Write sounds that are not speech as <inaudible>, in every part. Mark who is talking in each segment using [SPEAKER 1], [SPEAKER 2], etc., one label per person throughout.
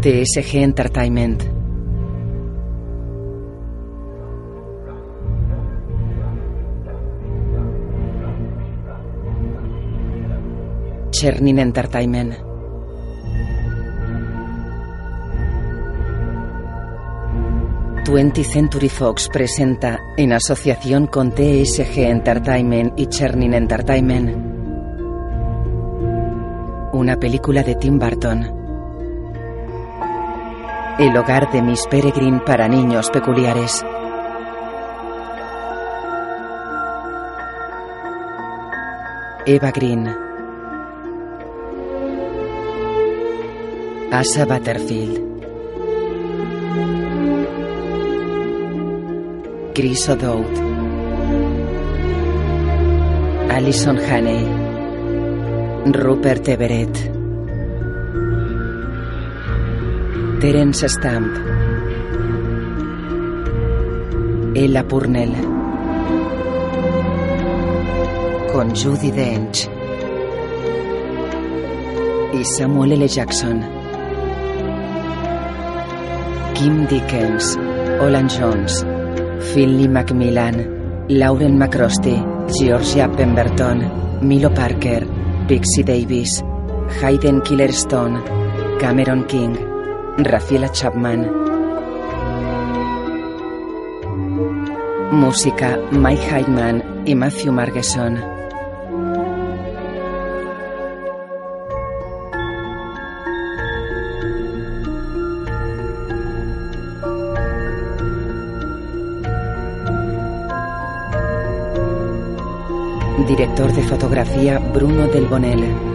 [SPEAKER 1] TSG Entertainment. Chernin Entertainment. Twenty Century Fox presenta, en asociación con TSG Entertainment y Chernin Entertainment, una película de Tim Burton. El hogar de Miss Peregrine para niños peculiares. Eva Green. Asa Butterfield. Chris O'Dowd. Alison Haney. Rupert Everett. Terence Stamp. Ella Purnell. Con Judy Dench. Y Samuel L. Jackson. Kim Dickens. Olan Jones. Finley Macmillan. Lauren McCrosty. Georgia Pemberton. Milo Parker. Pixie Davis. Hayden Killerstone. Cameron King. Rafaela Chapman. Música Mike Heitman y Matthew Margeson. Director de fotografía Bruno Del Bonel.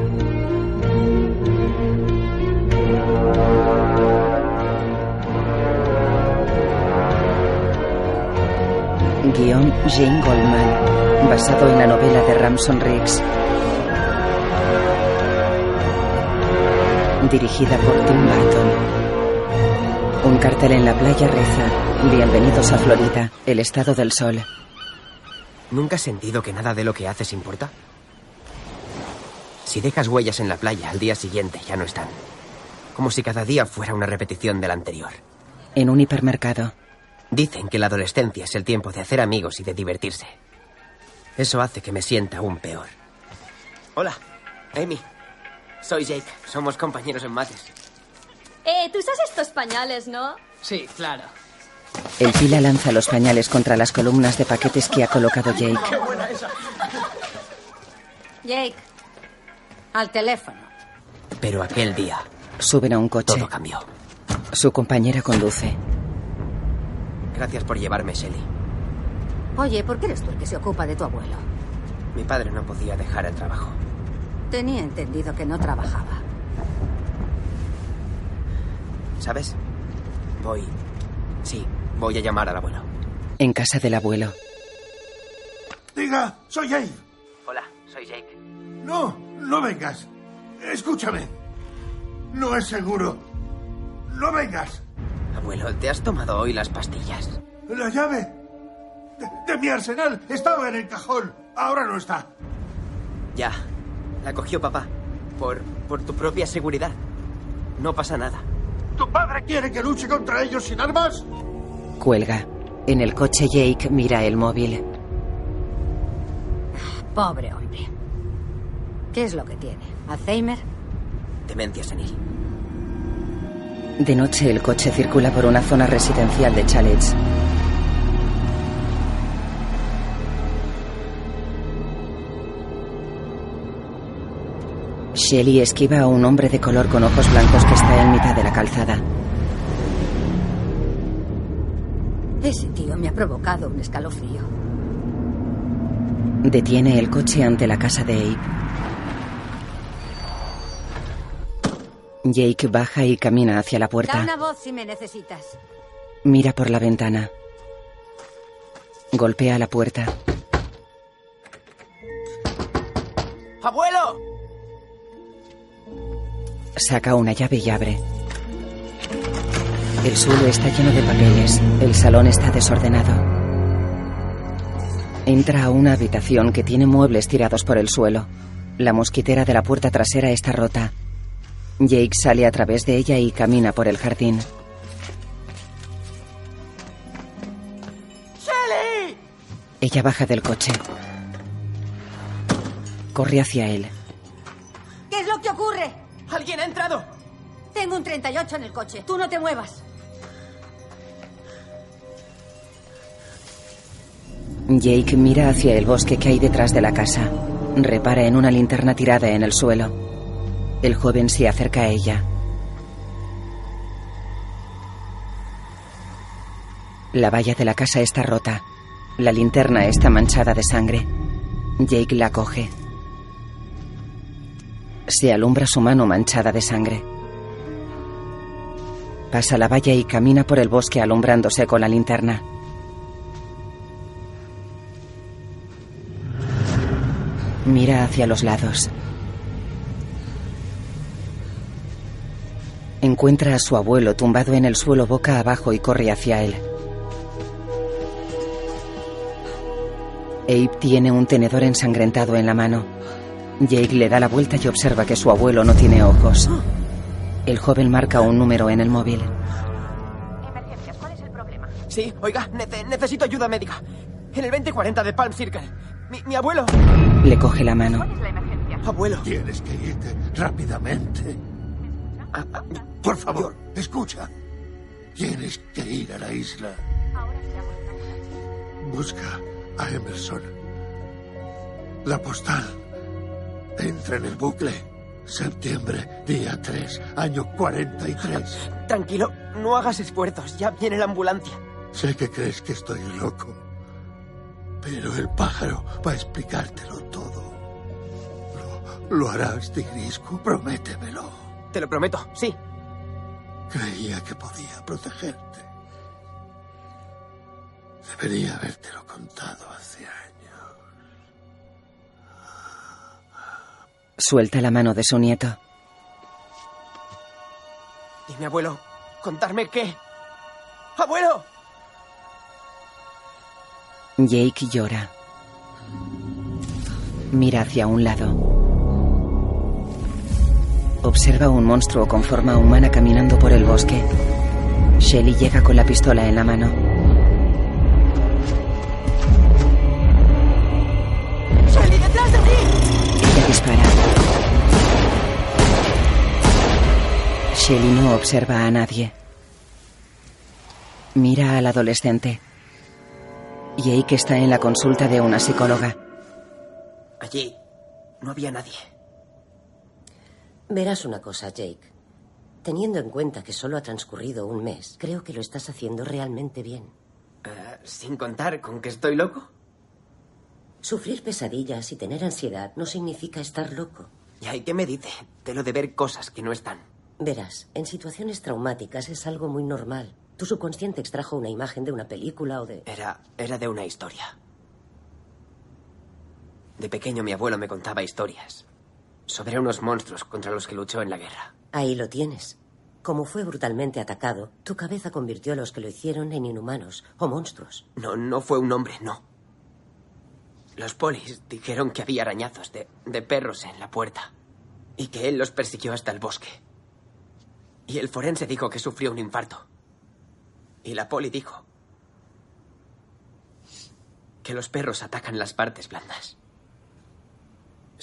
[SPEAKER 1] Jane Goldman, basado en la novela de Ramson Riggs. Dirigida por Tim Burton. Un cartel en la playa reza: Bienvenidos a Florida, el estado del sol.
[SPEAKER 2] ¿Nunca has sentido que nada de lo que haces importa? Si dejas huellas en la playa, al día siguiente ya no están. Como si cada día fuera una repetición del anterior.
[SPEAKER 1] En un hipermercado.
[SPEAKER 2] Dicen que la adolescencia es el tiempo de hacer amigos y de divertirse. Eso hace que me sienta aún peor. Hola, Amy. Soy Jake. Somos compañeros en mates.
[SPEAKER 3] Eh, tú usas estos pañales, ¿no?
[SPEAKER 4] Sí, claro.
[SPEAKER 1] El pila lanza los pañales contra las columnas de paquetes que ha colocado Jake.
[SPEAKER 5] Jake, al teléfono.
[SPEAKER 2] Pero aquel día
[SPEAKER 1] Suben a un coche.
[SPEAKER 2] todo cambió.
[SPEAKER 1] Su compañera conduce.
[SPEAKER 2] Gracias por llevarme, Shelly.
[SPEAKER 5] Oye, ¿por qué eres tú el que se ocupa de tu abuelo?
[SPEAKER 2] Mi padre no podía dejar el trabajo.
[SPEAKER 5] Tenía entendido que no trabajaba.
[SPEAKER 2] ¿Sabes? Voy. Sí, voy a llamar al abuelo.
[SPEAKER 1] En casa del abuelo.
[SPEAKER 6] Diga, soy Jake.
[SPEAKER 2] Hola, soy Jake.
[SPEAKER 6] No, no vengas. Escúchame. No es seguro. No vengas.
[SPEAKER 2] Abuelo, ¿te has tomado hoy las pastillas?
[SPEAKER 6] La llave de, de mi arsenal estaba en el cajón. Ahora no está.
[SPEAKER 2] Ya. La cogió papá. Por, por tu propia seguridad. No pasa nada.
[SPEAKER 6] ¿Tu padre quiere que luche contra ellos sin armas?
[SPEAKER 1] Cuelga. En el coche Jake mira el móvil.
[SPEAKER 5] Pobre hombre. ¿Qué es lo que tiene? ¿Alzheimer?
[SPEAKER 2] Demencia senil.
[SPEAKER 1] De noche el coche circula por una zona residencial de chalets. Shelly esquiva a un hombre de color con ojos blancos que está en mitad de la calzada.
[SPEAKER 5] Ese tío me ha provocado un escalofrío.
[SPEAKER 1] Detiene el coche ante la casa de Abe. Jake baja y camina hacia la
[SPEAKER 5] Da
[SPEAKER 1] puerta.
[SPEAKER 5] una voz si me necesitas.
[SPEAKER 1] Mira por la ventana. Golpea la puerta.
[SPEAKER 2] ¡Abuelo!
[SPEAKER 1] Saca una llave y abre. El suelo está lleno de papeles. El salón está desordenado. Entra a una habitación que tiene muebles tirados por el suelo. La mosquitera de la puerta trasera está rota. Jake sale a través de ella y camina por el jardín.
[SPEAKER 2] ¡Shelly!
[SPEAKER 1] Ella baja del coche. Corre hacia él.
[SPEAKER 5] ¿Qué es lo que ocurre?
[SPEAKER 2] ¡Alguien ha entrado!
[SPEAKER 5] Tengo un 38 en el coche. Tú no te muevas.
[SPEAKER 1] Jake mira hacia el bosque que hay detrás de la casa. Repara en una linterna tirada en el suelo. El joven se acerca a ella. La valla de la casa está rota. La linterna está manchada de sangre. Jake la coge. Se alumbra su mano manchada de sangre. Pasa la valla y camina por el bosque alumbrándose con la linterna. Mira hacia los lados. Encuentra a su abuelo tumbado en el suelo boca abajo y corre hacia él. Abe tiene un tenedor ensangrentado en la mano. Jake le da la vuelta y observa que su abuelo no tiene ojos. El joven marca un número en el móvil.
[SPEAKER 4] Emergencias, ¿cuál es el problema?
[SPEAKER 2] Sí, oiga, nece- necesito ayuda médica. En el 2040 de Palm Circle. Mi, mi abuelo.
[SPEAKER 1] Le coge la mano.
[SPEAKER 4] ¿Cuál es la emergencia?
[SPEAKER 2] Abuelo.
[SPEAKER 6] Tienes que irte rápidamente. Por favor, escucha. Tienes que ir a la isla. Busca a Emerson. La postal. Entra en el bucle. Septiembre, día 3, año 43.
[SPEAKER 2] Tranquilo, no hagas esfuerzos. Ya viene la ambulancia.
[SPEAKER 6] Sé que crees que estoy loco. Pero el pájaro va a explicártelo todo. Lo, lo harás, Tigrisco. Prométemelo.
[SPEAKER 2] Te lo prometo, sí.
[SPEAKER 6] Creía que podía protegerte. Debería habértelo contado hace años.
[SPEAKER 1] Suelta la mano de su nieto.
[SPEAKER 2] Dime, abuelo, contarme qué. ¡Abuelo!
[SPEAKER 1] Jake llora. Mira hacia un lado. Observa un monstruo con forma humana caminando por el bosque. Shelly llega con la pistola en la mano.
[SPEAKER 2] ¡Shelly, detrás de ti!
[SPEAKER 1] Ella dispara. Shelly no observa a nadie. Mira al adolescente. Jake está en la consulta de una psicóloga.
[SPEAKER 2] Allí no había nadie.
[SPEAKER 7] Verás una cosa, Jake. Teniendo en cuenta que solo ha transcurrido un mes, creo que lo estás haciendo realmente bien.
[SPEAKER 2] Eh, sin contar con que estoy loco.
[SPEAKER 7] Sufrir pesadillas y tener ansiedad no significa estar loco.
[SPEAKER 2] ¿Y ahí qué me dice? De lo de ver cosas que no están.
[SPEAKER 7] Verás, en situaciones traumáticas es algo muy normal. Tu subconsciente extrajo una imagen de una película o de...
[SPEAKER 2] Era, era de una historia. De pequeño mi abuelo me contaba historias sobre unos monstruos contra los que luchó en la guerra.
[SPEAKER 7] Ahí lo tienes. Como fue brutalmente atacado, tu cabeza convirtió a los que lo hicieron en inhumanos o monstruos.
[SPEAKER 2] No, no fue un hombre, no. Los polis dijeron que había arañazos de, de perros en la puerta y que él los persiguió hasta el bosque. Y el forense dijo que sufrió un infarto. Y la poli dijo que los perros atacan las partes blandas.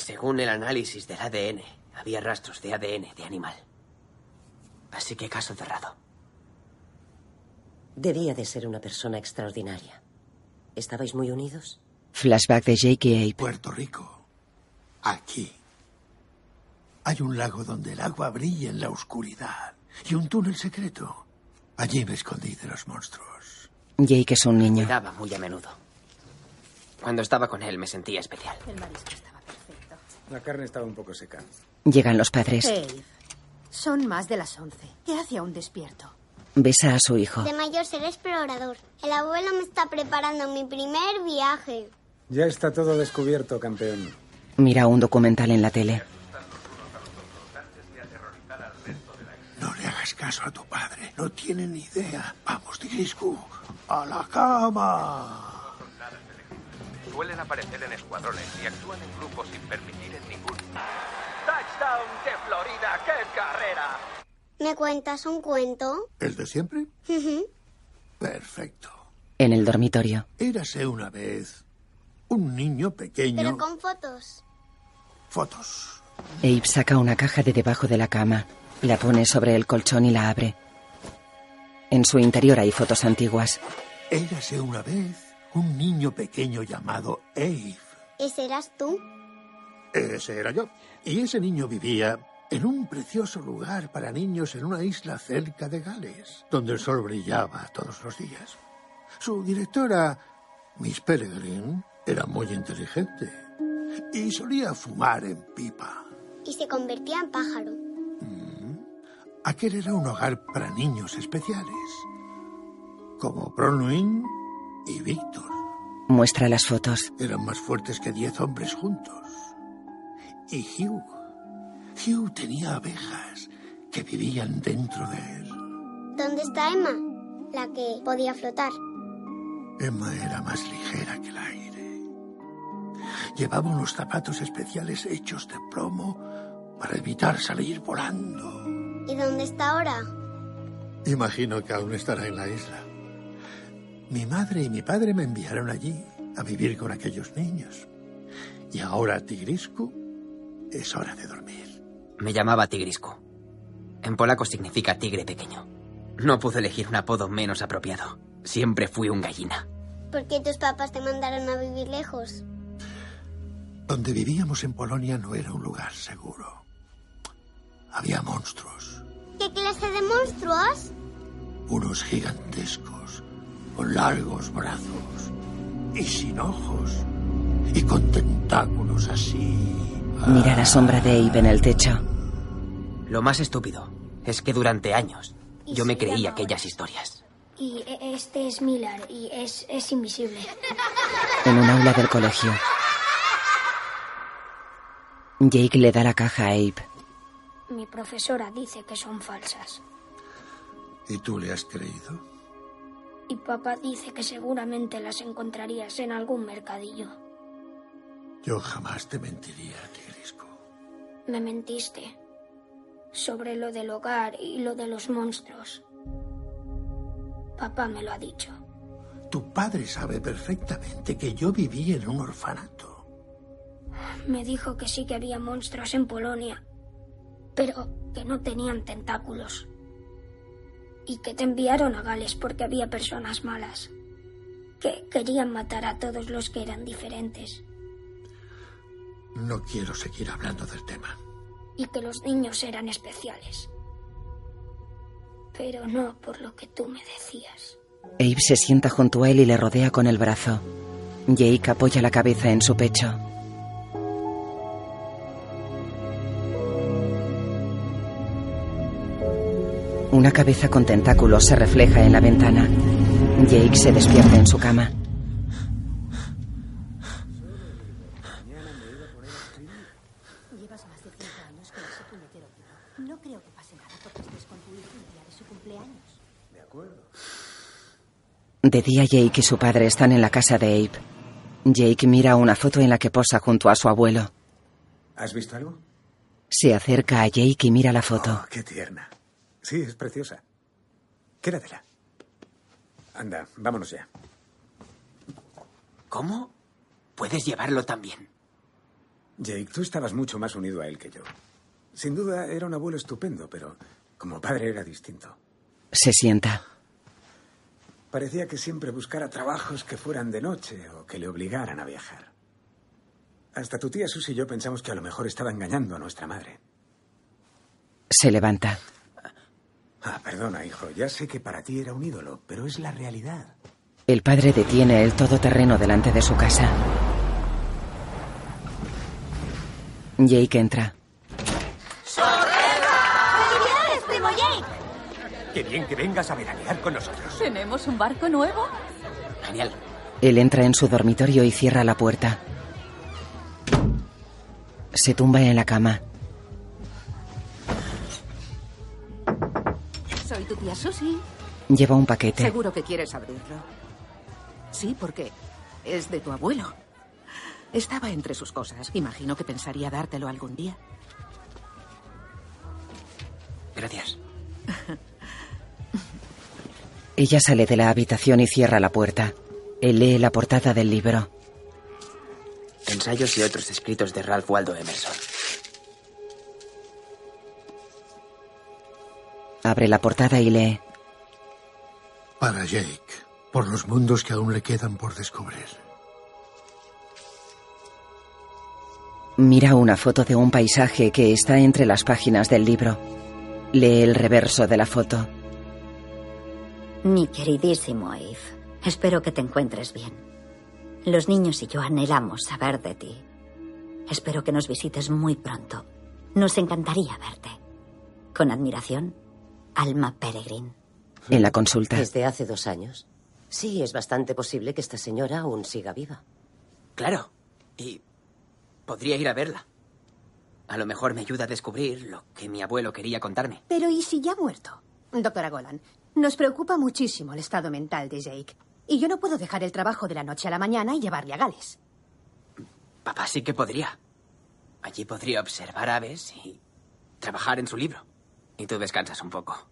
[SPEAKER 2] Según el análisis del ADN, había rastros de ADN de animal. Así que caso cerrado.
[SPEAKER 7] Debía de ser una persona extraordinaria. ¿Estabais muy unidos?
[SPEAKER 1] Flashback de Jake y.
[SPEAKER 6] Puerto Rico. Aquí. Hay un lago donde el agua brilla en la oscuridad. Y un túnel secreto. Allí me escondí de los monstruos.
[SPEAKER 1] Jake es un niño.
[SPEAKER 2] Cuidaba muy a menudo. Cuando estaba con él me sentía especial.
[SPEAKER 5] El marisco.
[SPEAKER 8] La carne estaba un poco seca.
[SPEAKER 1] Llegan los padres.
[SPEAKER 5] Dave, son más de las once. ¿Qué hace aún despierto?
[SPEAKER 1] Besa a su hijo.
[SPEAKER 9] De mayor seré explorador. El abuelo me está preparando mi primer viaje.
[SPEAKER 8] Ya está todo descubierto, campeón.
[SPEAKER 1] Mira un documental en la tele.
[SPEAKER 6] No le hagas caso a tu padre. No tiene ni idea. Vamos, Tigriscu. A la cama.
[SPEAKER 10] Suelen aparecer en escuadrones y actúan en grupos sin permitir en ningún... Touchdown de Florida. ¡Qué carrera!
[SPEAKER 9] ¿Me cuentas un cuento?
[SPEAKER 6] ¿El de siempre? Perfecto.
[SPEAKER 1] En el dormitorio.
[SPEAKER 6] Érase una vez un niño pequeño.
[SPEAKER 9] Pero con fotos.
[SPEAKER 6] Fotos.
[SPEAKER 1] Abe saca una caja de debajo de la cama, la pone sobre el colchón y la abre. En su interior hay fotos antiguas.
[SPEAKER 6] Érase una vez un niño pequeño llamado Abe.
[SPEAKER 9] ¿Ese eras tú?
[SPEAKER 6] Ese era yo. Y ese niño vivía en un precioso lugar para niños en una isla cerca de Gales, donde el sol brillaba todos los días. Su directora, Miss Peregrine, era muy inteligente y solía fumar en pipa.
[SPEAKER 9] Y se convertía en pájaro.
[SPEAKER 6] Aquel era un hogar para niños especiales, como Bronwyn y Víctor.
[SPEAKER 1] Muestra las fotos.
[SPEAKER 6] Eran más fuertes que diez hombres juntos. Y Hugh. Hugh tenía abejas que vivían dentro de él.
[SPEAKER 9] ¿Dónde está Emma? La que podía flotar.
[SPEAKER 6] Emma era más ligera que el aire. Llevaba unos zapatos especiales hechos de plomo para evitar salir volando.
[SPEAKER 9] ¿Y dónde está ahora?
[SPEAKER 6] Imagino que aún estará en la isla. Mi madre y mi padre me enviaron allí a vivir con aquellos niños. Y ahora, Tigriscu, es hora de dormir.
[SPEAKER 2] Me llamaba Tigrisco. En polaco significa tigre pequeño. No pude elegir un apodo menos apropiado. Siempre fui un gallina.
[SPEAKER 9] ¿Por qué tus papás te mandaron a vivir lejos?
[SPEAKER 6] Donde vivíamos en Polonia no era un lugar seguro. Había monstruos,
[SPEAKER 9] ¿Qué clase de monstruos?
[SPEAKER 6] unos gigantescos, con largos brazos y sin ojos, y con tentáculos así.
[SPEAKER 1] Mira la sombra de Abe en el techo.
[SPEAKER 2] Lo más estúpido es que durante años yo me creí aquellas historias.
[SPEAKER 11] Y e- este es Miller y es, es invisible.
[SPEAKER 1] En un aula del colegio. Jake le da la caja a Abe.
[SPEAKER 11] Mi profesora dice que son falsas.
[SPEAKER 6] ¿Y tú le has creído?
[SPEAKER 11] Y papá dice que seguramente las encontrarías en algún mercadillo.
[SPEAKER 6] Yo jamás te mentiría, Tigrisco.
[SPEAKER 11] Me mentiste. Sobre lo del hogar y lo de los monstruos. Papá me lo ha dicho.
[SPEAKER 6] Tu padre sabe perfectamente que yo viví en un orfanato.
[SPEAKER 11] Me dijo que sí que había monstruos en Polonia, pero que no tenían tentáculos. Y que te enviaron a Gales porque había personas malas, que querían matar a todos los que eran diferentes,
[SPEAKER 6] No quiero seguir hablando del tema.
[SPEAKER 11] y que los niños eran especiales. Pero no por lo que tú me decías.
[SPEAKER 1] Abe se sienta junto a él y le rodea con el brazo. Jake apoya la cabeza en su pecho. Una cabeza con tentáculos se refleja en la ventana. Jake se despierta en su cama.
[SPEAKER 12] Llevas más de cinco años con ese puñetero tío. No creo que pase nada porque estés con tu hijo el día de su cumpleaños.
[SPEAKER 8] De acuerdo.
[SPEAKER 1] De día Jake y su padre están en la casa de Abe. Jake mira una foto en la que posa junto a su abuelo.
[SPEAKER 8] ¿Has visto algo?
[SPEAKER 1] Se acerca a Jake y mira la foto.
[SPEAKER 8] Oh, qué tierna. Sí, es preciosa. Quédatela. Anda, vámonos ya.
[SPEAKER 2] ¿Cómo? Puedes llevarlo también.
[SPEAKER 8] Jake, tú estabas mucho más unido a él que yo. Sin duda era un abuelo estupendo, pero como padre era distinto.
[SPEAKER 1] Se sienta.
[SPEAKER 8] Parecía que siempre buscara trabajos que fueran de noche o que le obligaran a viajar. Hasta tu tía Susy y yo pensamos que a lo mejor estaba engañando a nuestra madre.
[SPEAKER 1] Se levanta.
[SPEAKER 8] Ah, perdona, hijo. Ya sé que para ti era un ídolo, pero es la realidad.
[SPEAKER 1] El padre detiene el todoterreno delante de su casa. Jake entra.
[SPEAKER 3] ¡Felicidades, primo Jake!
[SPEAKER 10] Qué bien que vengas a veranear con nosotros.
[SPEAKER 3] ¿Tenemos un barco nuevo?
[SPEAKER 2] Genial.
[SPEAKER 1] Él entra en su dormitorio y cierra la puerta. Se tumba en la cama.
[SPEAKER 13] Tía Susi.
[SPEAKER 1] Lleva un paquete.
[SPEAKER 13] Seguro que quieres abrirlo. Sí, porque es de tu abuelo. Estaba entre sus cosas. Imagino que pensaría dártelo algún día.
[SPEAKER 2] Gracias. <laughs>
[SPEAKER 1] Ella sale de la habitación y cierra la puerta. Él lee la portada del libro.
[SPEAKER 2] Ensayos y otros escritos de Ralph Waldo Emerson.
[SPEAKER 1] Abre la portada y lee.
[SPEAKER 6] Para Jake, por los mundos que aún le quedan por descubrir.
[SPEAKER 1] Mira una foto de un paisaje que está entre las páginas del libro. Lee el reverso de la foto.
[SPEAKER 5] Mi queridísimo Eve, espero que te encuentres bien. Los niños y yo anhelamos saber de ti. Espero que nos visites muy pronto. Nos encantaría verte. Con admiración, Alma Peregrine.
[SPEAKER 1] En la consulta.
[SPEAKER 7] Desde hace dos años. Sí, es bastante posible que esta señora aún siga viva.
[SPEAKER 2] Claro. Y podría ir a verla. A lo mejor me ayuda a descubrir lo que mi abuelo quería contarme.
[SPEAKER 12] Pero ¿y si ya ha muerto? Doctora Golan, nos preocupa muchísimo el estado mental de Jake. Y yo no puedo dejar el trabajo de la noche a la mañana y llevarle a Gales.
[SPEAKER 2] Papá sí que podría. Allí podría observar aves y trabajar en su libro. Y tú descansas un poco.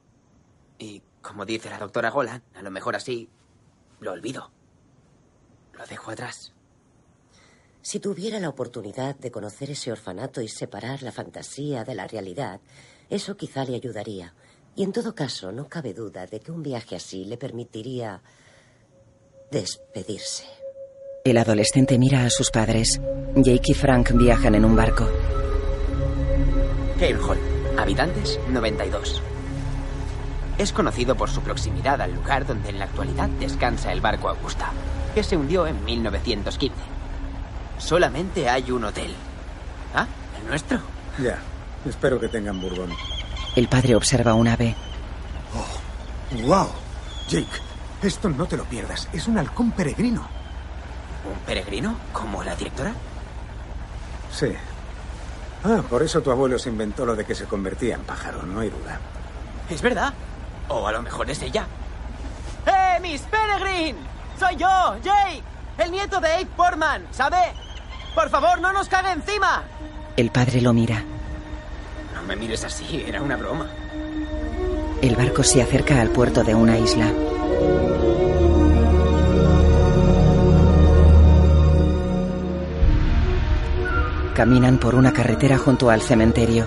[SPEAKER 2] Y como dice la doctora Golan, a lo mejor así lo olvido. Lo dejo atrás.
[SPEAKER 7] Si tuviera la oportunidad de conocer ese orfanato y separar la fantasía de la realidad, eso quizá le ayudaría. Y en todo caso, no cabe duda de que un viaje así le permitiría despedirse.
[SPEAKER 1] El adolescente mira a sus padres. Jake y Frank viajan en un barco.
[SPEAKER 2] Hall. Habitantes 92. Es conocido por su proximidad al lugar donde en la actualidad descansa el barco Augusta, que se hundió en 1915. Solamente hay un hotel. ¿Ah? ¿El nuestro?
[SPEAKER 8] Ya. Espero que tengan Bourbon.
[SPEAKER 1] El padre observa un ave.
[SPEAKER 8] ¡Wow! Jake, esto no te lo pierdas. Es un halcón peregrino.
[SPEAKER 2] ¿Un peregrino? ¿Como la directora?
[SPEAKER 8] Sí. Ah, por eso tu abuelo se inventó lo de que se convertía en pájaro, no hay duda.
[SPEAKER 2] Es verdad. O a lo mejor es ella. ¡Eh, Miss Peregrine! ¡Soy yo, Jake! El nieto de Abe Portman, ¿sabe? Por favor, no nos cague encima.
[SPEAKER 1] El padre lo mira.
[SPEAKER 2] No me mires así, era una broma.
[SPEAKER 1] El barco se acerca al puerto de una isla. Caminan por una carretera junto al cementerio.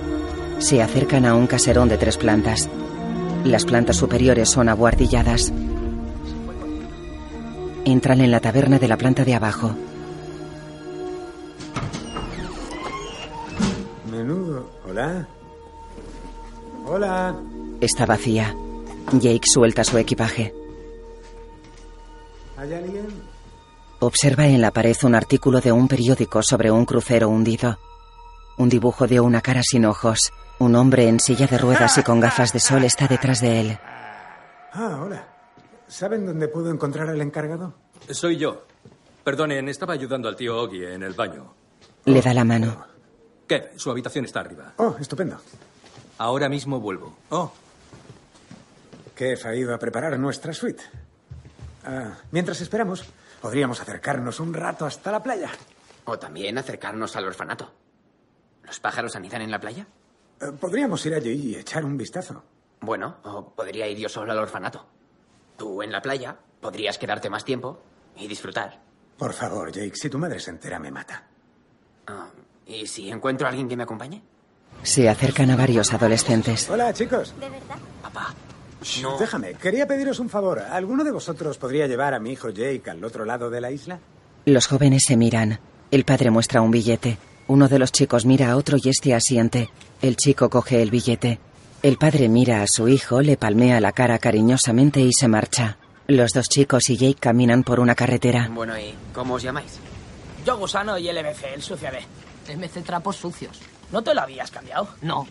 [SPEAKER 1] Se acercan a un caserón de tres plantas. Las plantas superiores son abuhardilladas. Entran en la taberna de la planta de abajo.
[SPEAKER 8] Menudo. Hola. Hola.
[SPEAKER 1] Está vacía. Jake suelta su equipaje.
[SPEAKER 8] ¿Hay alguien?
[SPEAKER 1] Observa en la pared un artículo de un periódico sobre un crucero hundido. Un dibujo de una cara sin ojos. Un hombre en silla de ruedas y con gafas de sol está detrás de él.
[SPEAKER 8] Ah, hola. ¿Saben dónde puedo encontrar al encargado?
[SPEAKER 14] Soy yo. Perdonen, estaba ayudando al tío Oggy en el baño.
[SPEAKER 1] Le da la mano.
[SPEAKER 14] ¿Qué? Su habitación está arriba.
[SPEAKER 8] Oh, estupendo.
[SPEAKER 14] Ahora mismo vuelvo.
[SPEAKER 8] Oh. Kef ha ido a preparar nuestra suite. Ah, mientras esperamos, podríamos acercarnos un rato hasta la playa.
[SPEAKER 2] O también acercarnos al orfanato. ¿Los pájaros anidan en la playa?
[SPEAKER 8] Eh, podríamos ir allí y echar un vistazo.
[SPEAKER 2] Bueno, o podría ir yo solo al orfanato. Tú en la playa podrías quedarte más tiempo y disfrutar.
[SPEAKER 8] Por favor, Jake, si tu madre se entera, me mata.
[SPEAKER 2] Ah, ¿Y si encuentro a alguien que me acompañe?
[SPEAKER 1] Se acercan a varios adolescentes.
[SPEAKER 8] Hola, chicos.
[SPEAKER 9] ¿De verdad?
[SPEAKER 2] Papá.
[SPEAKER 8] No. Déjame, quería pediros un favor. ¿Alguno de vosotros podría llevar a mi hijo Jake al otro lado de la isla?
[SPEAKER 1] Los jóvenes se miran. El padre muestra un billete. Uno de los chicos mira a otro y este asiente. El chico coge el billete. El padre mira a su hijo, le palmea la cara cariñosamente y se marcha. Los dos chicos y Jake caminan por una carretera.
[SPEAKER 2] Bueno, ¿y cómo os llamáis?
[SPEAKER 15] Yo gusano y LMC, el sucio de.
[SPEAKER 13] MC Trapos Sucios.
[SPEAKER 15] ¿No te lo habías cambiado?
[SPEAKER 13] No.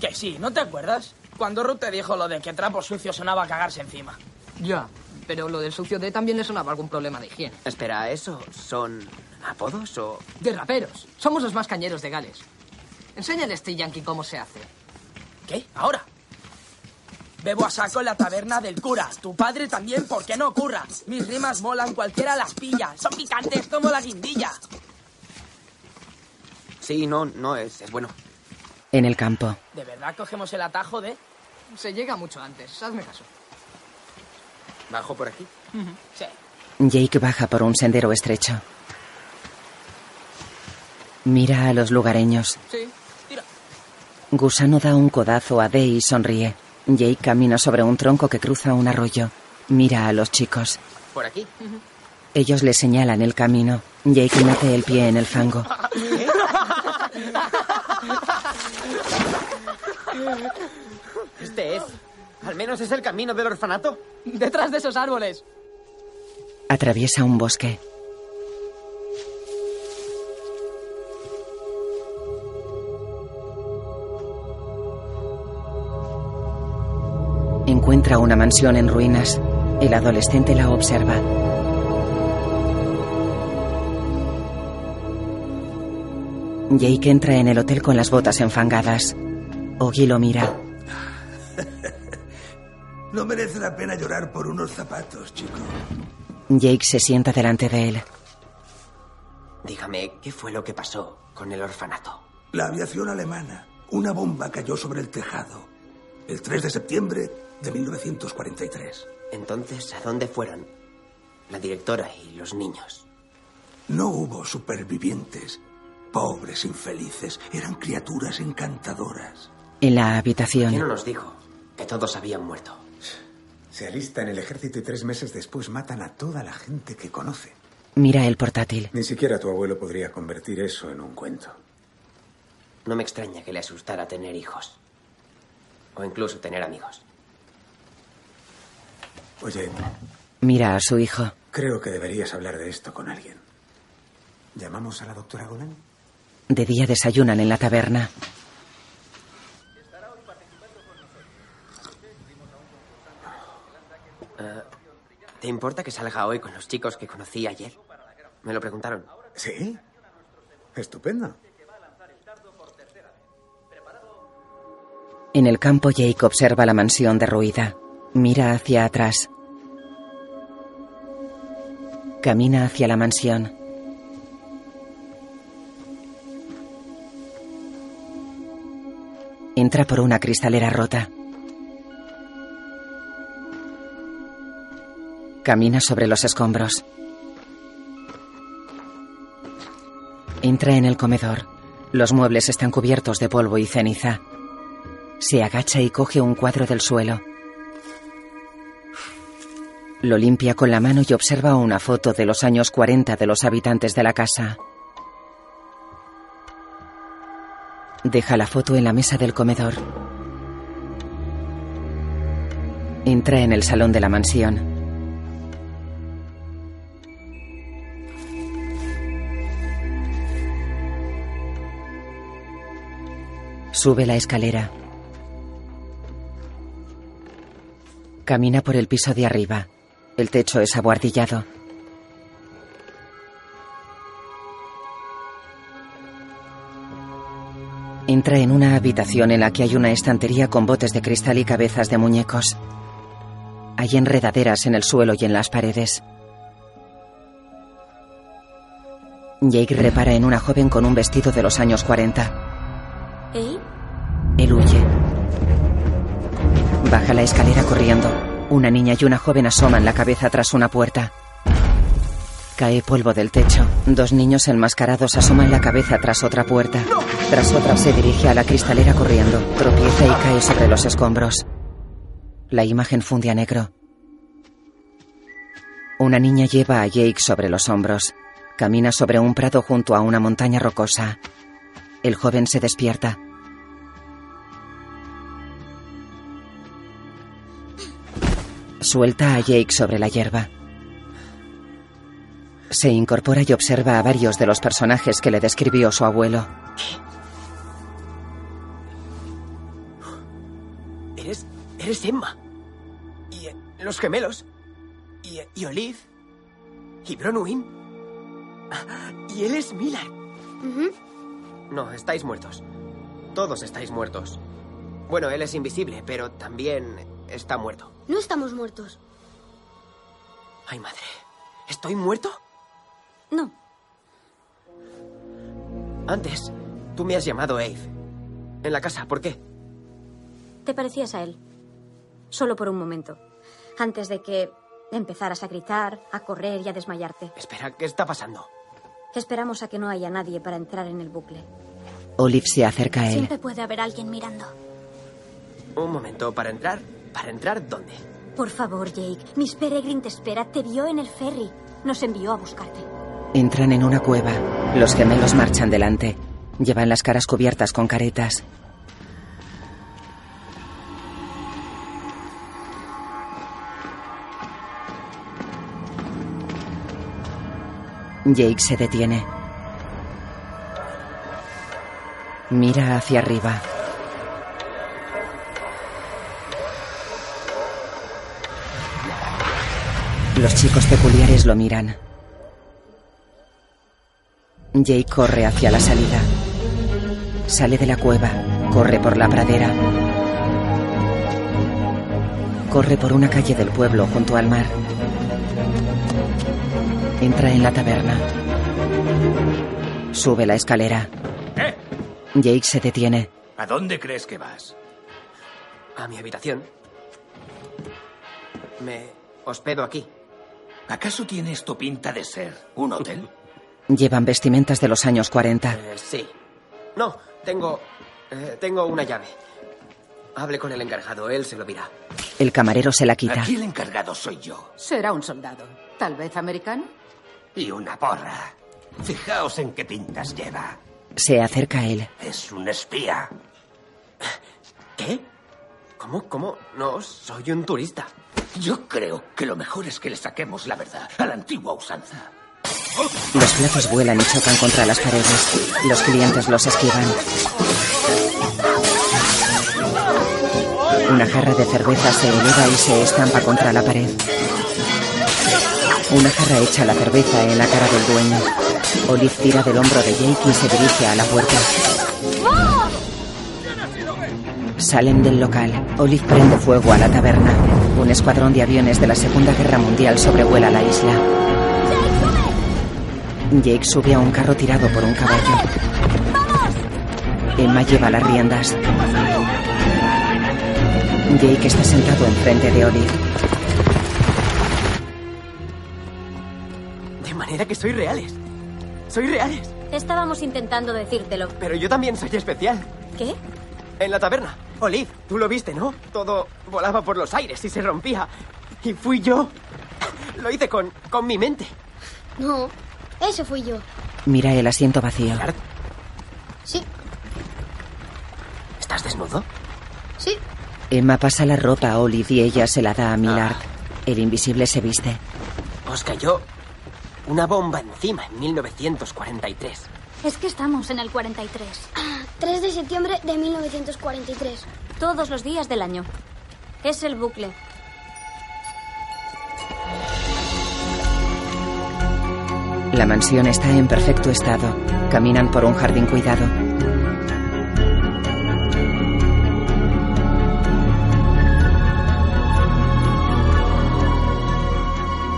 [SPEAKER 15] Que sí, ¿no te acuerdas? Cuando Ruth te dijo lo de que trapo sucio sonaba a cagarse encima.
[SPEAKER 13] Ya, pero lo del sucio de también le sonaba algún problema de higiene.
[SPEAKER 2] Espera, ¿eso son apodos o...?
[SPEAKER 13] De raperos. Somos los más cañeros de Gales. Enséñale a este yankee cómo se hace.
[SPEAKER 15] ¿Qué? ¿Ahora? Bebo a saco en la taberna del cura. Tu padre también, ¿por qué no ocurra? Mis rimas molan, cualquiera las pilla. Son picantes como la guindilla.
[SPEAKER 2] Sí, no, no, es, es bueno.
[SPEAKER 1] En el campo.
[SPEAKER 15] ¿De verdad cogemos el atajo de
[SPEAKER 13] Se llega mucho antes. Hazme caso.
[SPEAKER 2] ¿Bajo por aquí?
[SPEAKER 13] Sí.
[SPEAKER 1] Jake baja por un sendero estrecho. Mira a los lugareños.
[SPEAKER 13] Sí. Tira.
[SPEAKER 1] Gusano da un codazo a Dee y sonríe. Jake camina sobre un tronco que cruza un arroyo. Mira a los chicos.
[SPEAKER 2] ¿Por aquí?
[SPEAKER 1] Ellos le señalan el camino. Jake mete el pie en el fango. <laughs>
[SPEAKER 2] Este es. Al menos es el camino del orfanato.
[SPEAKER 13] Detrás de esos árboles.
[SPEAKER 1] Atraviesa un bosque. Encuentra una mansión en ruinas. El adolescente la observa. Jake entra en el hotel con las botas enfangadas. Ogi lo mira. <laughs>
[SPEAKER 16] No merece la pena llorar por unos zapatos, chico.
[SPEAKER 1] Jake se sienta delante de él.
[SPEAKER 2] Dígame, ¿qué fue lo que pasó con el orfanato?
[SPEAKER 16] La aviación alemana. Una bomba cayó sobre el tejado. El 3 de septiembre de 1943.
[SPEAKER 2] Entonces, ¿a dónde fueron? La directora y los niños.
[SPEAKER 16] No hubo supervivientes. Pobres infelices. Eran criaturas encantadoras.
[SPEAKER 1] En la habitación.
[SPEAKER 2] ¿Quién no nos dijo que todos habían muerto?
[SPEAKER 8] Se alista en el ejército y tres meses después matan a toda la gente que conoce.
[SPEAKER 1] Mira el portátil.
[SPEAKER 8] Ni siquiera tu abuelo podría convertir eso en un cuento.
[SPEAKER 2] No me extraña que le asustara tener hijos. O incluso tener amigos.
[SPEAKER 8] Oye,
[SPEAKER 1] Mira a su hijo.
[SPEAKER 8] creo que deberías hablar de esto con alguien. ¿Llamamos a la doctora Golan?
[SPEAKER 1] De día desayunan en la taberna.
[SPEAKER 2] Eh, ¿Te importa que salga hoy con los chicos que conocí ayer? Me lo preguntaron.
[SPEAKER 8] Sí. Estupendo.
[SPEAKER 1] En el campo Jake observa la mansión derruida. Mira hacia atrás. Camina hacia la mansión. Entra por una cristalera rota. Camina sobre los escombros. Entra en el comedor. Los muebles están cubiertos de polvo y ceniza. Se agacha y coge un cuadro del suelo. Lo limpia con la mano y observa una foto de los años 40 de los habitantes de la casa. Deja la foto en la mesa del comedor. Entra en el salón de la mansión. Sube la escalera. Camina por el piso de arriba. El techo es abuhardillado. Entra en una habitación en la que hay una estantería con botes de cristal y cabezas de muñecos. Hay enredaderas en el suelo y en las paredes. Jake repara en una joven con un vestido de los años 40. Él huye. Baja la escalera corriendo. Una niña y una joven asoman la cabeza tras una puerta. Cae polvo del techo. Dos niños enmascarados asoman la cabeza tras otra puerta. Tras otra se dirige a la cristalera corriendo. Tropieza y cae sobre los escombros. La imagen funde a negro. Una niña lleva a Jake sobre los hombros. Camina sobre un prado junto a una montaña rocosa. El joven se despierta. Suelta a Jake sobre la hierba. Se incorpora y observa a varios de los personajes que le describió su abuelo.
[SPEAKER 2] ¿Eres. eres Emma? ¿Y eh, los gemelos? ¿Y, eh, y Olive? ¿Y Bronwyn? Ah, ¿Y él es Miller? No, estáis muertos. Todos estáis muertos. Bueno, él es invisible, pero también está muerto.
[SPEAKER 9] No estamos muertos.
[SPEAKER 2] Ay, madre. ¿Estoy muerto?
[SPEAKER 11] No.
[SPEAKER 2] Antes, tú me has llamado Ave. En la casa, ¿por qué?
[SPEAKER 11] Te parecías a él.
[SPEAKER 17] Solo por un momento. Antes de que empezaras a gritar, a correr y a desmayarte.
[SPEAKER 2] Espera, ¿qué está pasando?
[SPEAKER 17] Esperamos a que no haya nadie para entrar en el bucle.
[SPEAKER 1] Olive se acerca a él.
[SPEAKER 11] Siempre puede haber alguien mirando.
[SPEAKER 2] Un momento, ¿para entrar? ¿Para entrar dónde?
[SPEAKER 17] Por favor, Jake. Miss Peregrine te espera. Te vio en el ferry. Nos envió a buscarte.
[SPEAKER 1] Entran en una cueva. Los gemelos marchan delante. Llevan las caras cubiertas con caretas. Jake se detiene. Mira hacia arriba. Los chicos peculiares lo miran. Jake corre hacia la salida. Sale de la cueva. Corre por la pradera. Corre por una calle del pueblo junto al mar. Entra en la taberna. Sube la escalera.
[SPEAKER 10] ¿Eh?
[SPEAKER 1] Jake se detiene.
[SPEAKER 10] ¿A dónde crees que vas?
[SPEAKER 2] A mi habitación. Me hospedo aquí.
[SPEAKER 10] ¿Acaso tiene esto pinta de ser un hotel? <laughs>
[SPEAKER 1] Llevan vestimentas de los años 40.
[SPEAKER 2] Eh, sí. No, tengo. eh, tengo una llave. Hable con el encargado, él se lo dirá.
[SPEAKER 1] El camarero se la quita.
[SPEAKER 10] Aquí el encargado soy yo.
[SPEAKER 12] Será un soldado. Tal vez americano.
[SPEAKER 10] Y una porra. Fijaos en qué pintas lleva.
[SPEAKER 1] Se acerca a él.
[SPEAKER 10] Es un espía.
[SPEAKER 2] ¿Qué? ¿Cómo? ¿Cómo? No, soy un turista.
[SPEAKER 10] Yo creo que lo mejor es que le saquemos la verdad a la antigua usanza.
[SPEAKER 1] Los platos vuelan y chocan contra las paredes. Los clientes los esquivan. Una jarra de cerveza se eleva y se estampa contra la pared. Una jarra echa la cerveza en la cara del dueño. Olive tira del hombro de Jake y se dirige a la puerta. Salen del local. Olive prende fuego a la taberna. Un escuadrón de aviones de la Segunda Guerra Mundial sobrevuela la isla. Jake sube a un carro tirado por un caballo. Emma lleva las riendas. Jake está sentado enfrente de Olive.
[SPEAKER 2] De manera que soy reales. Soy reales.
[SPEAKER 17] Estábamos intentando decírtelo.
[SPEAKER 2] Pero yo también soy especial.
[SPEAKER 17] ¿Qué?
[SPEAKER 2] En la taberna. Olive, tú lo viste, ¿no? Todo volaba por los aires y se rompía. Y fui yo. Lo hice con, con mi mente.
[SPEAKER 9] No, ese fui yo.
[SPEAKER 1] Mira el asiento vacío.
[SPEAKER 9] Sí,
[SPEAKER 2] ¿Estás desnudo?
[SPEAKER 9] sí.
[SPEAKER 1] Emma pasa la ropa a Olive y ella se la da a Millard. El invisible se viste.
[SPEAKER 2] Os cayó una bomba encima en 1943.
[SPEAKER 11] Es que estamos en el 43.
[SPEAKER 9] 3 de septiembre de 1943.
[SPEAKER 17] Todos los días del año. Es el bucle.
[SPEAKER 1] La mansión está en perfecto estado. Caminan por un jardín cuidado.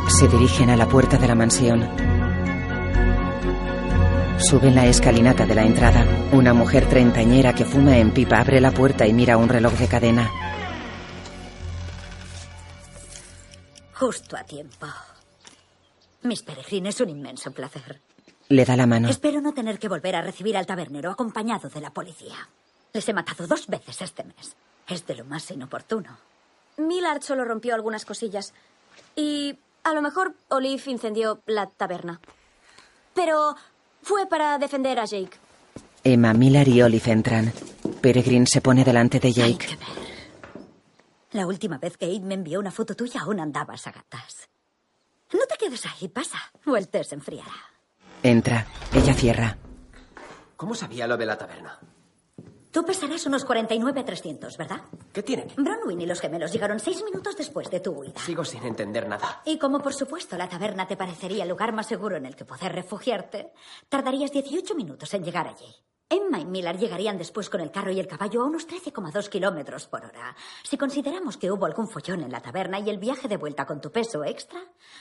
[SPEAKER 1] Se dirigen a la puerta de la mansión. Suben la escalinata de la entrada. Una mujer treintañera que fuma en pipa abre la puerta y mira un reloj de cadena.
[SPEAKER 5] Justo a tiempo. Miss Peregrine, es un inmenso placer.
[SPEAKER 1] Le da la mano.
[SPEAKER 5] Espero no tener que volver a recibir al tabernero acompañado de la policía. Les he matado dos veces este mes. Es de lo más inoportuno.
[SPEAKER 17] Millard solo rompió algunas cosillas. Y a lo mejor Olive incendió la taberna. Pero fue para defender a Jake.
[SPEAKER 1] Emma, Miller y Olive entran. Peregrine se pone delante de Jake.
[SPEAKER 5] La última vez que Aid me envió una foto tuya aún andabas a gatas. No te quedes ahí, pasa. Té se enfriará.
[SPEAKER 1] Entra. Ella cierra.
[SPEAKER 2] ¿Cómo sabía lo de la taberna?
[SPEAKER 5] Tú pesarás unos 49-300, ¿verdad?
[SPEAKER 2] ¿Qué tiene?
[SPEAKER 5] Bronwyn y los gemelos llegaron seis minutos después de tu huida.
[SPEAKER 2] Sigo sin entender nada.
[SPEAKER 5] Y como por supuesto la taberna te parecería el lugar más seguro en el que poder refugiarte, tardarías 18 minutos en llegar allí. Emma y Miller llegarían después con el carro y el caballo a unos 13,2 kilómetros por hora. Si consideramos que hubo algún follón en la taberna y el viaje de vuelta con tu peso extra,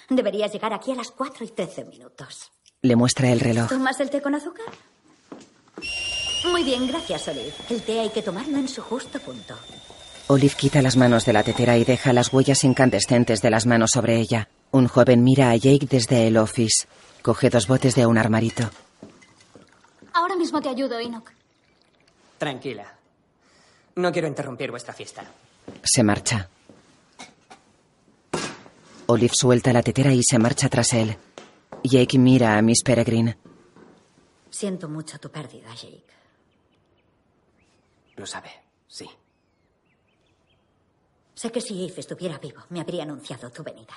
[SPEAKER 5] deberías llegar aquí a las 4 y 13 minutos.
[SPEAKER 1] Le muestra el reloj.
[SPEAKER 5] ¿Tomas el té con azúcar? Muy bien, gracias, Olive. El té hay que tomarlo en su justo punto.
[SPEAKER 1] Olive quita las manos de la tetera y deja las huellas incandescentes de las manos sobre ella. Un joven mira a Jake desde el office. Coge dos botes de un armarito.
[SPEAKER 17] Ahora mismo te ayudo, Enoch.
[SPEAKER 18] Tranquila. No quiero interrumpir vuestra fiesta.
[SPEAKER 1] Se marcha. Olive suelta la tetera y se marcha tras él. Jake mira a Miss Peregrine.
[SPEAKER 5] Siento mucho tu pérdida, Jake.
[SPEAKER 2] Lo sabe, sí.
[SPEAKER 5] Sé que si Eve estuviera vivo, me habría anunciado tu venida.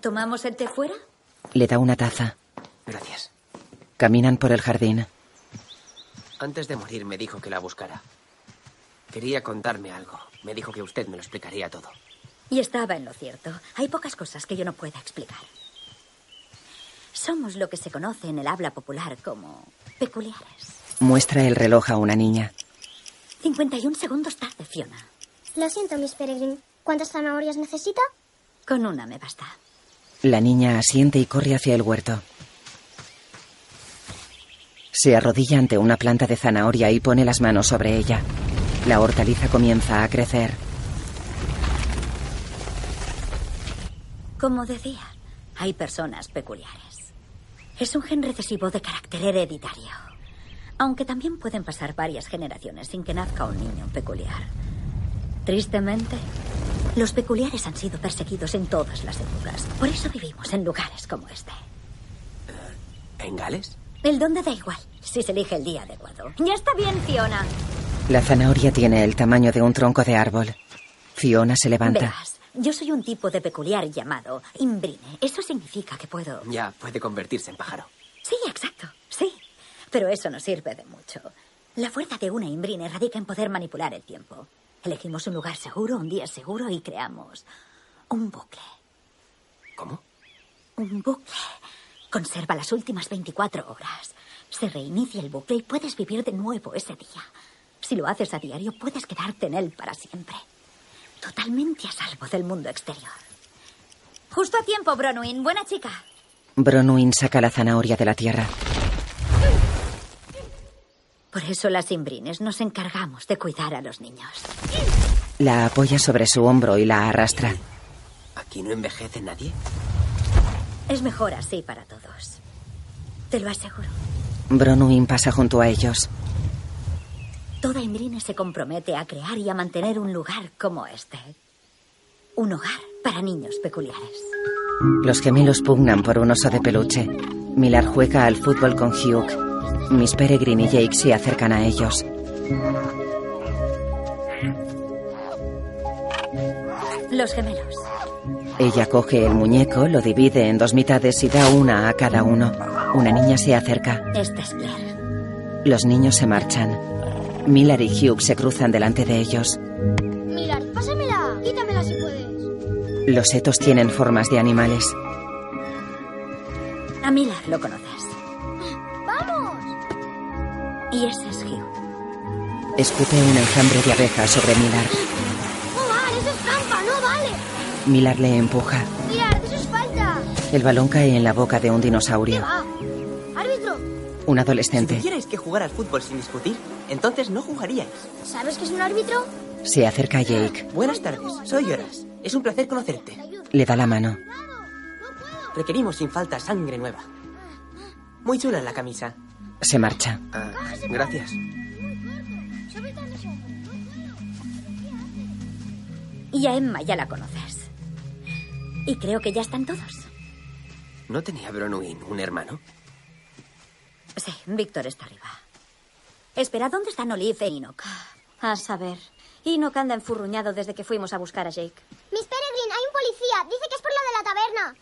[SPEAKER 5] ¿Tomamos el té fuera?
[SPEAKER 1] Le da una taza.
[SPEAKER 2] Gracias.
[SPEAKER 1] Caminan por el jardín.
[SPEAKER 2] Antes de morir me dijo que la buscara. Quería contarme algo. Me dijo que usted me lo explicaría todo.
[SPEAKER 5] Y estaba en lo cierto. Hay pocas cosas que yo no pueda explicar. Somos lo que se conoce en el habla popular como peculiares.
[SPEAKER 1] Muestra el reloj a una niña.
[SPEAKER 5] 51 segundos tarde, Fiona.
[SPEAKER 9] Lo siento, Miss Peregrine. ¿Cuántas zanahorias necesita?
[SPEAKER 5] Con una me basta.
[SPEAKER 1] La niña asiente y corre hacia el huerto. Se arrodilla ante una planta de zanahoria y pone las manos sobre ella. La hortaliza comienza a crecer.
[SPEAKER 5] Como decía, hay personas peculiares. Es un gen recesivo de carácter hereditario. Aunque también pueden pasar varias generaciones sin que nazca un niño peculiar. Tristemente, los peculiares han sido perseguidos en todas las épocas. Por eso vivimos en lugares como este.
[SPEAKER 2] ¿En Gales?
[SPEAKER 5] El dónde da igual, si se elige el día adecuado. Ya está bien, Fiona.
[SPEAKER 1] La zanahoria tiene el tamaño de un tronco de árbol. Fiona se levanta.
[SPEAKER 5] Verás, yo soy un tipo de peculiar llamado imbrine. Eso significa que puedo...
[SPEAKER 2] Ya puede convertirse en pájaro.
[SPEAKER 5] Sí, exacto, sí. Pero eso no sirve de mucho. La fuerza de una imbrine radica en poder manipular el tiempo. Elegimos un lugar seguro, un día seguro y creamos un bucle.
[SPEAKER 2] ¿Cómo?
[SPEAKER 5] Un bucle. Conserva las últimas 24 horas. Se reinicia el bucle y puedes vivir de nuevo ese día. Si lo haces a diario, puedes quedarte en él para siempre. Totalmente a salvo del mundo exterior.
[SPEAKER 17] Justo a tiempo, Bronwyn. Buena chica.
[SPEAKER 1] Bronwyn saca la zanahoria de la tierra.
[SPEAKER 5] Por eso las imbrines nos encargamos de cuidar a los niños.
[SPEAKER 1] La apoya sobre su hombro y la arrastra.
[SPEAKER 2] ¿Aquí no envejece nadie?
[SPEAKER 5] Es mejor así para todos. Te lo aseguro.
[SPEAKER 1] Bronwyn pasa junto a ellos.
[SPEAKER 5] Toda imbrine se compromete a crear y a mantener un lugar como este. Un hogar para niños peculiares.
[SPEAKER 1] Los gemelos pugnan por un oso de peluche. Millar juega al fútbol con Hugh. Miss Peregrine y Jake se acercan a ellos.
[SPEAKER 5] Los gemelos.
[SPEAKER 1] Ella coge el muñeco, lo divide en dos mitades y da una a cada uno. Una niña se acerca.
[SPEAKER 5] Esta es Claire.
[SPEAKER 1] Los niños se marchan. Miller y Hugh se cruzan delante de ellos.
[SPEAKER 9] Miller, pásamela. Quítamela si puedes.
[SPEAKER 1] Los setos tienen formas de animales.
[SPEAKER 5] A Miller lo conoces.
[SPEAKER 9] ¡Vamos!
[SPEAKER 5] Y ese es Hugh.
[SPEAKER 1] Escupe un enjambre de abejas sobre Miller.
[SPEAKER 9] ¡No vale! ¡Eso es trampa! ¡No vale!
[SPEAKER 1] Miller le empuja.
[SPEAKER 9] Mirad, eso es falta.
[SPEAKER 1] El balón cae en la boca de un
[SPEAKER 9] ¿Qué
[SPEAKER 1] dinosaurio.
[SPEAKER 9] va?
[SPEAKER 1] Un
[SPEAKER 18] Si
[SPEAKER 1] adolescente
[SPEAKER 18] tuvierais que jugar al fútbol sin discutir, entonces no jugaríais.
[SPEAKER 9] ¿Sabes qué es un árbitro?
[SPEAKER 1] se acerca a Jake.
[SPEAKER 18] Buenas tardes, soy Horas. Es un placer conocerte.
[SPEAKER 1] Le da la mano.
[SPEAKER 18] Requerimos sin falta sangre nueva. Muy chula la camisa.
[SPEAKER 1] Se marcha.
[SPEAKER 2] Ah, gracias.
[SPEAKER 5] Y a Emma ya la conoces. Y creo que ya están todos.
[SPEAKER 2] ¿No tenía Bronwyn un hermano?
[SPEAKER 5] Sí, Víctor está arriba. Espera, ¿dónde están Olive e Enoch?
[SPEAKER 17] A saber. Enoch anda enfurruñado desde que fuimos a buscar a Jake.
[SPEAKER 9] Miss Peregrine, hay un policía. Dice que es por lo de la taberna.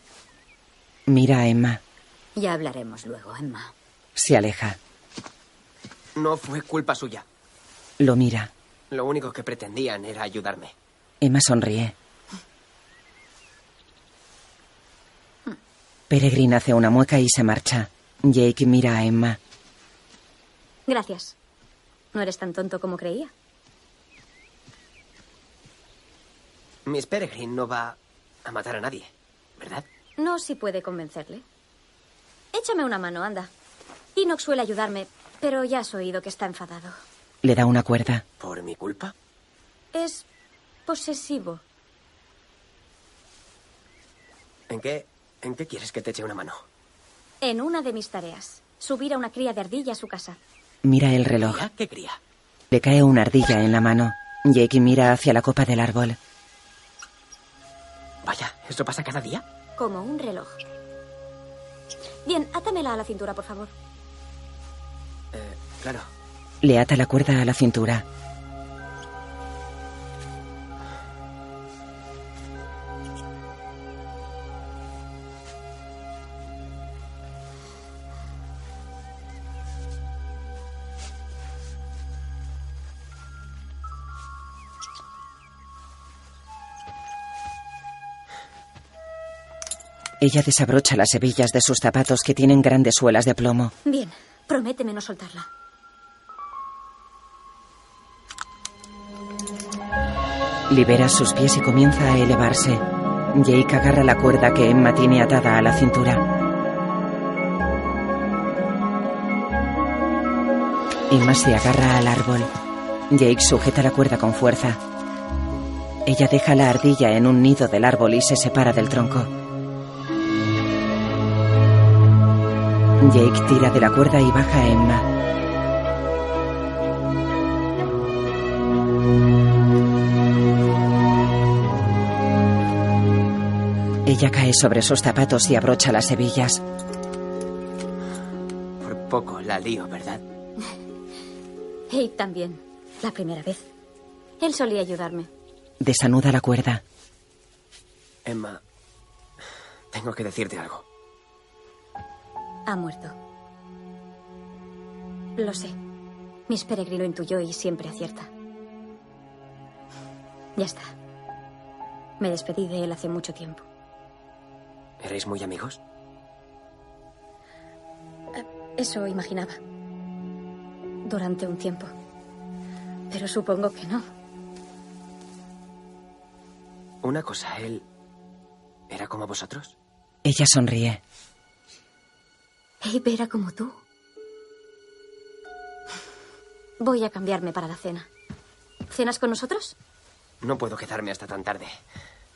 [SPEAKER 1] Mira a Emma.
[SPEAKER 5] Ya hablaremos luego, Emma.
[SPEAKER 1] Se aleja.
[SPEAKER 2] No fue culpa suya.
[SPEAKER 1] Lo mira.
[SPEAKER 2] Lo único que pretendían era ayudarme.
[SPEAKER 1] Emma sonríe. Peregrine hace una mueca y se marcha. Jake mira a Emma.
[SPEAKER 17] Gracias. No eres tan tonto como creía.
[SPEAKER 2] Miss Peregrine no va a matar a nadie, ¿verdad?
[SPEAKER 17] No si puede convencerle. Échame una mano, anda. Enoch suele ayudarme, pero ya has oído que está enfadado.
[SPEAKER 1] Le da una cuerda.
[SPEAKER 2] ¿Por mi culpa?
[SPEAKER 17] Es posesivo.
[SPEAKER 2] ¿En qué, ¿En qué quieres que te eche una mano?
[SPEAKER 17] En una de mis tareas. Subir a una cría de ardilla a su casa.
[SPEAKER 1] Mira el reloj.
[SPEAKER 2] ¿Qué cría?
[SPEAKER 1] Le cae una ardilla en la mano. Jake mira hacia la copa del árbol.
[SPEAKER 2] Vaya, ¿eso pasa cada día?
[SPEAKER 17] Como un reloj. Bien, átamela a la cintura, por favor.
[SPEAKER 2] Eh, claro.
[SPEAKER 1] Le ata la cuerda a la cintura. Ella desabrocha las hebillas de sus zapatos que tienen grandes suelas de plomo.
[SPEAKER 17] Bien, prométeme no soltarla.
[SPEAKER 1] Libera sus pies y comienza a elevarse. Jake agarra la cuerda que Emma tiene atada a la cintura. Emma se agarra al árbol. Jake sujeta la cuerda con fuerza. Ella deja la ardilla en un nido del árbol y se separa del tronco. Jake tira de la cuerda y baja a Emma. Ella cae sobre sus zapatos y abrocha las hebillas.
[SPEAKER 2] Por poco la lío, ¿verdad? <laughs>
[SPEAKER 17] Hey, también. La primera vez. Él solía ayudarme.
[SPEAKER 1] Desanuda la cuerda.
[SPEAKER 2] Emma, tengo que decirte algo.
[SPEAKER 17] Ha muerto. Lo sé. Miss Peregrine lo intuyó y siempre acierta. Ya está. Me despedí de él hace mucho tiempo.
[SPEAKER 2] ¿Erais muy amigos?
[SPEAKER 17] Eso imaginaba. Durante un tiempo. Pero supongo que no.
[SPEAKER 2] Una cosa, él... ¿Era como vosotros?
[SPEAKER 1] Ella sonríe.
[SPEAKER 17] Abe era como tú. Voy a cambiarme para la cena. ¿Cenas con nosotros?
[SPEAKER 2] No puedo quedarme hasta tan tarde.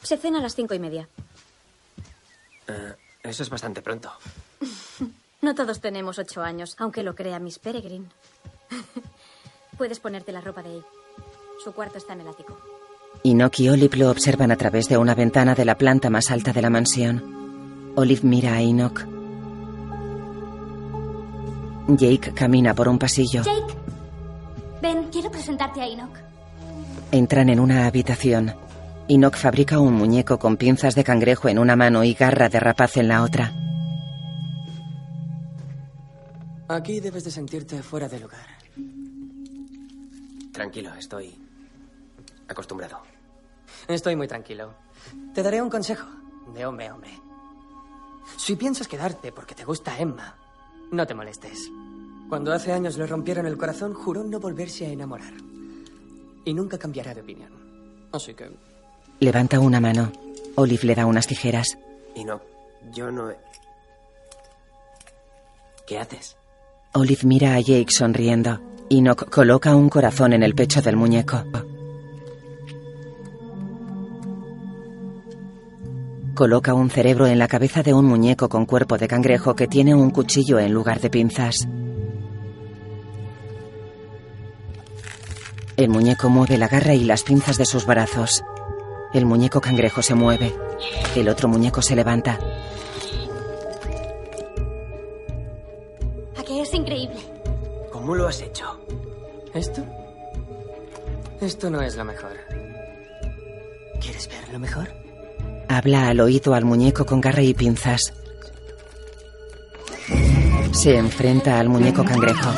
[SPEAKER 17] Se cena a las cinco y media.
[SPEAKER 2] Eh, eso es bastante pronto. <laughs>
[SPEAKER 17] No todos tenemos ocho años, aunque lo crea Miss Peregrine. <laughs> Puedes ponerte la ropa de Abe. Su cuarto está en el ático.
[SPEAKER 1] Enoch y Olive lo observan a través de una ventana de la planta más alta de la mansión. Olive mira a Enoch. Jake camina por un pasillo.
[SPEAKER 19] Jake, ven, quiero presentarte a Enoch.
[SPEAKER 1] Entran en una habitación. Enoch fabrica un muñeco con pinzas de cangrejo en una mano y garra de rapaz en la otra.
[SPEAKER 18] Aquí debes de sentirte fuera de lugar.
[SPEAKER 2] Tranquilo, estoy acostumbrado.
[SPEAKER 18] Estoy muy tranquilo. Te daré un consejo, de hombre a hombre. Si piensas quedarte porque te gusta Emma, no te molestes. Cuando hace años le rompieron el corazón, juró no volverse a enamorar. Y nunca cambiará de opinión. Así que...
[SPEAKER 1] Levanta una mano. Olive le da unas tijeras.
[SPEAKER 2] Y no, yo no... he- ¿Qué haces?
[SPEAKER 1] Olive mira a Jake sonriendo. Enoch coloca un corazón en el pecho del muñeco. Coloca un cerebro en la cabeza de un muñeco con cuerpo de cangrejo que tiene un cuchillo en lugar de pinzas. El muñeco mueve la garra y las pinzas de sus brazos. El muñeco cangrejo se mueve. El otro muñeco se levanta.
[SPEAKER 19] ¿A que es increíble?
[SPEAKER 2] ¿Cómo lo has hecho?
[SPEAKER 18] ¿Esto? Esto no es lo mejor. ¿Quieres ver lo mejor?
[SPEAKER 1] Habla al oído al muñeco con garra y pinzas. Se enfrenta al muñeco cangrejo.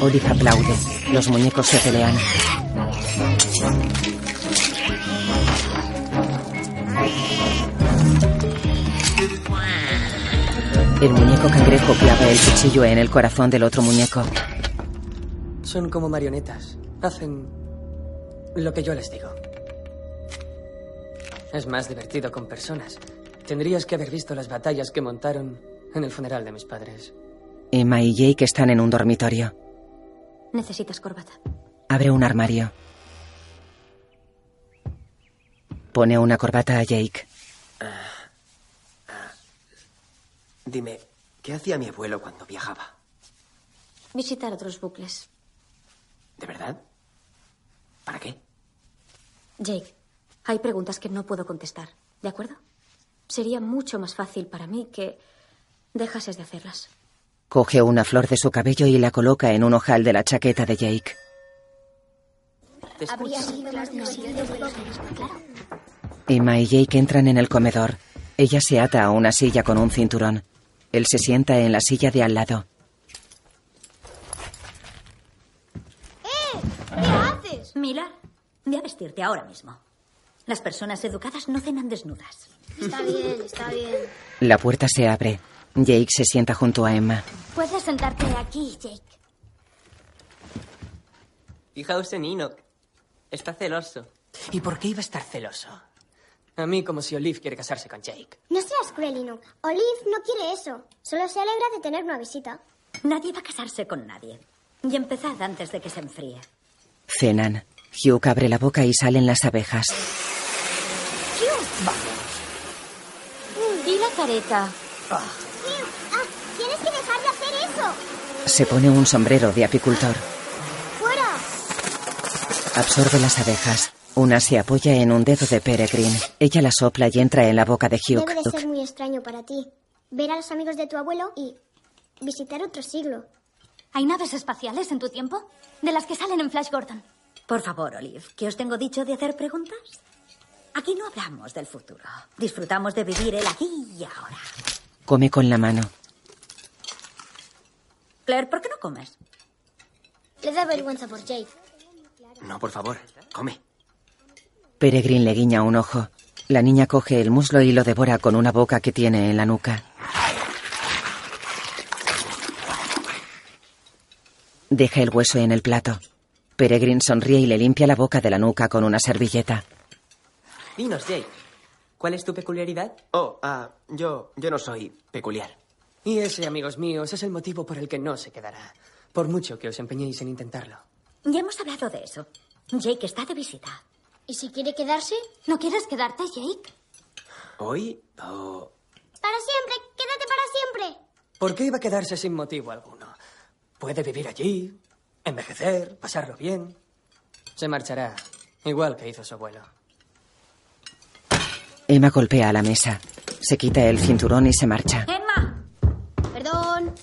[SPEAKER 1] Olive aplaude. Los muñecos se pelean. El muñeco cangrejo clava el cuchillo en el corazón del otro muñeco.
[SPEAKER 18] Son como marionetas. Hacen lo que yo les digo. Es más divertido con personas. Tendrías que haber visto las batallas que montaron en el funeral de mis padres.
[SPEAKER 1] Emma y Jake están en un dormitorio.
[SPEAKER 17] Necesitas corbata.
[SPEAKER 1] Abre un armario. Pone una corbata a Jake.
[SPEAKER 2] Dime, ¿qué hacía mi abuelo cuando viajaba?
[SPEAKER 17] Visitar otros bucles.
[SPEAKER 2] ¿De verdad? ¿Para qué?
[SPEAKER 17] Jake, hay preguntas que no puedo contestar, ¿de acuerdo? Sería mucho más fácil para mí que dejases de hacerlas.
[SPEAKER 1] Coge una flor de su cabello y la coloca en un ojal de la chaqueta de Jake.
[SPEAKER 19] Habría sido más divertido. Claro.
[SPEAKER 1] Emma y Jake entran en el comedor. Ella se ata a una silla con un cinturón. Él se sienta en la silla de al lado.
[SPEAKER 5] ¡Eh! ¿Qué haces? Mila, ve a vestirte ahora mismo. Las personas educadas no cenan desnudas.
[SPEAKER 19] Está bien, está bien.
[SPEAKER 1] La puerta se abre. Jake se sienta junto a Emma.
[SPEAKER 19] Puedes sentarte aquí, Jake.
[SPEAKER 2] Fijaos en Enoch. Está celoso.
[SPEAKER 18] ¿Y por qué iba a estar celoso? A mí como si Olive quiere casarse con Jake.
[SPEAKER 9] No seas cruel, Enoch. Olive no quiere eso. Solo se alegra de tener una visita.
[SPEAKER 5] Nadie va a casarse con nadie. Y empezad antes de que se enfríe.
[SPEAKER 1] Cenan. Hugh abre la boca y salen las abejas.
[SPEAKER 17] Careta.
[SPEAKER 9] Ah, tienes que dejar de hacer eso.
[SPEAKER 1] Se pone un sombrero de apicultor.
[SPEAKER 9] ¡Fuera!
[SPEAKER 1] Absorbe las abejas. Una se apoya en un dedo de Peregrine. Ella la sopla y entra en la boca de Hugh.
[SPEAKER 9] Debe de ser muy extraño para ti. Ver a los amigos de tu abuelo y visitar otro siglo.
[SPEAKER 19] ¿Hay naves espaciales en tu tiempo? De las que salen en Flash Gordon.
[SPEAKER 5] Por favor, Olive, ¿qué os tengo dicho de hacer preguntas? Aquí no hablamos del futuro. Disfrutamos de vivir el aquí y ahora.
[SPEAKER 1] Come con la mano.
[SPEAKER 5] Claire, ¿por qué no comes?
[SPEAKER 9] Le da vergüenza por Jake.
[SPEAKER 2] No, por favor, come.
[SPEAKER 1] Peregrine le guiña un ojo. La niña coge el muslo y lo devora con una boca que tiene en la nuca. Deja el hueso en el plato. Peregrine sonríe y le limpia la boca de la nuca con una servilleta.
[SPEAKER 2] Dinos, Jake. ¿Cuál es tu peculiaridad? Oh, ah, yo, yo no soy peculiar.
[SPEAKER 18] Y ese, amigos míos, es el motivo por el que no se quedará. Por mucho que os empeñéis en intentarlo.
[SPEAKER 5] Ya hemos hablado de eso. Jake está de visita.
[SPEAKER 9] ¿Y si quiere quedarse?
[SPEAKER 19] ¿No quieres quedarte, Jake?
[SPEAKER 2] ¿Hoy o...?
[SPEAKER 9] Para siempre, quédate para siempre.
[SPEAKER 18] ¿Por qué iba a quedarse sin motivo alguno? Puede vivir allí, envejecer, pasarlo bien. Se marchará, igual que hizo su abuelo.
[SPEAKER 1] Emma golpea la mesa. Se quita el cinturón y se marcha.
[SPEAKER 5] ¡Emma!
[SPEAKER 9] Perdón.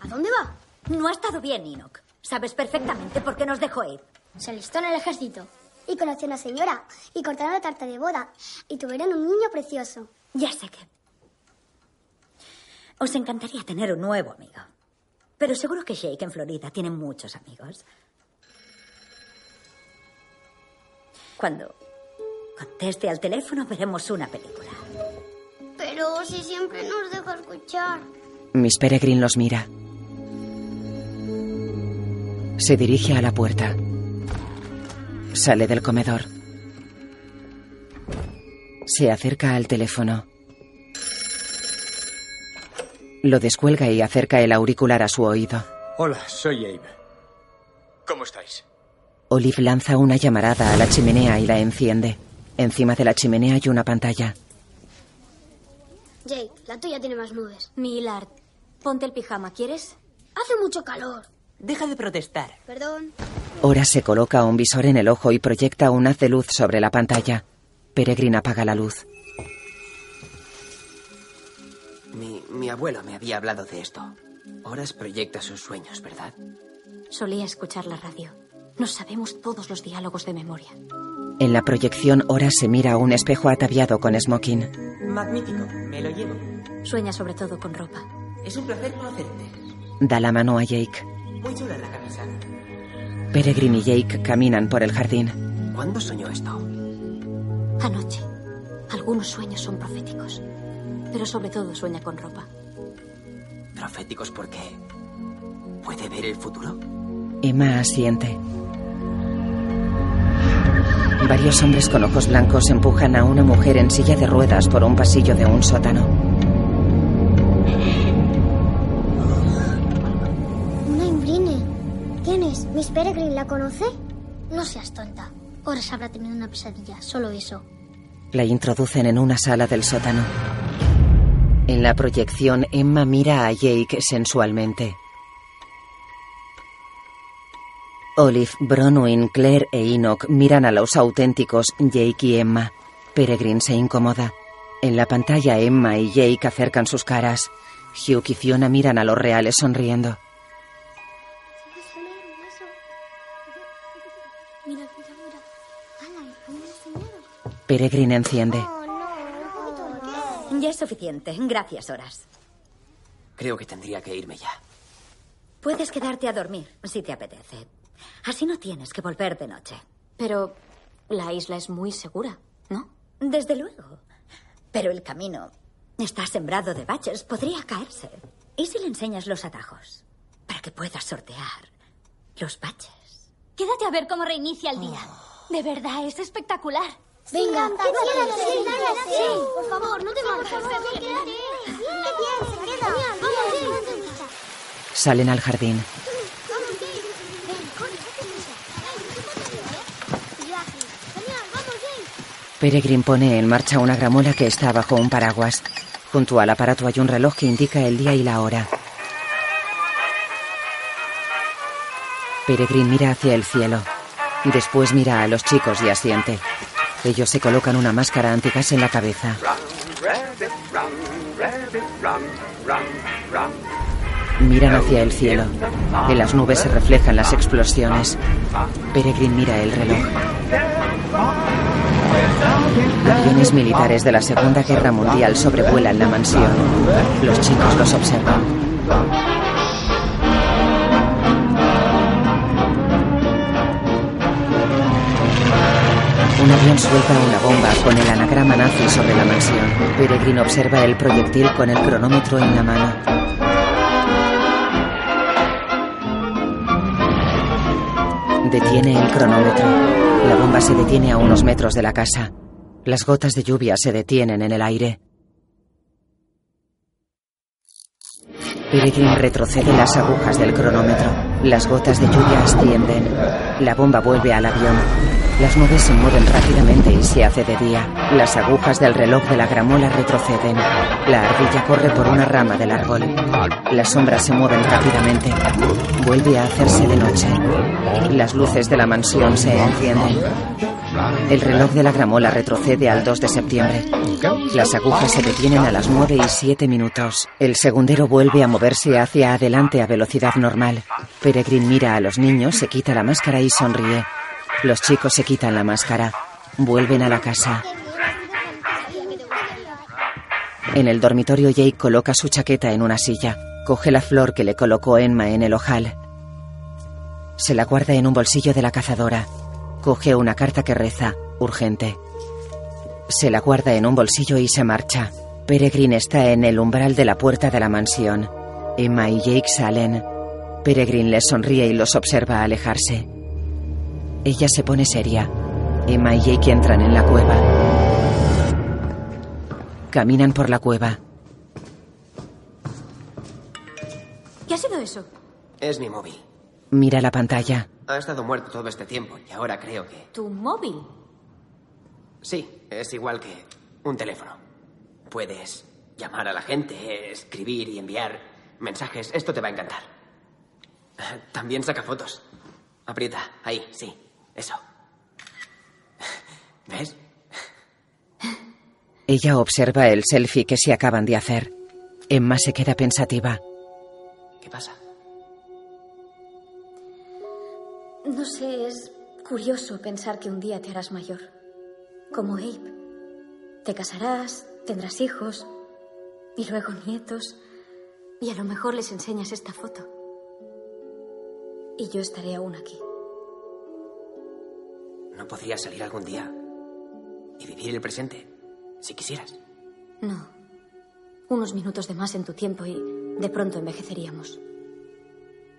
[SPEAKER 9] ¿A dónde va?
[SPEAKER 5] No ha estado bien, Enoch. Sabes perfectamente por qué nos dejó ir.
[SPEAKER 9] Se alistó en el ejército. Y conoció a una señora. Y cortaron la tarta de boda. Y tuvieron un niño precioso.
[SPEAKER 5] Ya sé que. Os encantaría tener un nuevo amigo. Pero seguro que Jake en Florida tiene muchos amigos. Cuando conteste al teléfono veremos una película.
[SPEAKER 9] Pero si siempre nos deja escuchar.
[SPEAKER 1] Miss Peregrine los mira. Se dirige a la puerta. Sale del comedor. Se acerca al teléfono. Lo descuelga y acerca el auricular a su oído.
[SPEAKER 20] Hola, soy Abe. ¿Cómo estáis?
[SPEAKER 1] Olive lanza una llamarada a la chimenea y la enciende. Encima de la chimenea hay una pantalla.
[SPEAKER 9] Jake, la tuya tiene más nubes.
[SPEAKER 17] Millard, ponte el pijama, ¿quieres?
[SPEAKER 9] Hace mucho calor.
[SPEAKER 2] Deja de protestar.
[SPEAKER 9] Perdón.
[SPEAKER 1] Ora se coloca un visor en el ojo y proyecta un haz de luz sobre la pantalla. Peregrine apaga la luz.
[SPEAKER 2] Mi, mi abuelo me había hablado de esto. Horas proyecta sus sueños, ¿verdad?
[SPEAKER 17] Solía escuchar la radio. Nos sabemos todos los diálogos de memoria.
[SPEAKER 1] En la proyección, Ora se mira a un espejo ataviado con smoking.
[SPEAKER 2] Magnífico, me lo llevo.
[SPEAKER 17] Sueña sobre todo con ropa.
[SPEAKER 2] Es un placer conocerte.
[SPEAKER 1] Da la mano a Jake.
[SPEAKER 2] Muy chula la camisa.
[SPEAKER 1] Peregrine y Jake caminan por el jardín.
[SPEAKER 2] ¿Cuándo soñó esto?
[SPEAKER 17] Anoche. Algunos sueños son proféticos. Pero sobre todo sueña con ropa.
[SPEAKER 2] ¿Proféticos por qué? ¿Puede ver el futuro?
[SPEAKER 1] Emma asiente. Varios hombres con ojos blancos empujan a una mujer en silla de ruedas por un pasillo de un sótano.
[SPEAKER 9] Una imbrine. ¿Quién es? ¿Miss Peregrine la conoce? No seas tonta. Horas habrá tenido una pesadilla, solo eso.
[SPEAKER 1] La introducen en una sala del sótano. En la proyección, Emma mira a Jake sensualmente. Olive, Bronwyn, Claire e Enoch miran a los auténticos Jake y Emma. Peregrine se incomoda. En la pantalla, Emma y Jake acercan sus caras. Hugh y Fiona miran a los reales sonriendo. Peregrine enciende.
[SPEAKER 5] Ya es suficiente. Gracias, horas.
[SPEAKER 2] Creo que tendría que irme ya.
[SPEAKER 5] Puedes quedarte a dormir, si te apetece. Así no tienes que volver de noche.
[SPEAKER 17] Pero la isla es muy segura, ¿no?
[SPEAKER 5] Desde luego. Pero el camino está sembrado de baches. Podría caerse. ¿Y si le enseñas los atajos? Para que puedas sortear los baches.
[SPEAKER 19] Quédate a ver cómo reinicia el día. De verdad, es espectacular.
[SPEAKER 9] Venga,
[SPEAKER 19] anda,
[SPEAKER 9] quédate,
[SPEAKER 19] sí,
[SPEAKER 9] sí,
[SPEAKER 19] sí,
[SPEAKER 9] sí.
[SPEAKER 19] sí.
[SPEAKER 9] Por favor, no te. Por favor, quédate. Bien, bien, se queda. Vamos, Jake.
[SPEAKER 1] Salen al jardín.
[SPEAKER 9] Vamos, Jake. Ven, corre, Genial, vamos, Jake.
[SPEAKER 1] Peregrine pone en marcha una gramola que está bajo un paraguas. Junto al aparato hay un reloj que indica el día y la hora. Peregrine mira hacia el cielo. Después mira a los chicos y asiente. Ellos se colocan una máscara antigas en la cabeza. Miran hacia el cielo. En las nubes se reflejan las explosiones. Peregrine mira el reloj. Aviones militares de la Segunda Guerra Mundial sobrevuelan la mansión. Los chicos los observan. Un avión suelta una bomba con el anagrama nazi sobre la mansión. Peregrine observa el proyectil con el cronómetro en la mano. Detiene el cronómetro. La bomba se detiene a unos metros de la casa. Las gotas de lluvia se detienen en el aire. Peregrine retrocede las agujas del cronómetro. Las gotas de lluvia ascienden. La bomba vuelve al avión. Las nubes se mueven rápidamente y se hace de día. Las agujas del reloj de la gramola retroceden. La ardilla corre por una rama del árbol. Las sombras se mueven rápidamente. Vuelve a hacerse de noche. Las luces de la mansión se encienden. El reloj de la gramola retrocede al 2 de septiembre. Las agujas se detienen a las 9 y 7 minutos. El segundero vuelve a moverse hacia adelante a velocidad normal. Peregrine mira a los niños, se quita la máscara y sonríe. Los chicos se quitan la máscara. Vuelven a la casa. En el dormitorio Jake coloca su chaqueta en una silla. Coge la flor que le colocó Emma en el ojal. Se la guarda en un bolsillo de la cazadora. Coge una carta que reza, urgente. Se la guarda en un bolsillo y se marcha. Peregrine está en el umbral de la puerta de la mansión. Emma y Jake salen. Peregrine les sonríe y los observa alejarse. Ella se pone seria. Emma y Jake entran en la cueva. Caminan por la cueva.
[SPEAKER 17] ¿Qué ha sido eso?
[SPEAKER 2] Es mi móvil.
[SPEAKER 1] Mira la pantalla.
[SPEAKER 2] Ha estado muerto todo este tiempo y ahora creo que...
[SPEAKER 17] ¿Tu móvil?
[SPEAKER 2] Sí, es igual que un teléfono. Puedes llamar a la gente, escribir y enviar mensajes. Esto te va a encantar. También saca fotos. Aprieta, ahí, sí, eso. ¿Ves?
[SPEAKER 1] Ella observa el selfie que se acaban de hacer. Emma se queda pensativa.
[SPEAKER 2] ¿Qué pasa?
[SPEAKER 17] No sé, es curioso pensar que un día te harás mayor. Como Abe. Te casarás, tendrás hijos y luego nietos. Y a lo mejor les enseñas esta foto. Y yo estaré aún aquí.
[SPEAKER 2] ¿No podrías salir algún día y vivir el presente? Si quisieras.
[SPEAKER 17] No. Unos minutos de más en tu tiempo y de pronto envejeceríamos.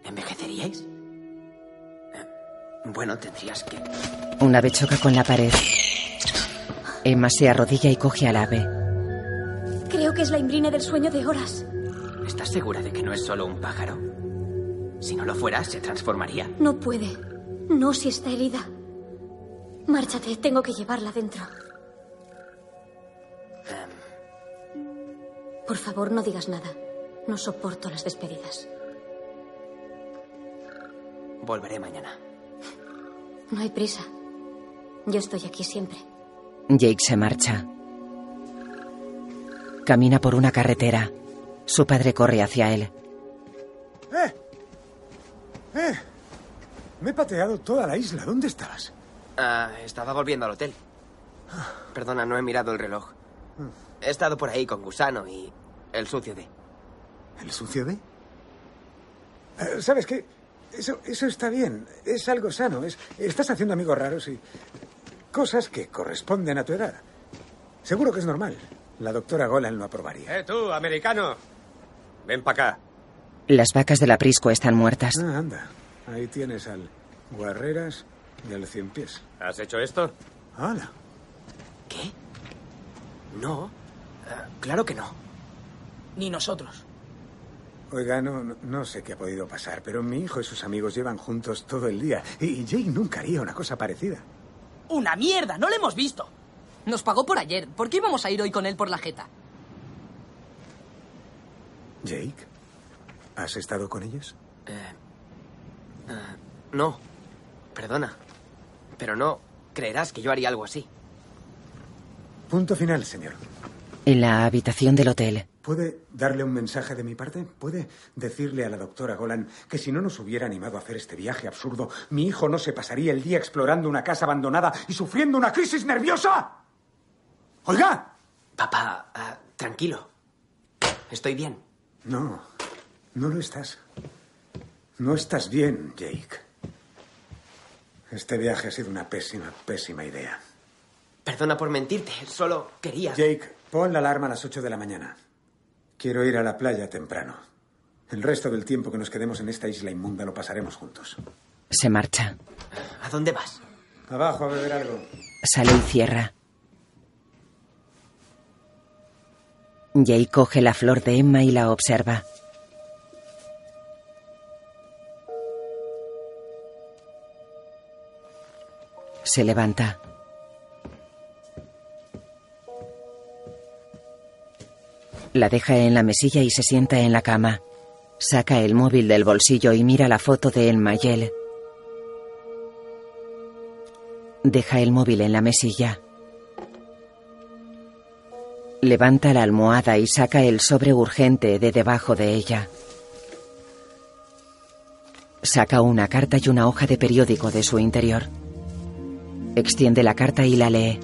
[SPEAKER 2] ¿Envejeceríais? Eh, Bueno, tendrías que...
[SPEAKER 1] Un ave choca con la pared. Emma se arrodilla y coge al ave.
[SPEAKER 17] Creo que es la imbrine del sueño de horas.
[SPEAKER 2] ¿Estás segura de que no es solo un pájaro? Si no lo fuera, se transformaría.
[SPEAKER 17] No puede. No si está herida. Márchate, tengo que llevarla dentro. Por favor, no digas nada. No soporto las despedidas.
[SPEAKER 2] Volveré mañana.
[SPEAKER 17] No hay prisa. Yo estoy aquí siempre.
[SPEAKER 1] Jake se marcha. Camina por una carretera. Su padre corre hacia él.
[SPEAKER 8] ¡Eh! ¡Eh! Me he pateado toda la isla. ¿Dónde estabas?
[SPEAKER 2] Ah, estaba volviendo al hotel. Perdona, no he mirado el reloj. He estado por ahí con Gusano y el sucio de.
[SPEAKER 8] ¿El sucio de? Eh, ¿Sabes qué? Eso, eso está bien. Es algo sano. Es, estás haciendo amigos raros y cosas que corresponden a tu edad. Seguro que es normal. La doctora Golan lo aprobaría.
[SPEAKER 20] ¡Eh, tú, americano! Ven para acá.
[SPEAKER 1] Las vacas del aprisco están muertas.
[SPEAKER 8] Ah, anda. Ahí tienes al Guarreras y al Cien Pies.
[SPEAKER 20] ¿Has hecho esto?
[SPEAKER 8] ¡Hala!
[SPEAKER 2] ¿Qué? No. Ah, claro que no.
[SPEAKER 15] Ni nosotros.
[SPEAKER 8] Oiga, no, no, sé qué ha podido pasar, pero mi hijo y sus amigos llevan juntos todo el día. Y Jake nunca haría una cosa parecida.
[SPEAKER 15] ¡Una mierda! ¡No lo hemos visto! Nos pagó por ayer. ¿Por qué íbamos a ir hoy con él por la jeta?
[SPEAKER 8] Jake, ¿has estado con ellos?
[SPEAKER 2] Eh, ah, no. Perdona. Pero no creerás que yo haría algo así.
[SPEAKER 8] Punto final, señor.
[SPEAKER 1] En la habitación del hotel.
[SPEAKER 8] ¿Puede darle un mensaje de mi parte? ¿Puede decirle a la doctora Golan que si no nos hubiera animado a hacer este viaje absurdo, mi hijo no se pasaría el día explorando una casa abandonada y sufriendo una crisis nerviosa? ¡Oiga!
[SPEAKER 2] Papá, ah, tranquilo. Estoy bien.
[SPEAKER 8] No, no lo estás. No estás bien, Jake. Este viaje ha sido una pésima, pésima idea.
[SPEAKER 2] Perdona por mentirte, solo quería...
[SPEAKER 8] Jake, pon la alarma a las 8 de la mañana. Quiero ir a la playa temprano. El resto del tiempo que nos quedemos en esta isla inmunda lo pasaremos juntos.
[SPEAKER 1] Se marcha.
[SPEAKER 2] ¿A dónde vas?
[SPEAKER 8] Abajo a beber algo.
[SPEAKER 1] Sale y cierra. Jay coge la flor de Emma y la observa. Se levanta. La deja en la mesilla y se sienta en la cama. Saca el móvil del bolsillo y mira la foto de Emma y él. Deja el móvil en la mesilla. Levanta la almohada y saca el sobre urgente de debajo de ella. Saca una carta y una hoja de periódico de su interior. Extiende la carta y la lee.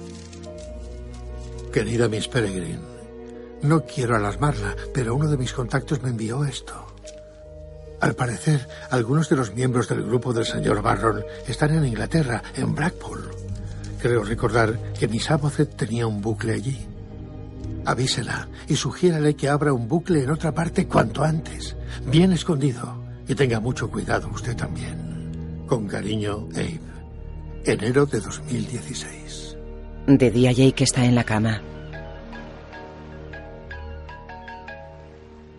[SPEAKER 6] Querida Miss Peregrine, no quiero alarmarla, pero uno de mis contactos me envió esto. Al parecer, algunos de los miembros del grupo del señor Barron están en Inglaterra, en Blackpool. Creo recordar que Miss Abbott tenía un bucle allí. Avísela y sugiérale que abra un bucle en otra parte cuanto antes, bien escondido. Y tenga mucho cuidado usted también. Con cariño, Abe. Enero de 2016.
[SPEAKER 1] De día Jake está en la cama.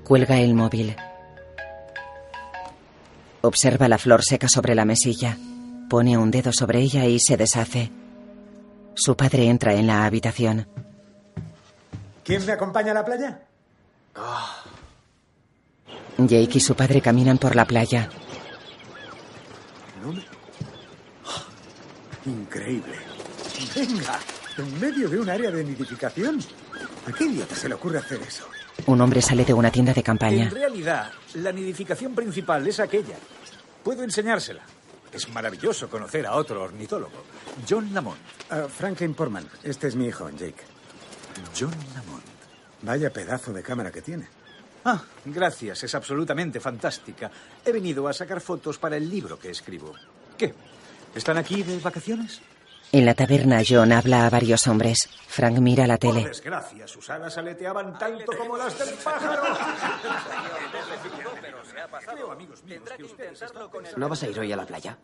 [SPEAKER 1] Cuelga el móvil. Observa la flor seca sobre la mesilla. Pone un dedo sobre ella y se deshace. Su padre entra en la habitación.
[SPEAKER 8] ¿Quién me acompaña a la playa?
[SPEAKER 1] Jake y su padre caminan por la playa.
[SPEAKER 8] No me- Increíble. Venga, en medio de un área de nidificación. ¿A qué idiota se le ocurre hacer eso?
[SPEAKER 1] Un hombre sale de una tienda de campaña.
[SPEAKER 21] En realidad, la nidificación principal es aquella. Puedo enseñársela. Es maravilloso conocer a otro ornitólogo. John Lamont.
[SPEAKER 8] Ah, Franklin Portman, este es mi hijo, Jake.
[SPEAKER 21] John Lamont.
[SPEAKER 8] Vaya pedazo de cámara que tiene.
[SPEAKER 21] Ah, gracias, es absolutamente fantástica. He venido a sacar fotos para el libro que escribo. ¿Qué? ¿Están aquí de vacaciones?
[SPEAKER 1] En la taberna, John habla a varios hombres. Frank mira la
[SPEAKER 21] Por
[SPEAKER 1] tele.
[SPEAKER 21] desgracia, sus alas aleteaban tanto como las del pájaro. Creo, amigos míos, que ustedes están pensando-
[SPEAKER 2] ¿No vas a ir hoy a la playa?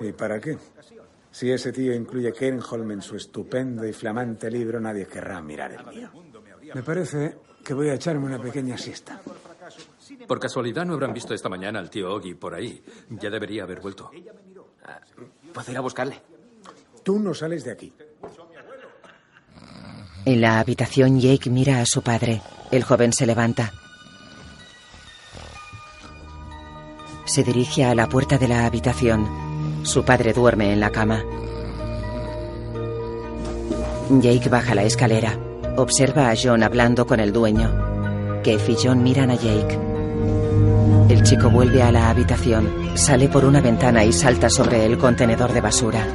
[SPEAKER 8] ¿Y para qué? Si ese tío incluye Kernholm en su estupendo y flamante libro, nadie querrá mirar el mío. Me parece que voy a echarme una pequeña siesta.
[SPEAKER 14] Por casualidad no habrán visto esta mañana al tío Oggy por ahí. Ya debería haber vuelto.
[SPEAKER 2] ¿Puedo ir a buscarle?
[SPEAKER 8] Tú no sales de aquí.
[SPEAKER 1] En la habitación, Jake mira a su padre. El joven se levanta. Se dirige a la puerta de la habitación. Su padre duerme en la cama. Jake baja la escalera. Observa a John hablando con el dueño. Kev y John miran a Jake. El chico vuelve a la habitación, sale por una ventana y salta sobre el contenedor de basura.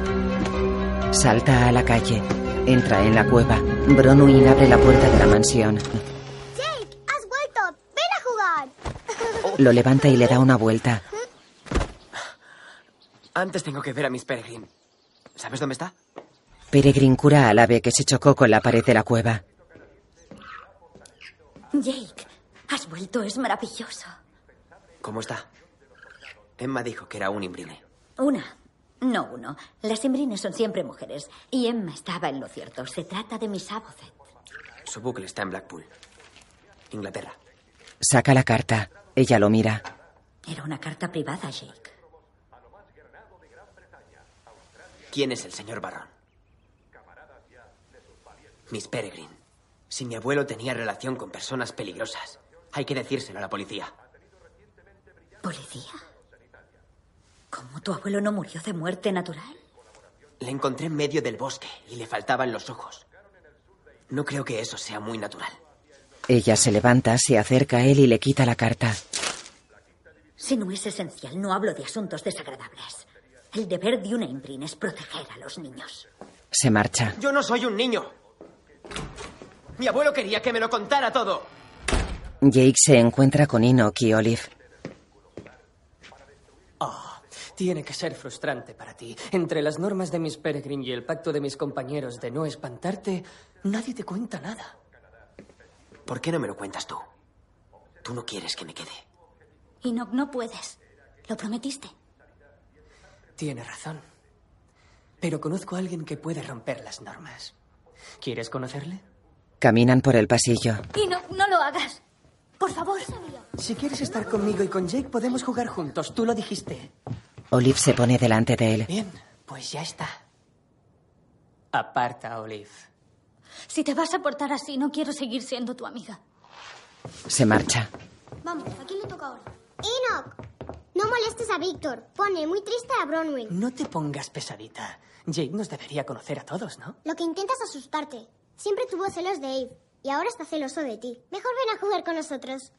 [SPEAKER 1] Salta a la calle, entra en la cueva. Bronwyn abre la puerta de la mansión.
[SPEAKER 9] Jake, has vuelto. Ven a jugar. <laughs>
[SPEAKER 1] Lo levanta y le da una vuelta.
[SPEAKER 2] Antes tengo que ver a Miss Peregrine. ¿Sabes dónde está?
[SPEAKER 1] Peregrine cura al ave que se chocó con la pared de la cueva.
[SPEAKER 5] Jake, has vuelto, es maravilloso.
[SPEAKER 2] ¿Cómo está? Emma dijo que era un imbrine.
[SPEAKER 5] Una, no uno. Las imbrines son siempre mujeres. Y Emma estaba en lo cierto. Se trata de Miss Abbott.
[SPEAKER 2] Su bucle está en Blackpool, Inglaterra.
[SPEAKER 1] Saca la carta. Ella lo mira.
[SPEAKER 5] Era una carta privada, Jake.
[SPEAKER 2] ¿Quién es el señor Barron? Miss Peregrine. Si mi abuelo tenía relación con personas peligrosas, hay que decírselo a la policía.
[SPEAKER 5] ¿Policía? ¿Cómo tu abuelo no murió de muerte natural?
[SPEAKER 2] Le encontré en medio del bosque y le faltaban los ojos. No creo que eso sea muy natural.
[SPEAKER 1] Ella se levanta, se acerca a él y le quita la carta.
[SPEAKER 5] Si no es esencial, no hablo de asuntos desagradables. El deber de una imbrine es proteger a los niños.
[SPEAKER 1] Se marcha.
[SPEAKER 2] Yo no soy un niño. Mi abuelo quería que me lo contara todo.
[SPEAKER 1] Jake se encuentra con Enoch y Olive.
[SPEAKER 18] Oh, tiene que ser frustrante para ti. Entre las normas de Miss Peregrine y el pacto de mis compañeros de no espantarte, nadie te cuenta nada.
[SPEAKER 2] ¿Por qué no me lo cuentas tú? Tú no quieres que me quede.
[SPEAKER 19] Y no, no puedes. Lo prometiste.
[SPEAKER 18] Tiene razón. Pero conozco a alguien que puede romper las normas. ¿Quieres conocerle?
[SPEAKER 1] Caminan por el pasillo.
[SPEAKER 19] Y no, no lo hagas. Por favor.
[SPEAKER 18] Si quieres estar conmigo y con Jake, podemos jugar juntos. Tú lo dijiste.
[SPEAKER 1] Olive se pone delante de él.
[SPEAKER 18] Bien, pues ya está. Aparta, Olive.
[SPEAKER 19] Si te vas a portar así, no quiero seguir siendo tu amiga.
[SPEAKER 1] Se marcha.
[SPEAKER 9] Vamos, ¿a quién le toca ahora? Enoch, no molestes a Víctor. Pone muy triste a Bronwyn.
[SPEAKER 18] No te pongas pesadita. Jake nos debería conocer a todos, ¿no?
[SPEAKER 9] Lo que intentas es asustarte. Siempre tuvo celos de Abe y ahora está celoso de ti. Mejor ven a jugar con nosotros.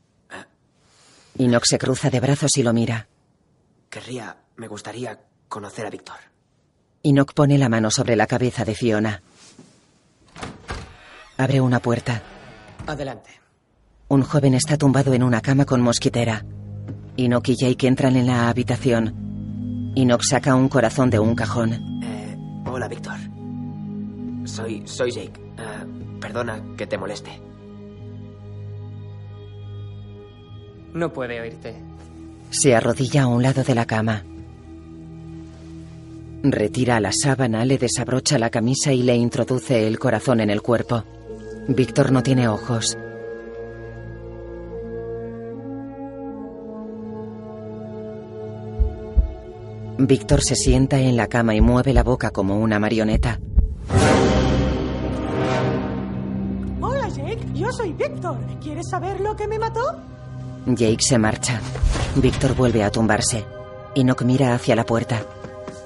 [SPEAKER 1] Enoch se cruza de brazos y lo mira.
[SPEAKER 2] Querría, me gustaría conocer a Víctor.
[SPEAKER 1] Enoch pone la mano sobre la cabeza de Fiona. Abre una puerta.
[SPEAKER 18] Adelante.
[SPEAKER 1] Un joven está tumbado en una cama con mosquitera. Enoch y Jake entran en la habitación. Enoch saca un corazón de un cajón.
[SPEAKER 2] Eh, hola, Víctor. Soy, soy Jake. Eh, perdona que te moleste.
[SPEAKER 18] No puede oírte.
[SPEAKER 1] Se arrodilla a un lado de la cama. Retira la sábana, le desabrocha la camisa y le introduce el corazón en el cuerpo. Víctor no tiene ojos. Víctor se sienta en la cama y mueve la boca como una marioneta.
[SPEAKER 22] Hola, Jake. Yo soy Víctor. ¿Quieres saber lo que me mató?
[SPEAKER 1] Jake se marcha. Víctor vuelve a tumbarse. Enoch mira hacia la puerta.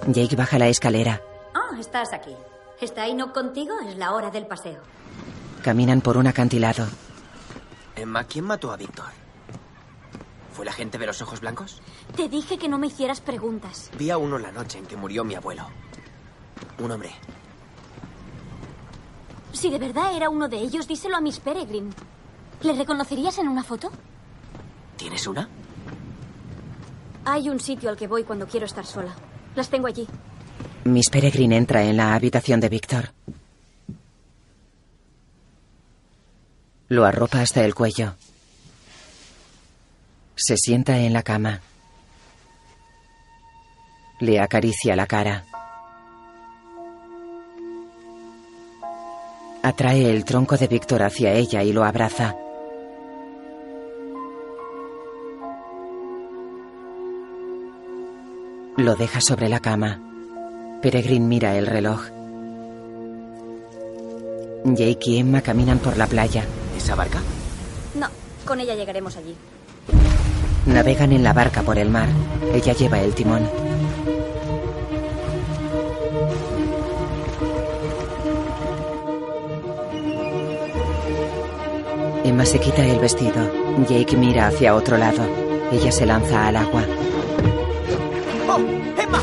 [SPEAKER 1] Jake baja la escalera.
[SPEAKER 5] Oh, estás aquí. ¿Está Enoch contigo? Es la hora del paseo.
[SPEAKER 1] Caminan por un acantilado.
[SPEAKER 2] Emma, ¿quién mató a Víctor? ¿Fue la gente de los ojos blancos?
[SPEAKER 19] Te dije que no me hicieras preguntas.
[SPEAKER 2] Vi a uno la noche en que murió mi abuelo. Un hombre.
[SPEAKER 19] Si de verdad era uno de ellos, díselo a Miss Peregrine. ¿Le reconocerías en una foto?
[SPEAKER 2] ¿Tienes una?
[SPEAKER 19] Hay un sitio al que voy cuando quiero estar sola. Las tengo allí.
[SPEAKER 1] Miss Peregrine entra en la habitación de Víctor. Lo arropa hasta el cuello. Se sienta en la cama. Le acaricia la cara. Atrae el tronco de Víctor hacia ella y lo abraza. Lo deja sobre la cama. Peregrine mira el reloj. Jake y Emma caminan por la playa.
[SPEAKER 2] ¿Esa barca?
[SPEAKER 17] No, con ella llegaremos allí.
[SPEAKER 1] Navegan en la barca por el mar. Ella lleva el timón. Emma se quita el vestido. Jake mira hacia otro lado. Ella se lanza al agua.
[SPEAKER 15] ¡Oh! ¡Emma!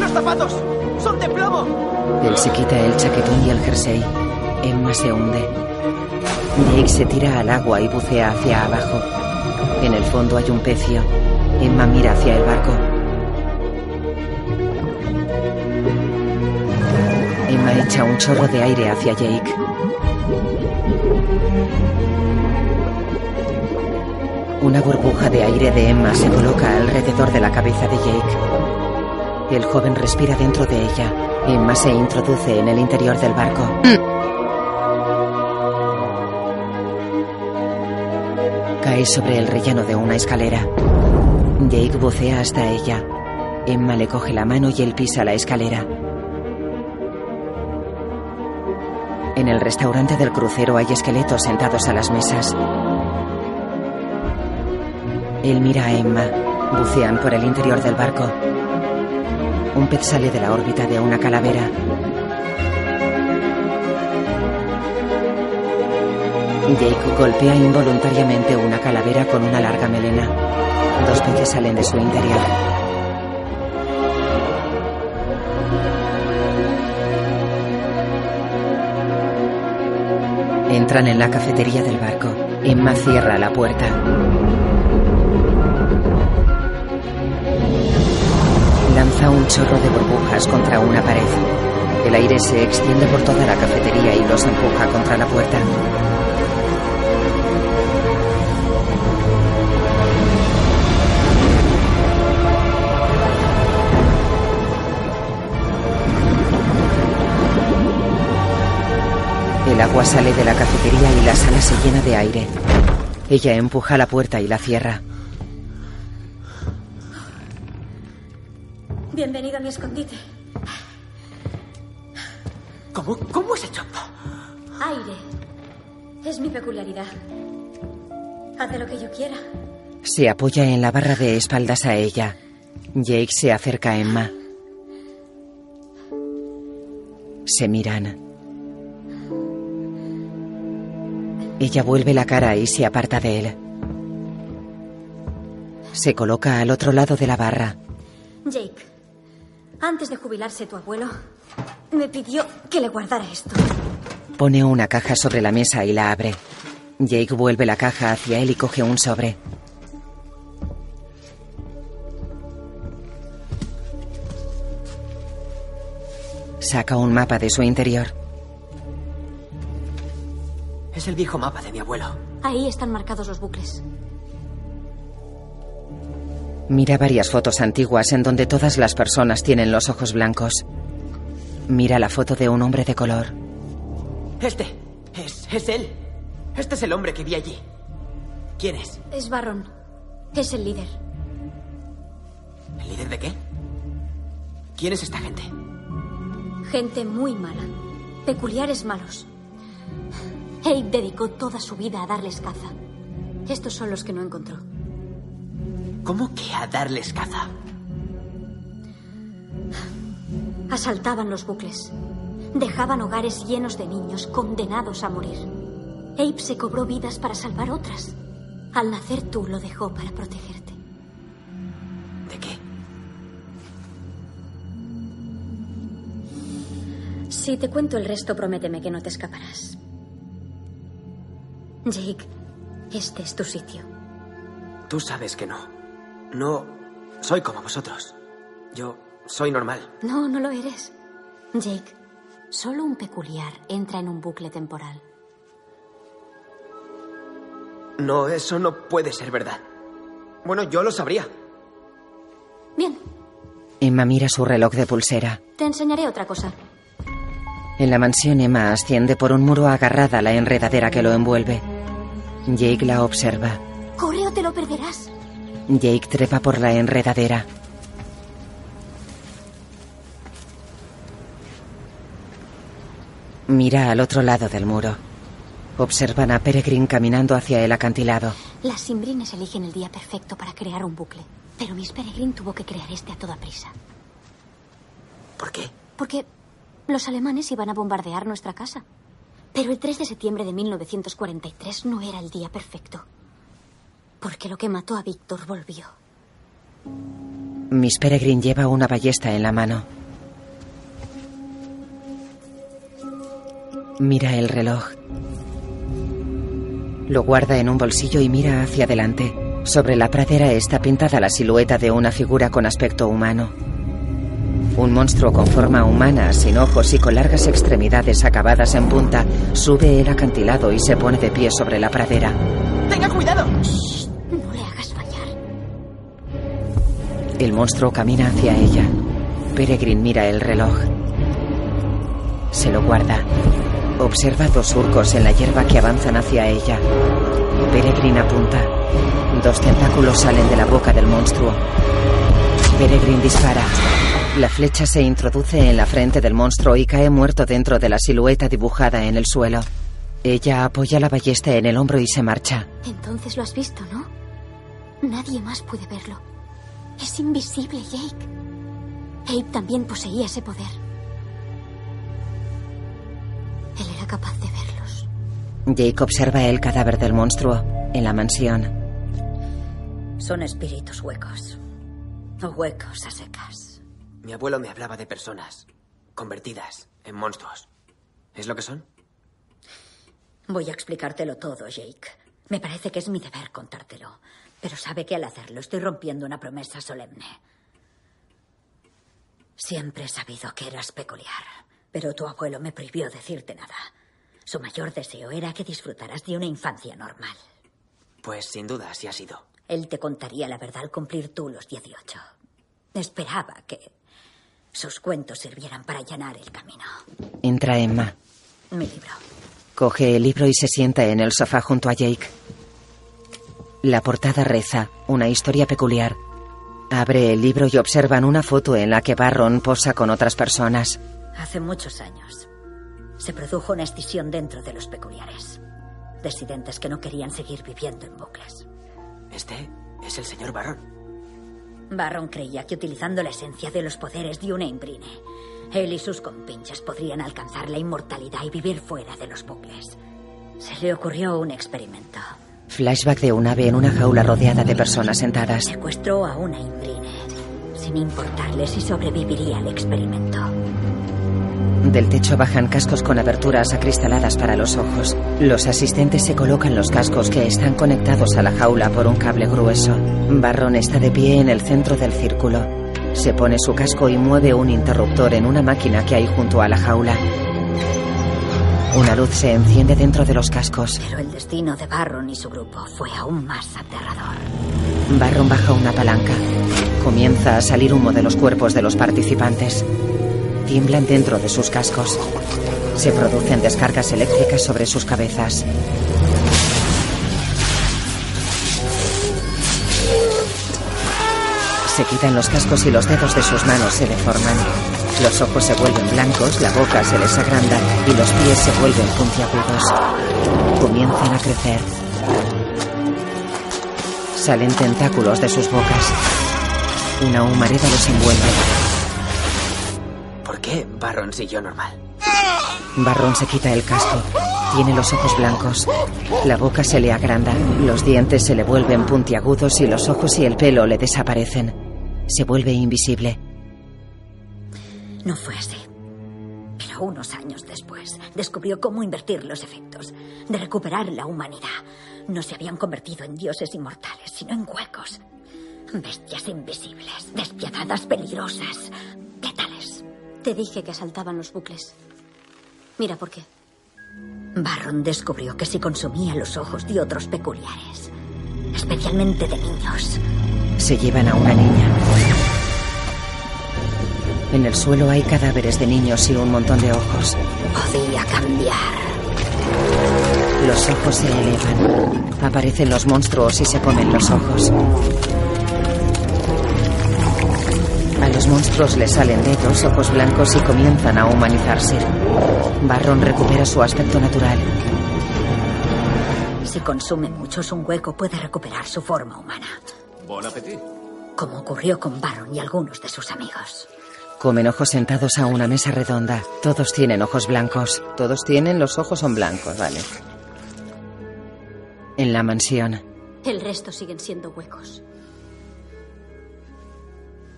[SPEAKER 15] ¡Los zapatos! ¡Son de plomo!
[SPEAKER 1] Él se quita el chaquetón y el jersey. Emma se hunde. Jake se tira al agua y bucea hacia abajo. En el fondo hay un pecio. Emma mira hacia el barco. Emma echa un chorro de aire hacia Jake. Una burbuja de aire de Emma se coloca alrededor de la cabeza de Jake. El joven respira dentro de ella. Emma se introduce en el interior del barco. Cae sobre el relleno de una escalera. Jake bucea hasta ella. Emma le coge la mano y él pisa la escalera. En el restaurante del crucero hay esqueletos sentados a las mesas. Él mira a Emma. Bucean por el interior del barco. Un pez sale de la órbita de una calavera. Jake golpea involuntariamente una calavera con una larga melena. Dos peces salen de su interior. Entran en la cafetería del barco. Emma cierra la puerta. Lanza un chorro de burbujas contra una pared. El aire se extiende por toda la cafetería y los empuja contra la puerta. El agua sale de la cafetería y la sala se llena de aire. Ella empuja la puerta y la cierra.
[SPEAKER 17] Bienvenido a mi escondite.
[SPEAKER 15] ¿Cómo, cómo has hecho?
[SPEAKER 17] Aire. Es mi peculiaridad. Hace lo que yo quiera.
[SPEAKER 1] Se apoya en la barra de espaldas a ella. Jake se acerca a Emma. Se miran. Ella vuelve la cara y se aparta de él. Se coloca al otro lado de la barra.
[SPEAKER 17] Jake, antes de jubilarse tu abuelo, me pidió que le guardara esto.
[SPEAKER 1] Pone una caja sobre la mesa y la abre. Jake vuelve la caja hacia él y coge un sobre. Saca un mapa de su interior.
[SPEAKER 2] Es el viejo mapa de mi abuelo.
[SPEAKER 17] Ahí están marcados los bucles.
[SPEAKER 1] Mira varias fotos antiguas en donde todas las personas tienen los ojos blancos. Mira la foto de un hombre de color.
[SPEAKER 2] Este. Es, es él. Este es el hombre que vi allí. ¿Quién es?
[SPEAKER 17] Es Barron. Es el líder.
[SPEAKER 2] ¿El líder de qué? ¿Quién es esta gente?
[SPEAKER 17] Gente muy mala. Peculiares malos. Abe dedicó toda su vida a darles caza. Estos son los que no encontró.
[SPEAKER 2] ¿Cómo que a darles caza?
[SPEAKER 17] Asaltaban los bucles. Dejaban hogares llenos de niños condenados a morir. Abe se cobró vidas para salvar otras. Al nacer tú lo dejó para protegerte.
[SPEAKER 2] ¿De qué?
[SPEAKER 17] Si te cuento el resto, prométeme que no te escaparás. Jake, este es tu sitio.
[SPEAKER 2] Tú sabes que no. No soy como vosotros. Yo soy normal.
[SPEAKER 17] No, no lo eres. Jake, solo un peculiar entra en un bucle temporal.
[SPEAKER 2] No, eso no puede ser verdad. Bueno, yo lo sabría.
[SPEAKER 17] Bien,
[SPEAKER 1] Emma mira su reloj de pulsera.
[SPEAKER 17] te enseñaré otra cosa.
[SPEAKER 1] En la mansión Emma asciende por un muro agarrada a la enredadera que lo envuelve. Jake la observa.
[SPEAKER 17] Corre o te lo perderás.
[SPEAKER 1] Jake trepa por la enredadera. Mira al otro lado del muro. Observan a Peregrine caminando hacia el acantilado.
[SPEAKER 19] Las simbrines eligen el día perfecto para crear un bucle. Pero Miss Peregrine tuvo que crear este a toda prisa.
[SPEAKER 2] ¿Por qué?
[SPEAKER 19] Porque los alemanes iban a bombardear nuestra casa. Pero el 3 de septiembre de 1943 no era el día perfecto. Porque lo que mató a Víctor volvió.
[SPEAKER 1] Miss Peregrine lleva una ballesta en la mano. Mira el reloj. Lo guarda en un bolsillo y mira hacia adelante. Sobre la pradera está pintada la silueta de una figura con aspecto humano. Un monstruo con forma humana, sin ojos y con largas extremidades acabadas en punta, sube el acantilado y se pone de pie sobre la pradera.
[SPEAKER 15] ¡Tenga cuidado!
[SPEAKER 19] No le hagas fallar.
[SPEAKER 1] El monstruo camina hacia ella. Peregrine mira el reloj. Se lo guarda. Observa dos surcos en la hierba que avanzan hacia ella. Peregrine apunta. Dos tentáculos salen de la boca del monstruo. Peregrine dispara. La flecha se introduce en la frente del monstruo y cae muerto dentro de la silueta dibujada en el suelo. Ella apoya la ballesta en el hombro y se marcha.
[SPEAKER 19] Entonces lo has visto, ¿no? Nadie más puede verlo. Es invisible, Jake. Abe también poseía ese poder. Él era capaz de verlos.
[SPEAKER 1] Jake observa el cadáver del monstruo en la mansión.
[SPEAKER 5] Son espíritus huecos. O huecos a secas.
[SPEAKER 2] Mi abuelo me hablaba de personas convertidas en monstruos. ¿Es lo que son?
[SPEAKER 5] Voy a explicártelo todo, Jake. Me parece que es mi deber contártelo. Pero sabe que al hacerlo estoy rompiendo una promesa solemne. Siempre he sabido que eras peculiar, pero tu abuelo me prohibió decirte nada. Su mayor deseo era que disfrutaras de una infancia normal.
[SPEAKER 2] Pues sin duda así ha sido.
[SPEAKER 5] Él te contaría la verdad al cumplir tú los 18. Esperaba que sus cuentos sirvieran para allanar el camino.
[SPEAKER 1] Entra Emma.
[SPEAKER 5] Mi libro.
[SPEAKER 1] Coge el libro y se sienta en el sofá junto a Jake. La portada reza, una historia peculiar. Abre el libro y observan una foto en la que Barron posa con otras personas.
[SPEAKER 5] Hace muchos años se produjo una escisión dentro de los peculiares. Desidentes que no querían seguir viviendo en bucles.
[SPEAKER 2] Este es el señor Barron.
[SPEAKER 5] Barron creía que utilizando la esencia de los poderes de una imbrine, él y sus compinches podrían alcanzar la inmortalidad y vivir fuera de los bucles. Se le ocurrió un experimento.
[SPEAKER 1] Flashback de un ave en una jaula rodeada de personas sentadas.
[SPEAKER 5] Secuestró a una imbrine, sin importarle si sobreviviría al experimento.
[SPEAKER 1] Del techo bajan cascos con aberturas acristaladas para los ojos. Los asistentes se colocan los cascos que están conectados a la jaula por un cable grueso. Barron está de pie en el centro del círculo. Se pone su casco y mueve un interruptor en una máquina que hay junto a la jaula. Una luz se enciende dentro de los cascos.
[SPEAKER 5] Pero el destino de Barron y su grupo fue aún más aterrador.
[SPEAKER 1] Barron baja una palanca. Comienza a salir humo de los cuerpos de los participantes. Tiemblan dentro de sus cascos. Se producen descargas eléctricas sobre sus cabezas. Se quitan los cascos y los dedos de sus manos se deforman. Los ojos se vuelven blancos, la boca se les agranda y los pies se vuelven puntiagudos. Comienzan a crecer. Salen tentáculos de sus bocas. Una humareda los envuelve.
[SPEAKER 2] ¿Por qué Barron siguió normal?
[SPEAKER 1] Barron se quita el casco. Tiene los ojos blancos. La boca se le agranda. Los dientes se le vuelven puntiagudos y los ojos y el pelo le desaparecen. Se vuelve invisible.
[SPEAKER 5] No fue así. Pero unos años después descubrió cómo invertir los efectos, de recuperar la humanidad. No se habían convertido en dioses inmortales, sino en huecos. Bestias invisibles, despiadadas, peligrosas. ¿Qué tales?
[SPEAKER 19] Te dije que asaltaban los bucles. Mira por qué.
[SPEAKER 5] Barron descubrió que si consumía los ojos de otros peculiares, especialmente de niños,
[SPEAKER 1] se llevan a una niña. En el suelo hay cadáveres de niños y un montón de ojos.
[SPEAKER 5] Podía cambiar.
[SPEAKER 1] Los ojos se elevan. Aparecen los monstruos y se comen los ojos. Al Los monstruos le salen de dos ojos blancos y comienzan a humanizarse. Barron recupera su aspecto natural.
[SPEAKER 5] Si consume muchos, un hueco puede recuperar su forma humana.
[SPEAKER 20] Bon appetit.
[SPEAKER 5] Como ocurrió con Barron y algunos de sus amigos.
[SPEAKER 1] Comen ojos sentados a una mesa redonda. Todos tienen ojos blancos. Todos tienen los ojos son blancos, vale. En la mansión.
[SPEAKER 19] El resto siguen siendo huecos.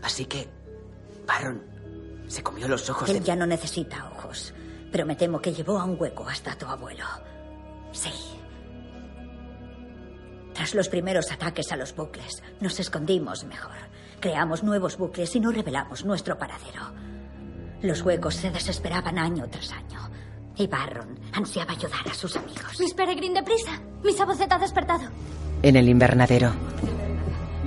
[SPEAKER 2] Así que. Barron se comió los ojos
[SPEAKER 5] Él
[SPEAKER 2] de.
[SPEAKER 5] ya no necesita ojos, pero me temo que llevó a un hueco hasta tu abuelo. Sí. Tras los primeros ataques a los bucles, nos escondimos mejor. Creamos nuevos bucles y no revelamos nuestro paradero. Los huecos se desesperaban año tras año. Y Barron ansiaba ayudar a sus amigos.
[SPEAKER 19] Miss Peregrine, deprisa. Mi saboceta ha despertado.
[SPEAKER 1] En el invernadero.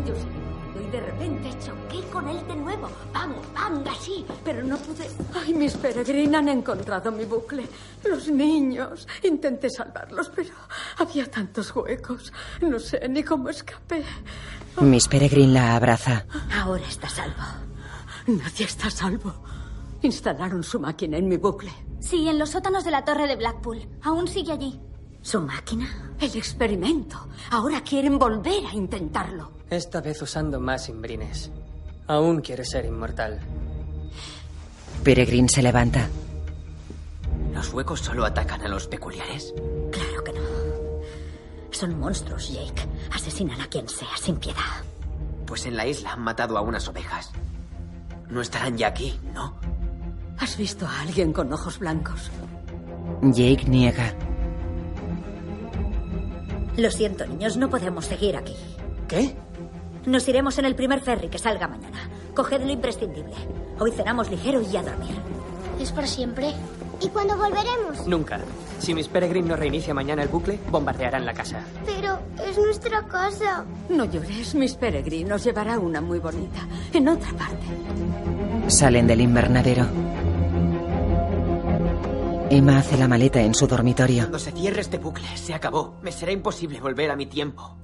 [SPEAKER 12] Yo seguí y de repente choqué con él de nuevo. Vamos, bang, así. Pero no pude. Ay, mis Peregrine han encontrado mi bucle. Los niños. Intenté salvarlos, pero había tantos huecos. No sé ni cómo escapé.
[SPEAKER 1] Miss Peregrine la abraza.
[SPEAKER 5] Ahora está salvo.
[SPEAKER 12] Nadie está salvo. Instalaron su máquina en mi bucle.
[SPEAKER 19] Sí, en los sótanos de la torre de Blackpool. Aún sigue allí.
[SPEAKER 5] ¿Su máquina?
[SPEAKER 12] El experimento. Ahora quieren volver a intentarlo.
[SPEAKER 18] Esta vez usando más imbrines. Aún quiere ser inmortal.
[SPEAKER 1] Peregrine se levanta.
[SPEAKER 2] ¿Los huecos solo atacan a los peculiares?
[SPEAKER 5] Claro que no. Son monstruos, Jake. Asesinan a quien sea sin piedad.
[SPEAKER 2] Pues en la isla han matado a unas ovejas. No estarán ya aquí, ¿no?
[SPEAKER 12] ¿Has visto a alguien con ojos blancos?
[SPEAKER 1] Jake niega.
[SPEAKER 5] Lo siento, niños, no podemos seguir aquí.
[SPEAKER 18] ¿Qué?
[SPEAKER 5] Nos iremos en el primer ferry que salga mañana. Coged lo imprescindible. Hoy cenamos ligero y a dormir.
[SPEAKER 9] ¿Es para siempre? ¿Y cuándo volveremos?
[SPEAKER 18] Nunca. Si Miss Peregrine no reinicia mañana el bucle, bombardearán la casa.
[SPEAKER 9] Pero es nuestra casa.
[SPEAKER 12] No llores, Miss Peregrine nos llevará una muy bonita. En otra parte.
[SPEAKER 1] Salen del invernadero. Emma hace la maleta en su dormitorio.
[SPEAKER 2] Cuando se cierre este bucle, se acabó. Me será imposible volver a mi tiempo.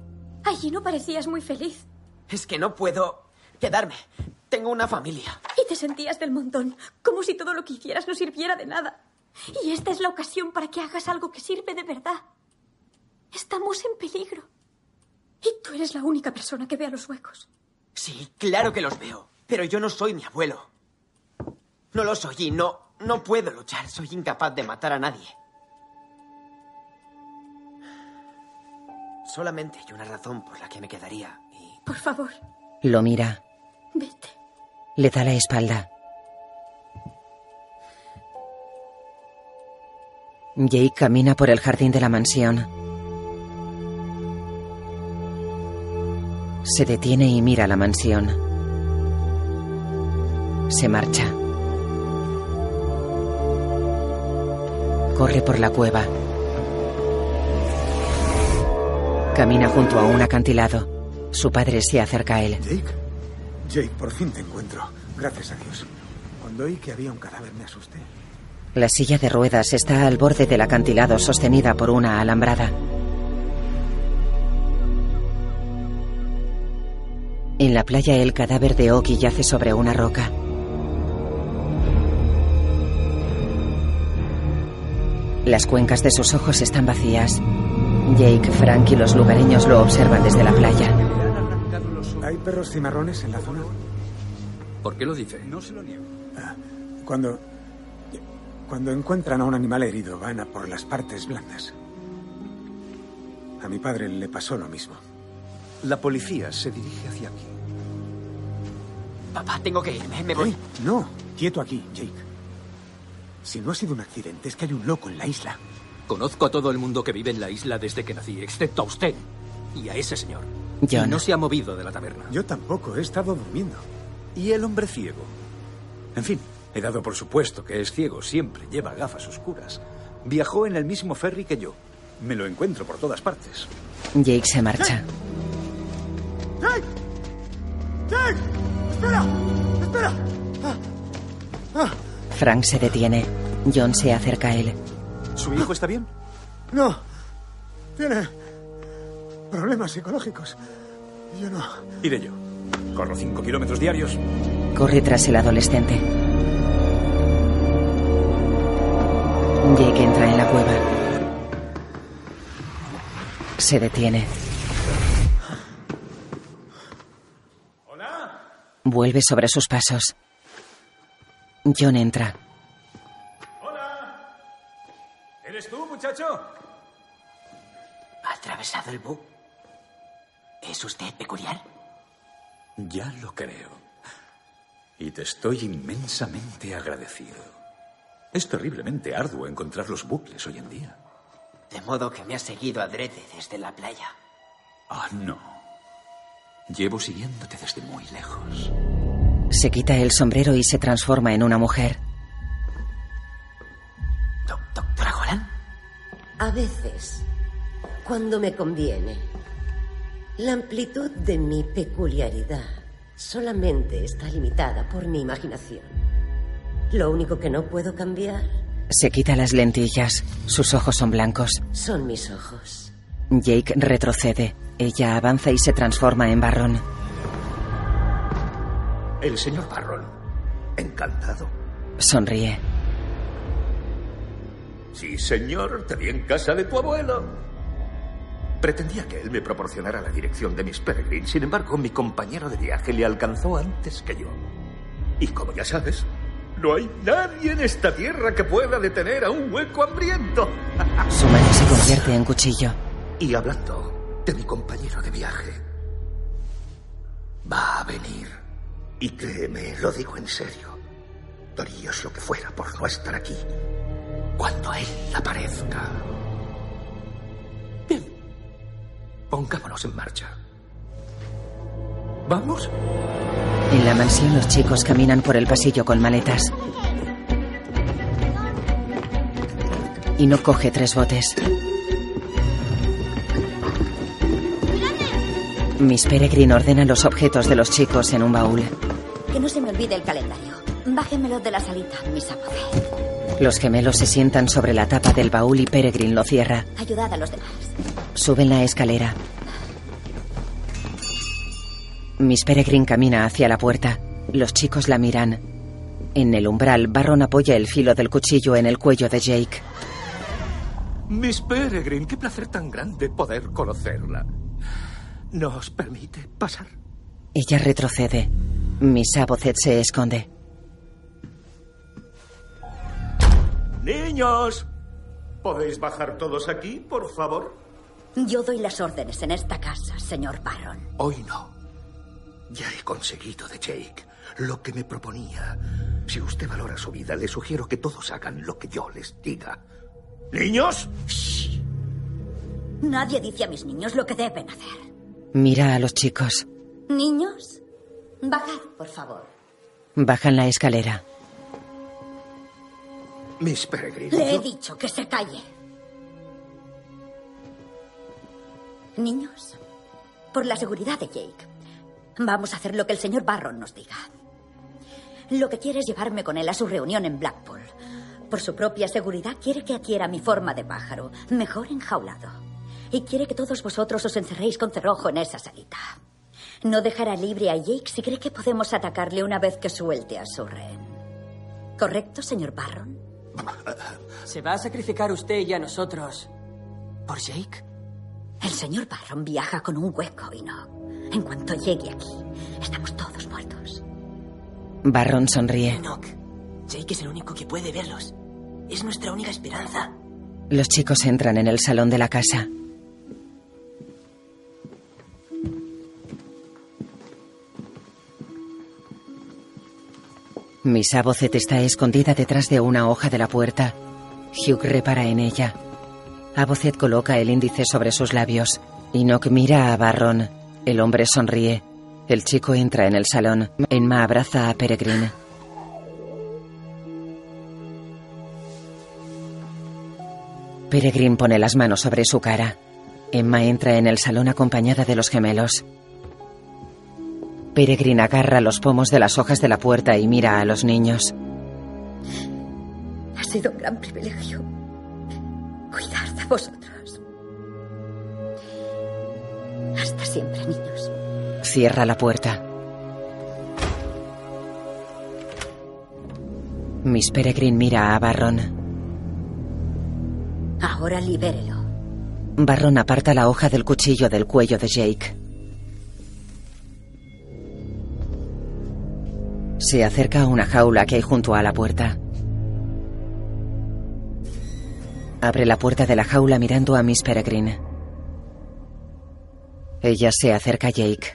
[SPEAKER 19] Allí no parecías muy feliz.
[SPEAKER 2] Es que no puedo quedarme. Tengo una familia.
[SPEAKER 19] Y te sentías del montón, como si todo lo que hicieras no sirviera de nada. Y esta es la ocasión para que hagas algo que sirve de verdad. Estamos en peligro. Y tú eres la única persona que ve a los huecos.
[SPEAKER 2] Sí, claro que los veo. Pero yo no soy mi abuelo. No lo soy y no, no puedo luchar. Soy incapaz de matar a nadie. Solamente hay una razón por la que me quedaría.
[SPEAKER 19] Por favor,
[SPEAKER 1] Lo mira.
[SPEAKER 19] vete.
[SPEAKER 1] Le da la espalda. Jake camina por el jardín de la mansión. Se detiene y mira la mansión. Se marcha. Corre por la cueva. Camina junto a un acantilado. Su padre se acerca a él.
[SPEAKER 8] Jake. Jake, por fin te encuentro. Gracias a Dios. Cuando oí que había un cadáver me asusté.
[SPEAKER 1] La silla de ruedas está al borde del acantilado sostenida por una alambrada. En la playa el cadáver de Oki yace sobre una roca. Las cuencas de sus ojos están vacías. Jake, Frank y los lugareños lo observan desde la playa.
[SPEAKER 8] ¿Hay perros cimarrones en la zona?
[SPEAKER 14] ¿Por qué lo dice?
[SPEAKER 8] No se lo niego. Cuando. Cuando encuentran a un animal herido, van a por las partes blandas. A mi padre le pasó lo mismo.
[SPEAKER 21] La policía se dirige hacia aquí.
[SPEAKER 2] Papá, tengo que irme. Me voy.
[SPEAKER 8] No, quieto aquí, Jake. Si no ha sido un accidente, es que hay un loco en la isla.
[SPEAKER 14] Conozco a todo el mundo que vive en la isla desde que nací, excepto a usted y a ese señor.
[SPEAKER 1] John.
[SPEAKER 14] Y no se ha movido de la taberna.
[SPEAKER 8] Yo tampoco, he estado durmiendo.
[SPEAKER 21] ¿Y el hombre ciego? En fin, he dado por supuesto que es ciego, siempre lleva gafas oscuras. Viajó en el mismo ferry que yo. Me lo encuentro por todas partes.
[SPEAKER 1] Jake se marcha.
[SPEAKER 8] ¡Jake! ¡Jake! ¡Espera! ¡Espera!
[SPEAKER 1] Frank se detiene. John se acerca a él.
[SPEAKER 21] ¿Su hijo está bien?
[SPEAKER 8] No. Tiene problemas psicológicos. Yo no.
[SPEAKER 21] Iré yo. Corro cinco kilómetros diarios.
[SPEAKER 1] Corre tras el adolescente. Jake entra en la cueva. Se detiene. Vuelve sobre sus pasos. John entra.
[SPEAKER 21] ¿Eres tú, muchacho?
[SPEAKER 10] ¿Ha atravesado el bu? ¿Es usted peculiar?
[SPEAKER 21] Ya lo creo. Y te estoy inmensamente agradecido. Es terriblemente arduo encontrar los bucles hoy en día.
[SPEAKER 2] De modo que me has seguido adrede desde la playa.
[SPEAKER 21] Ah, no. Llevo siguiéndote desde muy lejos.
[SPEAKER 1] Se quita el sombrero y se transforma en una mujer.
[SPEAKER 2] ¿Doctora Holland?
[SPEAKER 23] A veces, cuando me conviene, la amplitud de mi peculiaridad solamente está limitada por mi imaginación. Lo único que no puedo cambiar
[SPEAKER 1] Se quita las lentillas. Sus ojos son blancos.
[SPEAKER 23] son mis ojos.
[SPEAKER 1] Jake retrocede. Ella avanza y se transforma en Barrón.
[SPEAKER 16] El señor Barron. Encantado.
[SPEAKER 1] Sonríe.
[SPEAKER 16] Sí, señor, te vi en casa de tu abuelo. Pretendía que él me proporcionara la dirección de Miss Peregrine. Sin embargo, mi compañero de viaje le alcanzó antes que yo. Y como ya sabes, no hay nadie en esta tierra que pueda detener a un hueco hambriento. <laughs>
[SPEAKER 1] Su mano se convierte en cuchillo.
[SPEAKER 16] Y hablando de mi compañero de viaje, va a venir. Y créeme, lo digo en serio. Darías lo que fuera por no estar aquí cuando él aparezca. Pongámonos en marcha. ¿Vamos?
[SPEAKER 1] En la mansión los chicos caminan por el pasillo con maletas. Y no coge tres botes. Miss Peregrine ordena los objetos de los chicos en un baúl.
[SPEAKER 5] Que no se me olvide el calendario. Bájemelo de la salita, mis amores.
[SPEAKER 1] Los gemelos se sientan sobre la tapa del baúl y Peregrine lo cierra.
[SPEAKER 5] Ayudad a los demás.
[SPEAKER 1] Suben la escalera. Miss Peregrine camina hacia la puerta. Los chicos la miran. En el umbral, Barron apoya el filo del cuchillo en el cuello de Jake.
[SPEAKER 16] Miss Peregrine, qué placer tan grande poder conocerla. ¿Nos permite pasar?
[SPEAKER 1] Ella retrocede. Miss Abocet se esconde.
[SPEAKER 16] Niños, ¿podéis bajar todos aquí, por favor?
[SPEAKER 5] Yo doy las órdenes en esta casa, señor Barron.
[SPEAKER 16] Hoy no. Ya he conseguido de Jake lo que me proponía. Si usted valora su vida, le sugiero que todos hagan lo que yo les diga. ¿Niños?
[SPEAKER 5] Nadie dice a mis niños lo que deben hacer.
[SPEAKER 1] Mira a los chicos.
[SPEAKER 5] Niños, bajad, por favor.
[SPEAKER 1] Bajan la escalera.
[SPEAKER 16] Miss Peregrine.
[SPEAKER 5] Le he
[SPEAKER 16] yo-
[SPEAKER 5] dicho que se calle. Niños, por la seguridad de Jake, vamos a hacer lo que el señor Barron nos diga. Lo que quiere es llevarme con él a su reunión en Blackpool. Por su propia seguridad quiere que adquiera mi forma de pájaro, mejor enjaulado. Y quiere que todos vosotros os encerréis con cerrojo en esa salita. No dejará libre a Jake si cree que podemos atacarle una vez que suelte a su rehén. ¿Correcto, señor Barron?
[SPEAKER 18] ¿Se va a sacrificar usted y a nosotros por Jake?
[SPEAKER 5] El señor Barron viaja con un hueco y no. En cuanto llegue aquí, estamos todos muertos.
[SPEAKER 1] Barron sonríe.
[SPEAKER 15] Enoch, Jake es el único que puede verlos. Es nuestra única esperanza.
[SPEAKER 1] Los chicos entran en el salón de la casa. Miss Abocet está escondida detrás de una hoja de la puerta. Hugh repara en ella. Abocet coloca el índice sobre sus labios. Enoch mira a Barron. El hombre sonríe. El chico entra en el salón. Emma abraza a Peregrine. Peregrine pone las manos sobre su cara. Emma entra en el salón acompañada de los gemelos. Peregrine agarra los pomos de las hojas de la puerta y mira a los niños.
[SPEAKER 5] Ha sido un gran privilegio cuidar de vosotros. Hasta siempre, niños.
[SPEAKER 1] Cierra la puerta. Miss Peregrine mira a Barron.
[SPEAKER 5] Ahora libérelo.
[SPEAKER 1] Barron aparta la hoja del cuchillo del cuello de Jake. Se acerca a una jaula que hay junto a la puerta. Abre la puerta de la jaula mirando a Miss Peregrine. Ella se acerca a Jake.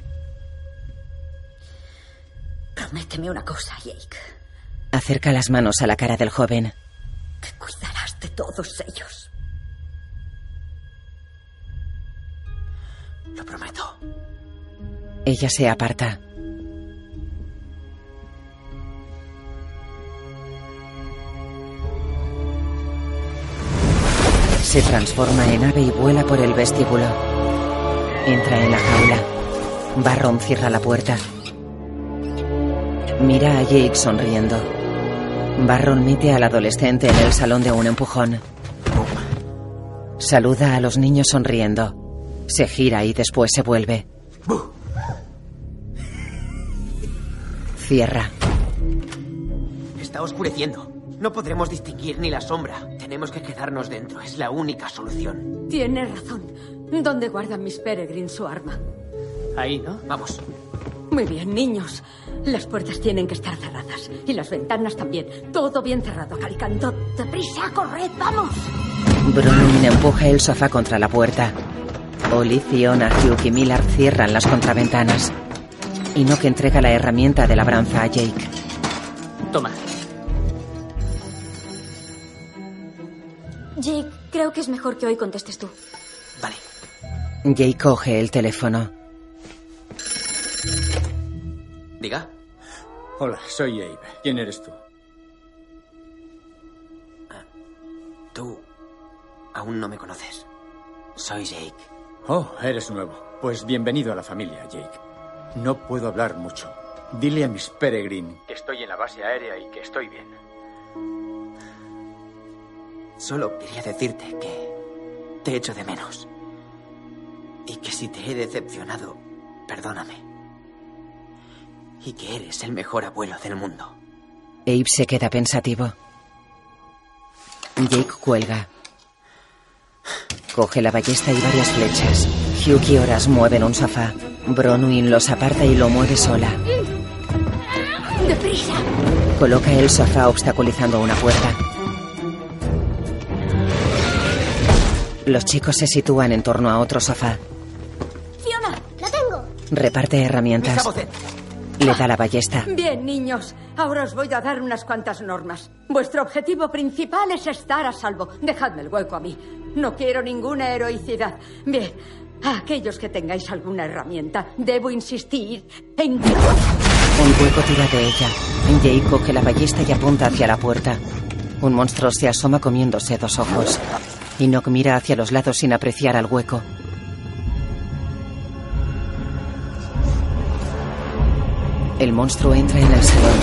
[SPEAKER 5] Prométeme una cosa, Jake.
[SPEAKER 1] Acerca las manos a la cara del joven.
[SPEAKER 5] Que cuidarás de todos ellos.
[SPEAKER 2] Lo prometo.
[SPEAKER 1] Ella se aparta. Se transforma en ave y vuela por el vestíbulo. Entra en la jaula. Barron cierra la puerta. Mira a Jake sonriendo. Barron mete al adolescente en el salón de un empujón. Saluda a los niños sonriendo. Se gira y después se vuelve. Cierra.
[SPEAKER 2] Está oscureciendo. No podremos distinguir ni la sombra. Tenemos que quedarnos dentro. Es la única solución.
[SPEAKER 12] Tienes razón. ¿Dónde guarda Miss Peregrine su arma?
[SPEAKER 2] Ahí, ¿no? Vamos.
[SPEAKER 12] Muy bien, niños. Las puertas tienen que estar cerradas. Y las ventanas también. Todo bien cerrado, Calicanto. ¡Deprisa, corred, vamos!
[SPEAKER 1] Bronwyn empuja el sofá contra la puerta. Oli, Fiona, Hugh y Millard cierran las contraventanas. Enoch entrega la herramienta de labranza a Jake.
[SPEAKER 18] Toma.
[SPEAKER 17] Jake, creo que es mejor que hoy contestes tú.
[SPEAKER 1] Jake coge el teléfono.
[SPEAKER 2] Diga.
[SPEAKER 21] Hola, soy Abe. ¿Quién eres tú?
[SPEAKER 2] Tú aún no me conoces. Soy Jake.
[SPEAKER 21] Oh, eres nuevo. Pues bienvenido a la familia, Jake. No puedo hablar mucho. Dile a Miss Peregrine que estoy en la base aérea y que estoy bien.
[SPEAKER 2] Solo quería decirte que te echo de menos. Y que si te he decepcionado, perdóname. Y que eres el mejor abuelo del mundo.
[SPEAKER 1] Abe se queda pensativo. Jake cuelga. Coge la ballesta y varias flechas. Hugh y Horas mueven un sofá. Bronwyn los aparta y lo mueve sola.
[SPEAKER 12] ¡Deprisa!
[SPEAKER 1] Coloca el sofá obstaculizando una puerta. Los chicos se sitúan en torno a otro sofá.
[SPEAKER 9] Fiona, la tengo.
[SPEAKER 1] Reparte herramientas. Le da la ballesta.
[SPEAKER 12] Bien, niños. Ahora os voy a dar unas cuantas normas. Vuestro objetivo principal es estar a salvo. Dejadme el hueco a mí. No quiero ninguna heroicidad. Bien. A aquellos que tengáis alguna herramienta, debo insistir en que...
[SPEAKER 1] Un hueco tira de ella. Jake coge la ballesta y apunta hacia la puerta. Un monstruo se asoma comiéndose dos ojos. Enoch mira hacia los lados sin apreciar al hueco. El monstruo entra en el salón.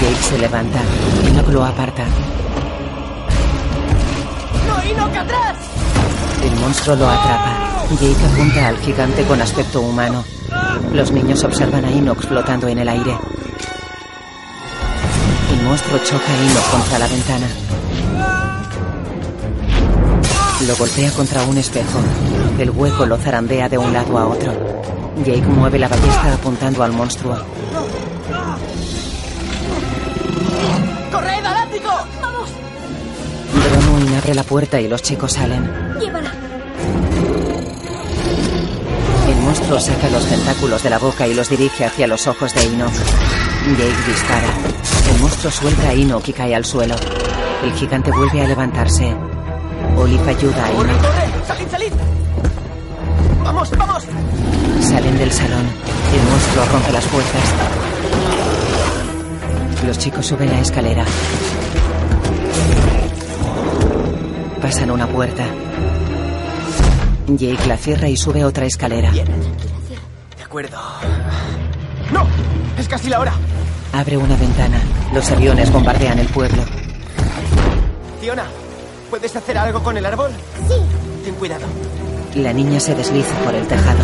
[SPEAKER 1] Jake se levanta. Enoch lo aparta.
[SPEAKER 15] ¡No, Enoch, atrás!
[SPEAKER 1] El monstruo lo atrapa. Jake apunta al gigante con aspecto humano. Los niños observan a Enoch flotando en el aire. El monstruo choca a Enoch contra la ventana. Lo golpea contra un espejo. El hueco lo zarandea de un lado a otro. Jake mueve la ballesta apuntando al monstruo.
[SPEAKER 15] ¡Corred, al ático! ¡Vamos!
[SPEAKER 1] Bronwyn abre la puerta y los chicos salen.
[SPEAKER 17] Llévala.
[SPEAKER 1] El monstruo saca los tentáculos de la boca y los dirige hacia los ojos de Enoch. Jake dispara. El monstruo suelta a Enoch y cae al suelo. El gigante vuelve a levantarse. Olive ayuda a
[SPEAKER 15] ¡Corre,
[SPEAKER 1] Enoch.
[SPEAKER 15] corre! ¡Salid, salid! ¡Vamos, vamos!
[SPEAKER 1] Salen del salón. El monstruo rompe las puertas. Los chicos suben la escalera. Pasan una puerta. Jake la cierra y sube otra escalera.
[SPEAKER 2] De acuerdo. ¡No! ¡Es casi la hora!
[SPEAKER 1] Abre una ventana. Los aviones bombardean el pueblo.
[SPEAKER 2] Fiona, ¿puedes hacer algo con el árbol?
[SPEAKER 9] Sí.
[SPEAKER 2] Ten cuidado.
[SPEAKER 1] La niña se desliza por el tejado.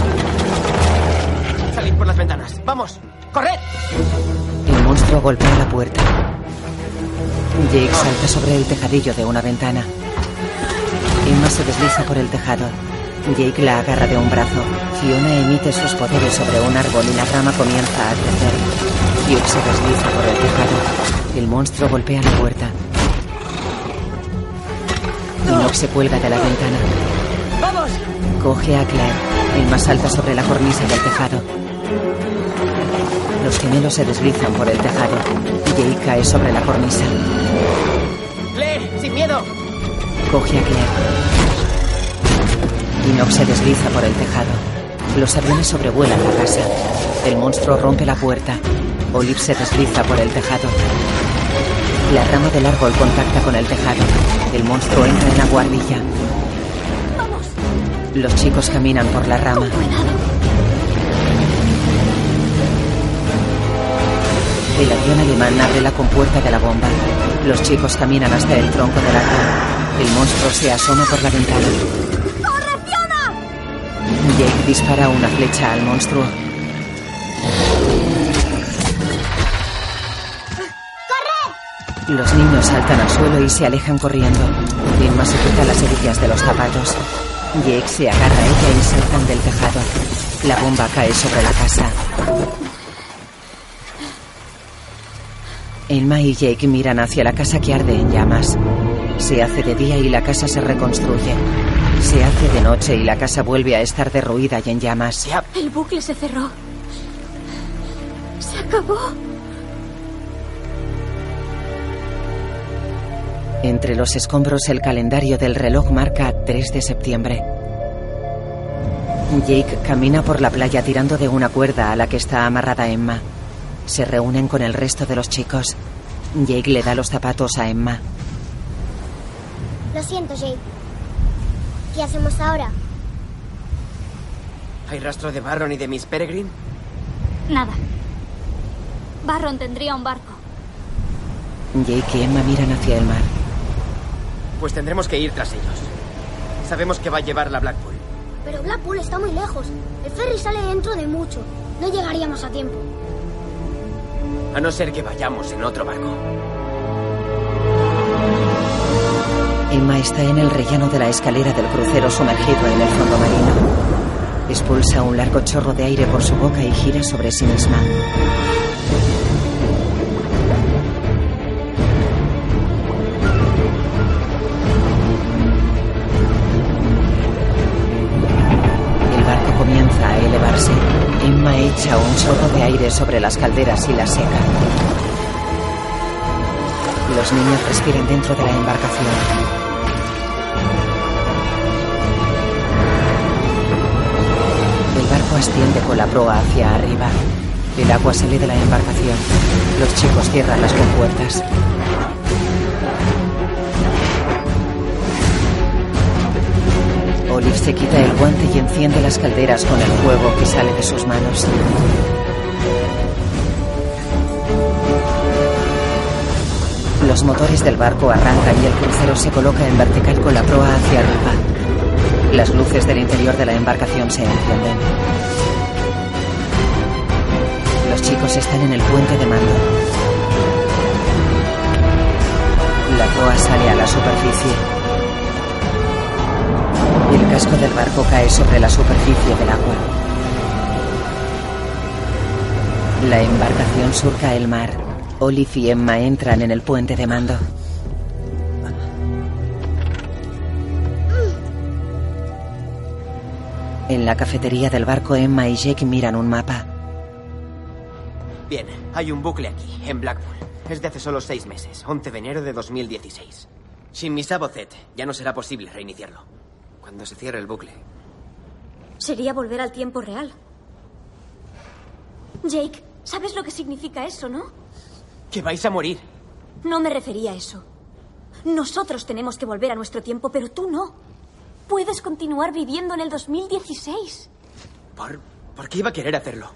[SPEAKER 2] Salid por las ventanas. ¡Vamos! ¡Corred!
[SPEAKER 1] El monstruo golpea la puerta. Jake salta sobre el tejadillo de una ventana. Emma se desliza por el tejado. Jake la agarra de un brazo. Fiona emite sus poderes sobre un árbol y la rama comienza a crecer. Hugh se desliza por el tejado. El monstruo golpea la puerta. Enoch se cuelga de la ventana.
[SPEAKER 15] ¡Vamos!
[SPEAKER 1] Coge a Claire. Emma salta sobre la cornisa del tejado. Los gemelos se deslizan por el tejado. Jake cae sobre la cornisa.
[SPEAKER 15] ¡Claire, sin miedo!
[SPEAKER 1] Coge a Claire. Enoch se desliza por el tejado. Los aviones sobrevuelan la casa. El monstruo rompe la puerta. Olive se desliza por el tejado. La rama del árbol contacta con el tejado. El monstruo entra en la guardilla. Los chicos caminan por la rama. El avión alemán abre la compuerta de la bomba. Los chicos caminan hasta el tronco del árbol. El monstruo se asoma por la ventana.
[SPEAKER 19] ¡Corre!
[SPEAKER 1] Jake dispara una flecha al monstruo. Los niños saltan al suelo y se alejan corriendo. Emma se quita las hebillas de los zapatos. Jake se agarra a ella y saltan del tejado. La bomba cae sobre la casa. Emma y Jake miran hacia la casa que arde en llamas. Se hace de día y la casa se reconstruye. Se hace de noche y la casa vuelve a estar derruida y en llamas.
[SPEAKER 19] El bucle se cerró. Se acabó.
[SPEAKER 1] Entre los escombros el calendario del reloj marca 3 de septiembre. Jake camina por la playa tirando de una cuerda a la que está amarrada Emma. Se reúnen con el resto de los chicos. Jake le da los zapatos a Emma.
[SPEAKER 9] Lo siento, Jake. ¿Qué hacemos ahora?
[SPEAKER 2] ¿Hay rastro de Barron y de Miss Peregrine?
[SPEAKER 17] Nada. Barron tendría un barco.
[SPEAKER 1] Jake y Emma miran hacia el mar.
[SPEAKER 2] Pues tendremos que ir tras ellos. Sabemos que va a llevar la Blackpool.
[SPEAKER 9] Pero Blackpool está muy lejos. El ferry sale dentro de mucho. No llegaríamos a tiempo.
[SPEAKER 2] A no ser que vayamos en otro barco.
[SPEAKER 1] Emma está en el rellano de la escalera del crucero sumergido en el fondo marino. Expulsa un largo chorro de aire por su boca y gira sobre sí misma. El barco comienza a elevarse. Emma echa un chorro de aire sobre las calderas y las seca. Los niños respiran dentro de la embarcación. Asciende con la proa hacia arriba. El agua sale de la embarcación. Los chicos cierran las compuertas. Olive se quita el guante y enciende las calderas con el fuego que sale de sus manos. Los motores del barco arrancan y el crucero se coloca en vertical con la proa hacia arriba. Las luces del interior de la embarcación se encienden. Están en el puente de mando. La proa sale a la superficie. El casco del barco cae sobre la superficie del agua. La embarcación surca el mar. Olive y Emma entran en el puente de mando. En la cafetería del barco, Emma y Jake miran un mapa.
[SPEAKER 2] Hay un bucle aquí, en Blackpool. Es de hace solo seis meses, 11 de enero de 2016. Sin mi Sabocet, ya no será posible reiniciarlo. Cuando se cierre el bucle.
[SPEAKER 19] Sería volver al tiempo real. Jake, ¿sabes lo que significa eso, no?
[SPEAKER 2] Que vais a morir.
[SPEAKER 19] No me refería a eso. Nosotros tenemos que volver a nuestro tiempo, pero tú no. Puedes continuar viviendo en el 2016.
[SPEAKER 2] ¿Por, ¿Por qué iba a querer hacerlo?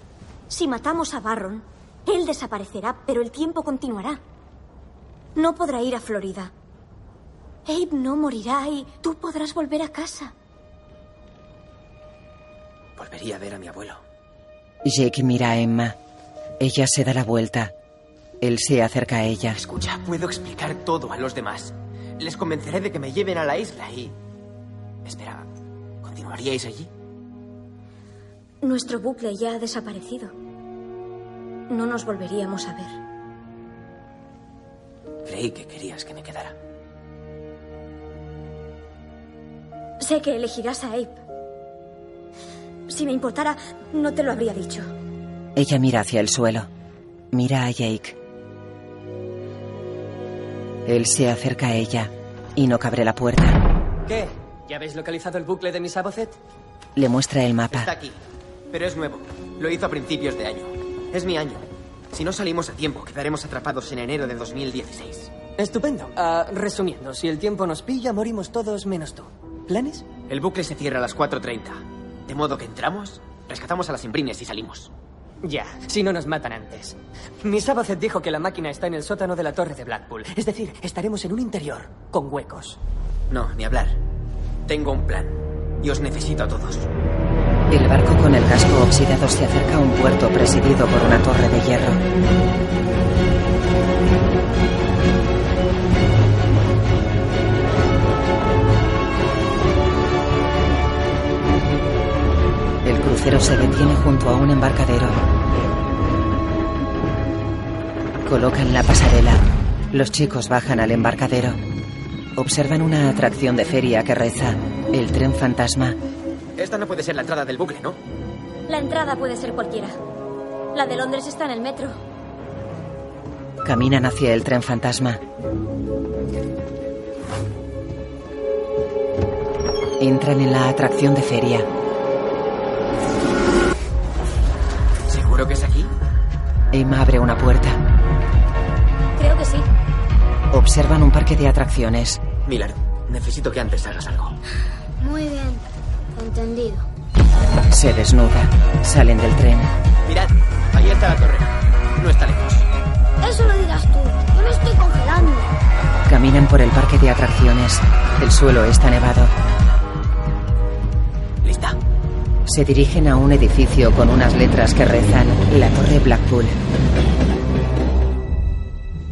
[SPEAKER 19] Si matamos a Barron, él desaparecerá, pero el tiempo continuará. No podrá ir a Florida. Abe no morirá y tú podrás volver a casa.
[SPEAKER 2] Volvería a ver a mi abuelo.
[SPEAKER 1] Jake mira a Emma. Ella se da la vuelta. Él se acerca a ella.
[SPEAKER 2] Escucha, puedo explicar todo a los demás. Les convenceré de que me lleven a la isla y... Espera, ¿continuaríais allí?
[SPEAKER 17] Nuestro bucle ya ha desaparecido. No nos volveríamos a ver.
[SPEAKER 2] Creí que querías que me quedara.
[SPEAKER 17] Sé que elegirás a Abe. Si me importara, no te lo habría dicho.
[SPEAKER 1] Ella mira hacia el suelo. Mira a Jake. Él se acerca a ella y no abre la puerta.
[SPEAKER 18] ¿Qué? ¿Ya habéis localizado el bucle de mi Sabocet?
[SPEAKER 1] Le muestra el mapa.
[SPEAKER 2] Está aquí, pero es nuevo. Lo hizo a principios de año. Es mi año. Si no salimos a tiempo, quedaremos atrapados en enero de 2016.
[SPEAKER 18] Estupendo. Ah, resumiendo, si el tiempo nos pilla, morimos todos menos tú. ¿Planes?
[SPEAKER 2] El bucle se cierra a las 4.30. De modo que entramos, rescatamos a las imbrines y salimos.
[SPEAKER 18] Ya, si no nos matan antes. Mi Sabacet dijo que la máquina está en el sótano de la torre de Blackpool. Es decir, estaremos en un interior, con huecos.
[SPEAKER 2] No, ni hablar. Tengo un plan. Y os necesito a todos.
[SPEAKER 1] El barco con el casco oxidado se acerca a un puerto presidido por una torre de hierro. El crucero se detiene junto a un embarcadero. Colocan la pasarela. Los chicos bajan al embarcadero. Observan una atracción de feria que reza, el tren fantasma.
[SPEAKER 2] Esta no puede ser la entrada del bucle, ¿no?
[SPEAKER 17] La entrada puede ser cualquiera. La de Londres está en el metro.
[SPEAKER 1] Caminan hacia el tren fantasma. Entran en la atracción de feria.
[SPEAKER 2] ¿Seguro que es aquí?
[SPEAKER 1] Emma abre una puerta.
[SPEAKER 17] Creo que sí.
[SPEAKER 1] Observan un parque de atracciones.
[SPEAKER 2] Miller, necesito que antes hagas algo.
[SPEAKER 9] Muy bien. Entendido.
[SPEAKER 1] Se desnuda. Salen del tren.
[SPEAKER 2] Mirad, ahí está la torre. No está lejos.
[SPEAKER 9] Eso lo dirás tú. Yo me estoy congelando.
[SPEAKER 1] Caminan por el parque de atracciones. El suelo está nevado.
[SPEAKER 2] ¿Lista?
[SPEAKER 1] Se dirigen a un edificio con unas letras que rezan La Torre Blackpool.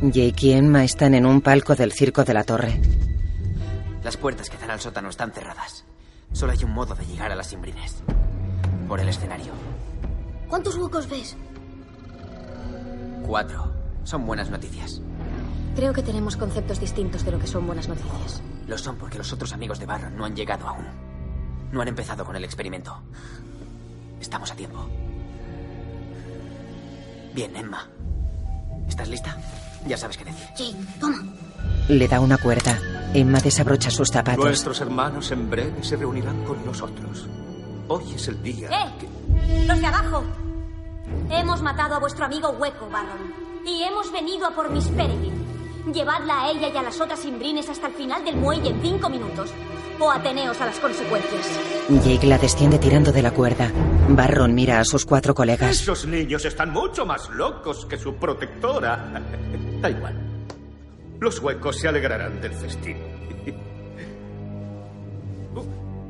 [SPEAKER 1] Jake y Emma están en un palco del circo de la torre.
[SPEAKER 2] Las puertas que dan al sótano están cerradas. Solo hay un modo de llegar a las imbrines. Por el escenario.
[SPEAKER 9] ¿Cuántos huecos ves?
[SPEAKER 2] Cuatro. Son buenas noticias.
[SPEAKER 17] Creo que tenemos conceptos distintos de lo que son buenas noticias.
[SPEAKER 2] Lo son porque los otros amigos de Barron no han llegado aún. No han empezado con el experimento. Estamos a tiempo. Bien, Emma. ¿Estás lista? Ya sabes qué decir.
[SPEAKER 9] Sí, toma.
[SPEAKER 1] Le da una cuerda. Emma desabrocha sus zapatos.
[SPEAKER 16] Nuestros hermanos en breve se reunirán con nosotros. Hoy es el día.
[SPEAKER 17] ¡Eh! ¡Los de abajo! Hemos matado a vuestro amigo Hueco, Barron. Y hemos venido a por Miss Peregrine. Llevadla a ella y a las otras imbrines hasta el final del muelle en cinco minutos. O ateneos a las consecuencias.
[SPEAKER 1] Jake la desciende tirando de la cuerda. Barron mira a sus cuatro colegas.
[SPEAKER 16] Esos niños están mucho más locos que su protectora. <laughs> Da igual. Los huecos se alegrarán del festín.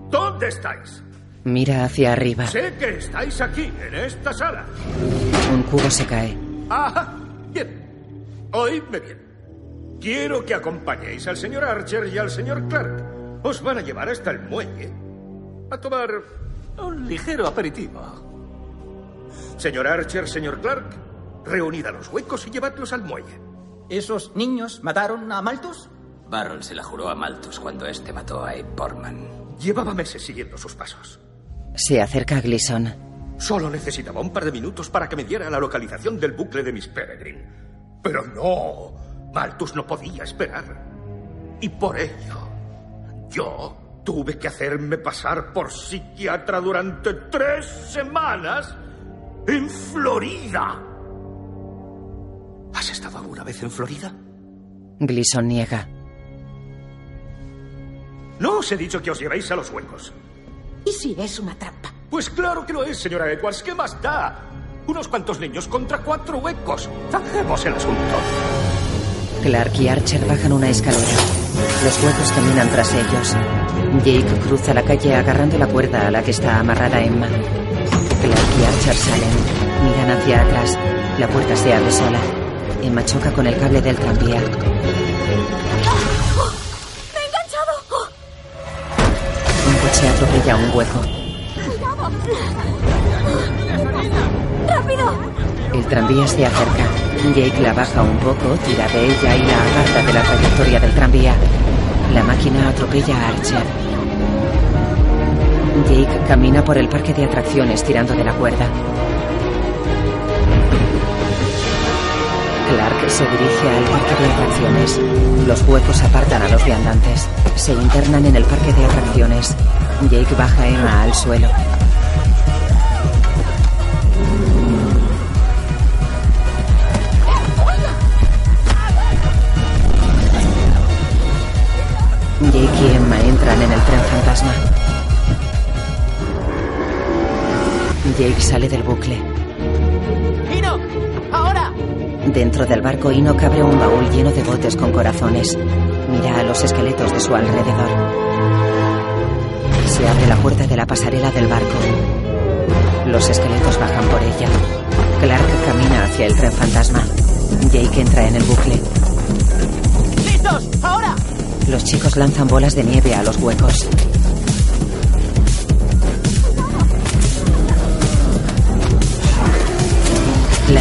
[SPEAKER 16] ¿Dónde estáis?
[SPEAKER 1] Mira hacia arriba.
[SPEAKER 16] Sé que estáis aquí, en esta sala.
[SPEAKER 1] Un cubo se cae.
[SPEAKER 16] Ah, bien. Oídme bien. Quiero que acompañéis al señor Archer y al señor Clark. Os van a llevar hasta el muelle a tomar un ligero aperitivo. Señor Archer, señor Clark, reunid a los huecos y llevadlos al muelle.
[SPEAKER 24] ¿Esos niños mataron a Malthus?
[SPEAKER 10] Barron se la juró a Malthus cuando este mató a Abe Portman.
[SPEAKER 16] Llevaba meses siguiendo sus pasos.
[SPEAKER 1] Se acerca a Gleason.
[SPEAKER 16] Solo necesitaba un par de minutos para que me diera la localización del bucle de Miss Peregrine. Pero no, Malthus no podía esperar. Y por ello, yo tuve que hacerme pasar por psiquiatra durante tres semanas en Florida. ¿Has estado alguna vez en Florida?
[SPEAKER 1] Gleason niega.
[SPEAKER 16] No os he dicho que os llevéis a los huecos.
[SPEAKER 22] ¿Y si es una trampa?
[SPEAKER 16] Pues claro que lo es, señora Edwards. ¿Qué más da? Unos cuantos niños contra cuatro huecos. Zanjemos el asunto.
[SPEAKER 1] Clark y Archer bajan una escalera. Los huecos caminan tras ellos. Jake cruza la calle agarrando la cuerda a la que está amarrada Emma. Clark y Archer salen. Miran hacia atrás. La puerta se abre sola. Emma choca con el cable del tranvía.
[SPEAKER 19] ¡Me he enganchado!
[SPEAKER 1] Un coche atropella un hueco.
[SPEAKER 19] ¡Rápido!
[SPEAKER 1] El tranvía se acerca. Jake la baja un poco, tira de ella y la aparta de la trayectoria del tranvía. La máquina atropella a Archer. Jake camina por el parque de atracciones tirando de la cuerda. Clark se dirige al parque de atracciones. Los huecos apartan a los viandantes. Se internan en el parque de atracciones. Jake baja Emma al suelo. Jake y Emma entran en el tren fantasma. Jake sale del bucle.
[SPEAKER 15] ¡Ino!
[SPEAKER 1] Dentro del barco, Enoch abre un baúl lleno de botes con corazones. Mira a los esqueletos de su alrededor. Se abre la puerta de la pasarela del barco. Los esqueletos bajan por ella. Clark camina hacia el tren fantasma. Jake entra en el bucle.
[SPEAKER 15] ¡Listos! ¡Ahora!
[SPEAKER 1] Los chicos lanzan bolas de nieve a los huecos.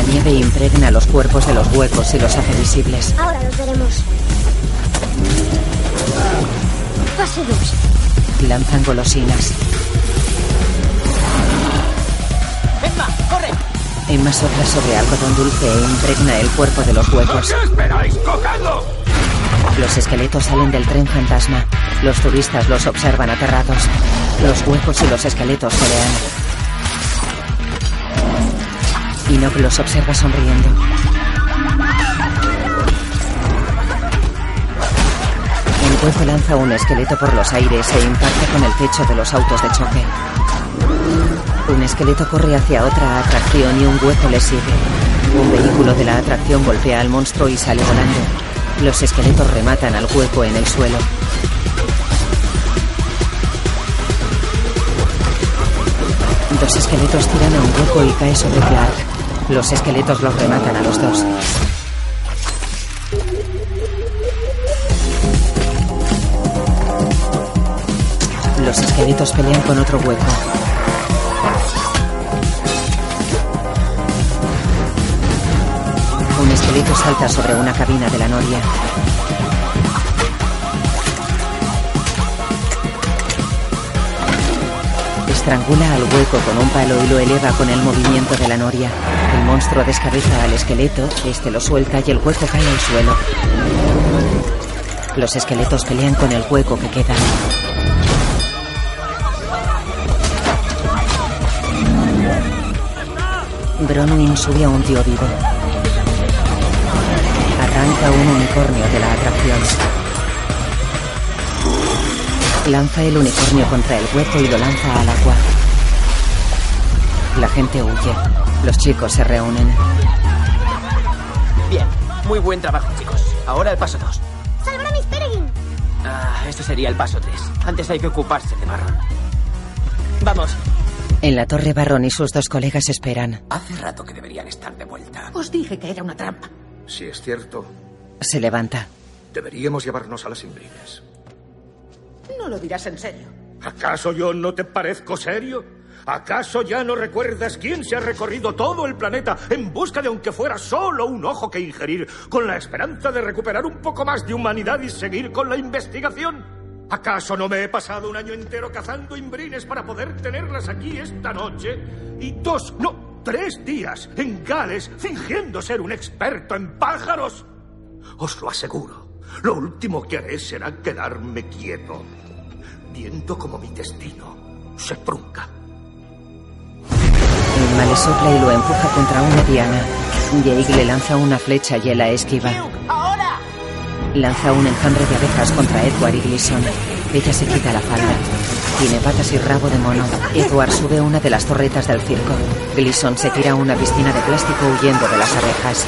[SPEAKER 1] Nieve impregna los cuerpos de los huecos y los hace visibles.
[SPEAKER 9] Ahora los veremos. Páselos.
[SPEAKER 1] Lanzan golosinas.
[SPEAKER 15] ¡Emma, corre!
[SPEAKER 1] Emma sopla sobre algodón dulce e impregna el cuerpo de los huecos.
[SPEAKER 16] ¿Qué esperáis? ¡Cogedlo!
[SPEAKER 1] Los esqueletos salen del tren fantasma. Los turistas los observan aterrados. Los huecos y los esqueletos pelean. Los observa sonriendo. El hueco lanza un esqueleto por los aires e impacta con el techo de los autos de choque. Un esqueleto corre hacia otra atracción y un hueco le sigue. Un vehículo de la atracción golpea al monstruo y sale volando. Los esqueletos rematan al hueco en el suelo. Dos esqueletos tiran a un hueco y cae sobre Clark. Los esqueletos los rematan a los dos. Los esqueletos pelean con otro hueco. Un esqueleto salta sobre una cabina de la noria. Estrangula al hueco con un palo y lo eleva con el movimiento de la noria. El monstruo descabeza al esqueleto, este lo suelta y el hueco cae al suelo. Los esqueletos pelean con el hueco que queda. Bronwyn sube a un tío vivo. Arranca un unicornio de la atracción. Lanza el unicornio contra el hueco y lo lanza al agua. La gente huye. Los chicos se reúnen.
[SPEAKER 2] Bien, muy buen trabajo, chicos. Ahora el paso 2.
[SPEAKER 9] ¡Salvar a Miss Peregrine!
[SPEAKER 2] Ah, este sería el paso 3. Antes hay que ocuparse de Marrón. Vamos.
[SPEAKER 1] En la torre Barrón y sus dos colegas esperan.
[SPEAKER 10] Hace rato que deberían estar de vuelta.
[SPEAKER 25] Os dije que era una trampa.
[SPEAKER 16] Si es cierto,
[SPEAKER 1] Se levanta.
[SPEAKER 16] deberíamos llevarnos a las imbrines.
[SPEAKER 25] No lo dirás en serio.
[SPEAKER 16] ¿Acaso yo no te parezco serio? ¿Acaso ya no recuerdas quién se ha recorrido todo el planeta en busca de aunque fuera solo un ojo que ingerir, con la esperanza de recuperar un poco más de humanidad y seguir con la investigación? ¿Acaso no me he pasado un año entero cazando imbrines para poder tenerlas aquí esta noche? Y dos, no, tres días en Gales fingiendo ser un experto en pájaros. Os lo aseguro, lo último que haré será quedarme quieto, viendo como mi destino se trunca.
[SPEAKER 1] Emma le sopla y lo empuja contra una diana. Jake le lanza una flecha y él la esquiva.
[SPEAKER 15] ¡Ahora!
[SPEAKER 1] Lanza un enjambre de abejas contra Edward y Gleason. Ella se quita la falda. Tiene patas y rabo de mono. Edward sube una de las torretas del circo. Gleason se tira a una piscina de plástico huyendo de las abejas.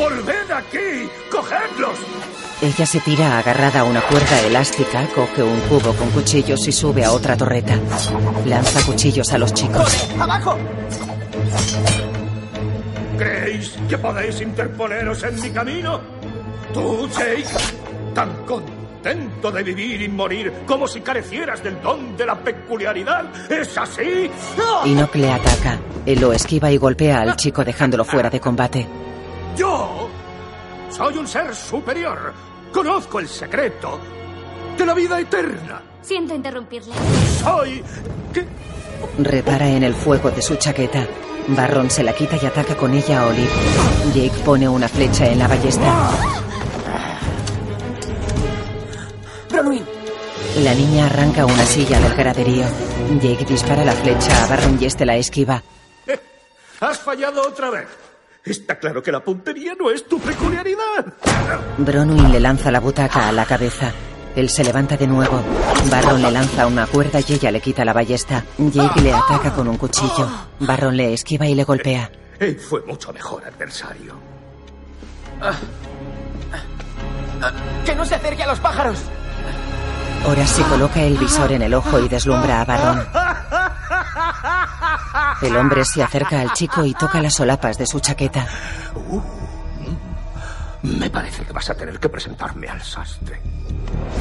[SPEAKER 16] ¡Volved aquí! ¡Cogedlos!
[SPEAKER 1] Ella se tira agarrada a una cuerda elástica, coge un cubo con cuchillos y sube a otra torreta. Lanza cuchillos a los chicos.
[SPEAKER 15] ¡Abajo!
[SPEAKER 16] creéis que podéis interponeros en mi camino? Tú, Jake, tan contento de vivir y morir como si carecieras del don de la peculiaridad. ¿Es así?
[SPEAKER 1] Enoch le ataca. Él lo esquiva y golpea al chico dejándolo fuera de combate.
[SPEAKER 16] Yo soy un ser superior. Conozco el secreto de la vida eterna.
[SPEAKER 17] Siento interrumpirle.
[SPEAKER 16] Soy...
[SPEAKER 1] Repara en el fuego de su chaqueta. Barron se la quita y ataca con ella a Olive. Jake pone una flecha en la ballesta.
[SPEAKER 15] Bronwyn,
[SPEAKER 1] La niña arranca una silla del graderío. Jake dispara la flecha a Barron y este la esquiva. <laughs>
[SPEAKER 16] Has fallado otra vez. Está claro que la puntería no es tu peculiaridad.
[SPEAKER 1] Bronwyn le lanza la butaca a la cabeza. Él se levanta de nuevo. Barron le lanza una cuerda y ella le quita la ballesta. Jake le ataca con un cuchillo. Barron le esquiva y le golpea.
[SPEAKER 16] Él fue mucho mejor adversario.
[SPEAKER 15] que no se acerque a los pájaros.
[SPEAKER 1] Ahora se coloca el visor en el ojo y deslumbra a Barron. El hombre se acerca al chico y toca las solapas de su chaqueta.
[SPEAKER 16] Me parece que vas a tener que presentarme al sastre.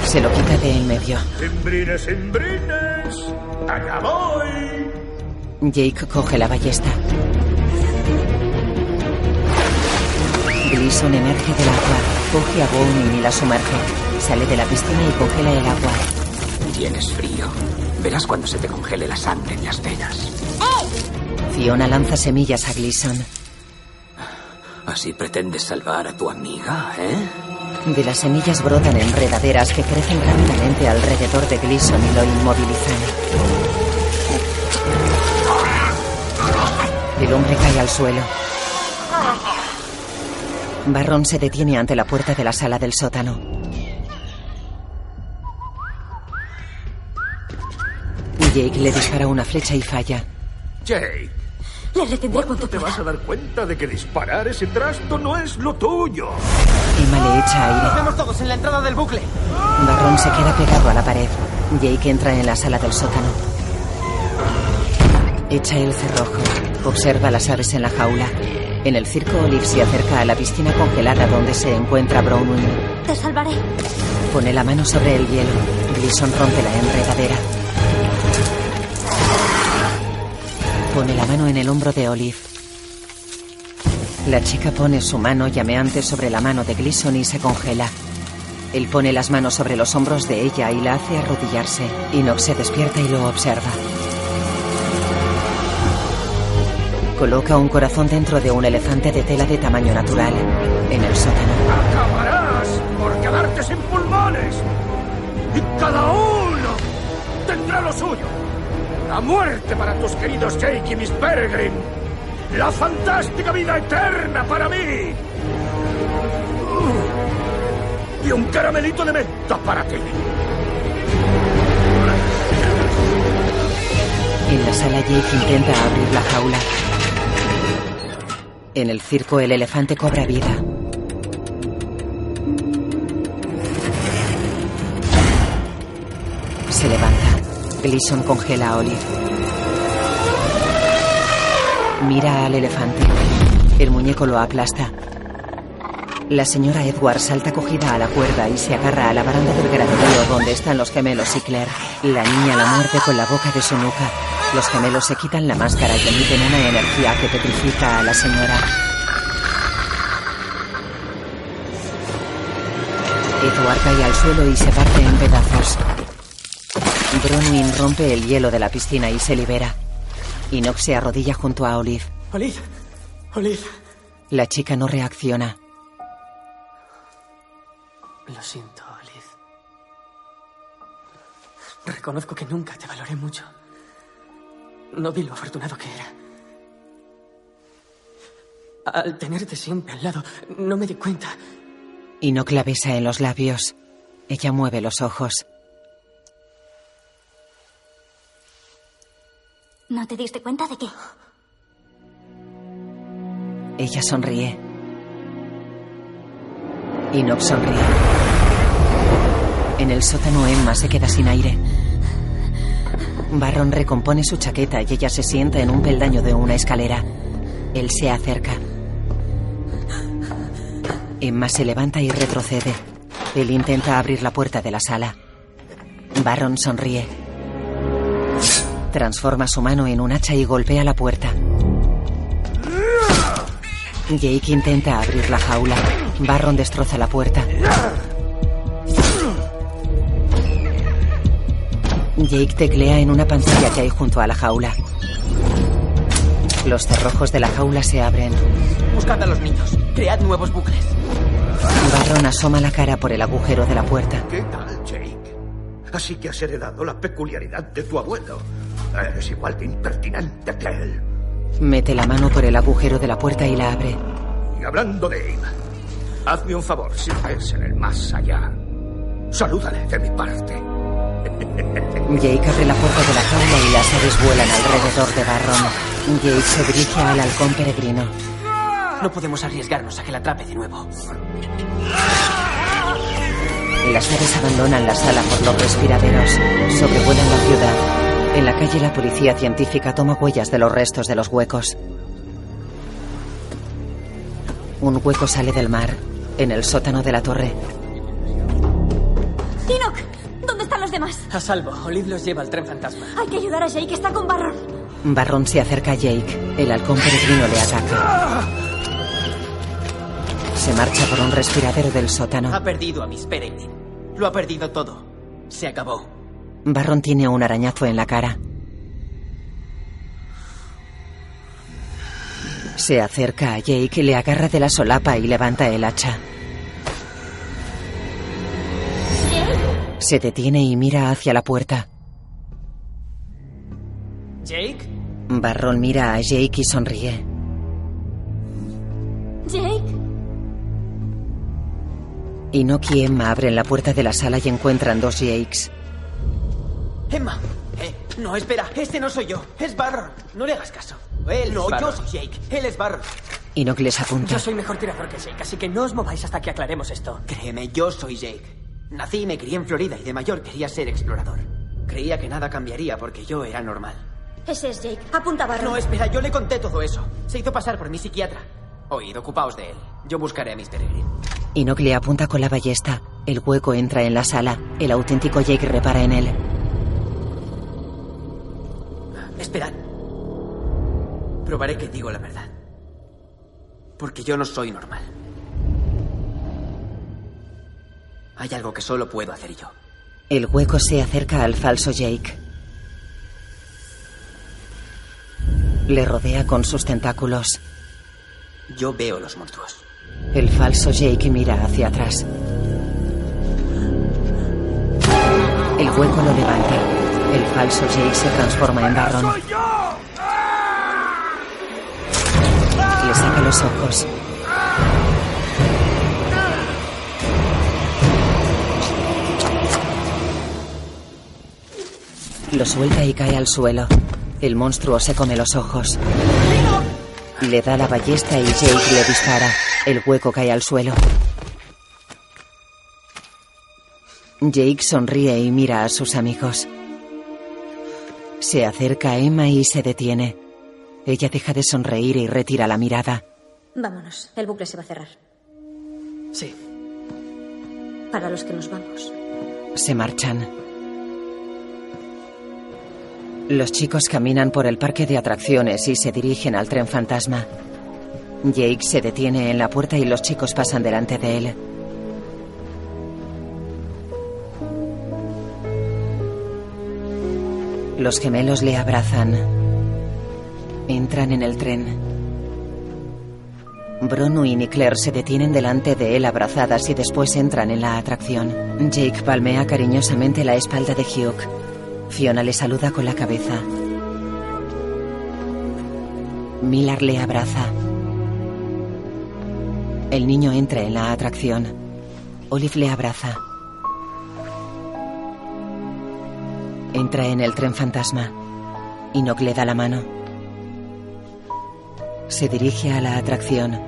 [SPEAKER 1] Se lo quita de en medio.
[SPEAKER 16] Simbrines, simbrines. Allá voy.
[SPEAKER 1] Jake coge la ballesta. Gleason emerge del agua, coge a Bowning y la sumerge. Sale de la piscina y congela el agua.
[SPEAKER 10] Tienes frío. Verás cuando se te congele la sangre en las venas.
[SPEAKER 1] Fiona lanza semillas a Gleason.
[SPEAKER 10] Así pretendes salvar a tu amiga, ¿eh?
[SPEAKER 1] De las semillas brotan enredaderas que crecen rápidamente alrededor de Gleason y lo inmovilizan. El hombre cae al suelo. Barron se detiene ante la puerta de la sala del sótano. Jake le dispara una flecha y falla.
[SPEAKER 16] Jake,
[SPEAKER 19] Le retendré
[SPEAKER 16] ¿cuándo te vas a dar cuenta de que disparar ese trasto no es lo tuyo?
[SPEAKER 1] Emma le echa
[SPEAKER 15] Nos
[SPEAKER 1] aire.
[SPEAKER 15] vemos todos en la entrada del bucle.
[SPEAKER 1] Barron se queda pegado a la pared. Jake entra en la sala del sótano. Echa el cerrojo. Observa las aves en la jaula. En el circo, Olive se acerca a la piscina congelada donde se encuentra Brownwing.
[SPEAKER 19] Te salvaré.
[SPEAKER 1] Pone la mano sobre el hielo. Gleason rompe la enredadera. Pone la mano en el hombro de Olive. La chica pone su mano llameante sobre la mano de Gleason y se congela. Él pone las manos sobre los hombros de ella y la hace arrodillarse. Enoch se despierta y lo observa. Coloca un corazón dentro de un elefante de tela de tamaño natural. En el sótano.
[SPEAKER 16] Acabarás por quedarte sin pulmones. Y cada uno tendrá lo suyo. La muerte para tus queridos Jake y Miss Peregrine. La fantástica vida eterna para mí. Uh, Y un caramelito de menta para ti.
[SPEAKER 1] En la sala Jake intenta abrir la jaula. En el circo el elefante cobra vida. Se levanta. Gleason congela a Olive. Mira al elefante. El muñeco lo aplasta. La señora Edward salta cogida a la cuerda y se agarra a la baranda del graderío donde están los gemelos y Claire. La niña la muerde con la boca de su nuca. Los gemelos se quitan la máscara y emiten una energía que petrifica a la señora. Edward cae al suelo y se parte en pedazos. Bronwyn rompe el hielo de la piscina y se libera. Enoch se arrodilla junto a Olive.
[SPEAKER 15] Olive. Olive.
[SPEAKER 1] La chica no reacciona.
[SPEAKER 18] Lo siento, Olive. Reconozco que nunca te valoré mucho. No vi lo afortunado que era. Al tenerte siempre al lado, no me di cuenta.
[SPEAKER 1] Enoch la besa en los labios. Ella mueve los ojos.
[SPEAKER 17] ¿No te diste cuenta de qué?
[SPEAKER 1] Ella sonríe. Enoch sonríe. En el sótano Emma se queda sin aire. Barron recompone su chaqueta y ella se sienta en un peldaño de una escalera. Él se acerca. Emma se levanta y retrocede. Él intenta abrir la puerta de la sala. Barron sonríe. Transforma su mano en un hacha y golpea la puerta. Jake intenta abrir la jaula. Barron destroza la puerta. Jake teclea en una pantalla que hay junto a la jaula. Los cerrojos de la jaula se abren.
[SPEAKER 2] Buscad a los niños. Cread nuevos bucles.
[SPEAKER 1] Barron asoma la cara por el agujero de la puerta.
[SPEAKER 16] ¿Qué tal, Jake? Así que has heredado la peculiaridad de tu abuelo. Eres igual de impertinente que él.
[SPEAKER 1] Mete la mano por el agujero de la puerta y la abre.
[SPEAKER 16] Y hablando de Abe, hazme un favor si ves en el más allá. Salúdale de mi parte.
[SPEAKER 1] Jake abre la puerta de la jaula y las aves vuelan alrededor de Barron. Jake se dirige al halcón peregrino.
[SPEAKER 2] No podemos arriesgarnos a que la atrape de nuevo.
[SPEAKER 1] Las aves abandonan la sala por los respiraderos. Sobrevuelan la ciudad. En la calle la policía científica toma huellas de los restos de los huecos. Un hueco sale del mar. En el sótano de la torre.
[SPEAKER 26] ¿Dónde están los demás?
[SPEAKER 18] A salvo. Olive los lleva al tren fantasma.
[SPEAKER 26] Hay que ayudar a Jake, está con Barron.
[SPEAKER 1] Barron se acerca a Jake. El halcón peregrino le ataca. Se marcha por un respiradero del sótano.
[SPEAKER 2] Ha perdido a Miss Peregrine. Lo ha perdido todo. Se acabó.
[SPEAKER 1] Barron tiene un arañazo en la cara. Se acerca a Jake, le agarra de la solapa y levanta el hacha. Se detiene y mira hacia la puerta.
[SPEAKER 2] ¿Jake?
[SPEAKER 1] Barron mira a Jake y sonríe.
[SPEAKER 26] Jake.
[SPEAKER 1] Enoch y Emma abren la puerta de la sala y encuentran dos Jakes.
[SPEAKER 2] Emma. Eh, no, espera. Este no soy yo. Es Barron. No le hagas caso. Él no, yo soy Jake. Él es Barron.
[SPEAKER 1] Enoch les apunta.
[SPEAKER 18] Yo soy mejor tirador que Jake, así que no os mováis hasta que aclaremos esto.
[SPEAKER 2] Créeme, yo soy Jake. Nací y me crié en Florida y de mayor quería ser explorador. Creía que nada cambiaría porque yo era normal.
[SPEAKER 26] Ese es Jake. Apunta.
[SPEAKER 2] No, espera, yo le conté todo eso. Se hizo pasar por mi psiquiatra. Oíd, ocupaos de él. Yo buscaré a Miss Peregrine.
[SPEAKER 1] Enoch le apunta con la ballesta. El hueco entra en la sala. El auténtico Jake repara en él.
[SPEAKER 2] Esperad. Probaré que digo la verdad. Porque yo no soy normal. Hay algo que solo puedo hacer yo.
[SPEAKER 1] El hueco se acerca al falso Jake. Le rodea con sus tentáculos.
[SPEAKER 2] Yo veo los monstruos.
[SPEAKER 1] El falso Jake mira hacia atrás. El hueco lo levanta. El falso Jake se transforma en Barron. Le saca los ojos. Lo suelta y cae al suelo. El monstruo se come los ojos. Le da la ballesta y Jake le dispara. El hueco cae al suelo. Jake sonríe y mira a sus amigos. Se acerca a Emma y se detiene. Ella deja de sonreír y retira la mirada.
[SPEAKER 17] Vámonos, el bucle se va a cerrar.
[SPEAKER 18] Sí.
[SPEAKER 17] Para los que nos vamos.
[SPEAKER 1] Se marchan. Los chicos caminan por el parque de atracciones y se dirigen al tren fantasma. Jake se detiene en la puerta y los chicos pasan delante de él. Los gemelos le abrazan. Entran en el tren. Bronwyn y Claire se detienen delante de él abrazadas y después entran en la atracción. Jake palmea cariñosamente la espalda de Hugh. Fiona le saluda con la cabeza. Millar le abraza. El niño entra en la atracción. Olive le abraza. Entra en el tren fantasma. Enoch le da la mano. Se dirige a la atracción.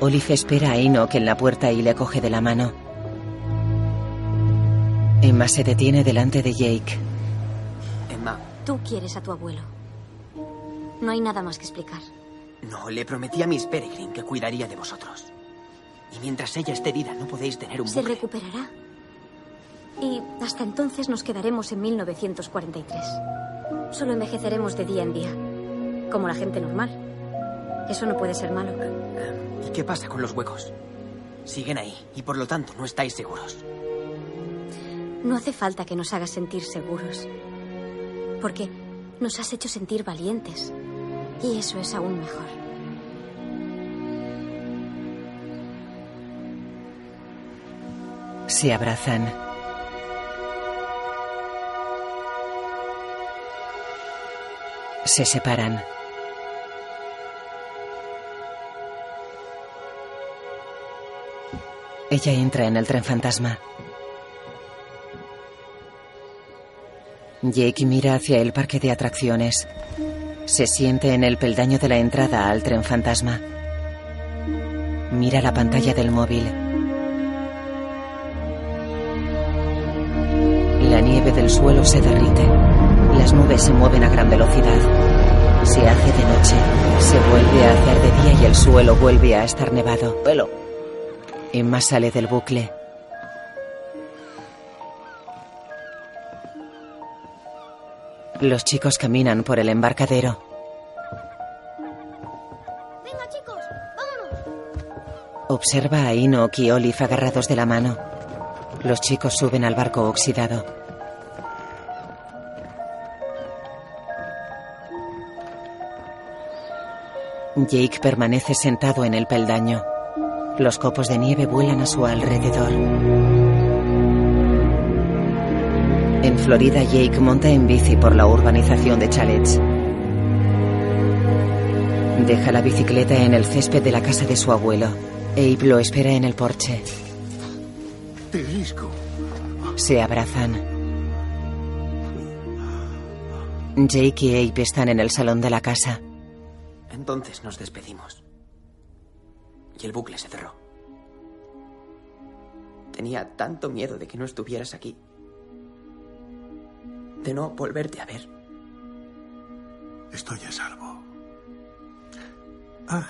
[SPEAKER 1] Olive espera a Enoch en la puerta y le coge de la mano. Emma se detiene delante de Jake.
[SPEAKER 17] Tú quieres a tu abuelo. No hay nada más que explicar.
[SPEAKER 2] no, le prometí a Miss Peregrine que cuidaría de vosotros. Y mientras ella esté herida no podéis tener un
[SPEAKER 17] Se
[SPEAKER 2] bucle.
[SPEAKER 17] recuperará. Y hasta entonces nos quedaremos en 1943. Solo envejeceremos de día en día, como la gente normal. Eso no puede ser malo.
[SPEAKER 2] ¿Y qué pasa con los huecos? Siguen ahí y por lo tanto no estáis seguros.
[SPEAKER 17] No hace falta que nos hagas sentir seguros. Porque nos has hecho sentir valientes. Y eso es aún mejor.
[SPEAKER 1] Se abrazan. Se separan. Ella entra en el tren fantasma. Jake mira hacia el parque de atracciones. Se siente en el peldaño de la entrada al tren fantasma. Mira la pantalla del móvil. La nieve del suelo se derrite. Las nubes se mueven a gran velocidad. Se hace de noche. Se vuelve a hacer de día y el suelo vuelve a estar nevado. Pelo. Emma sale del bucle. Los chicos caminan por el embarcadero.
[SPEAKER 9] Venga, chicos, vámonos.
[SPEAKER 1] Observa a Enoch y Olive agarrados de la mano. Los chicos suben al barco oxidado. Jake permanece sentado en el peldaño. Los copos de nieve vuelan a su alrededor. En Florida, Jake monta en bici por la urbanización de chalets. Deja la bicicleta en el césped de la casa de su abuelo. Abe lo espera en el porche.
[SPEAKER 6] Te risco.
[SPEAKER 1] Se abrazan. Jake y Abe están en el salón de la casa.
[SPEAKER 2] Entonces nos despedimos. Y el bucle se cerró. Tenía tanto miedo de que no estuvieras aquí. De no volverte a ver.
[SPEAKER 6] Estoy a salvo. Ah.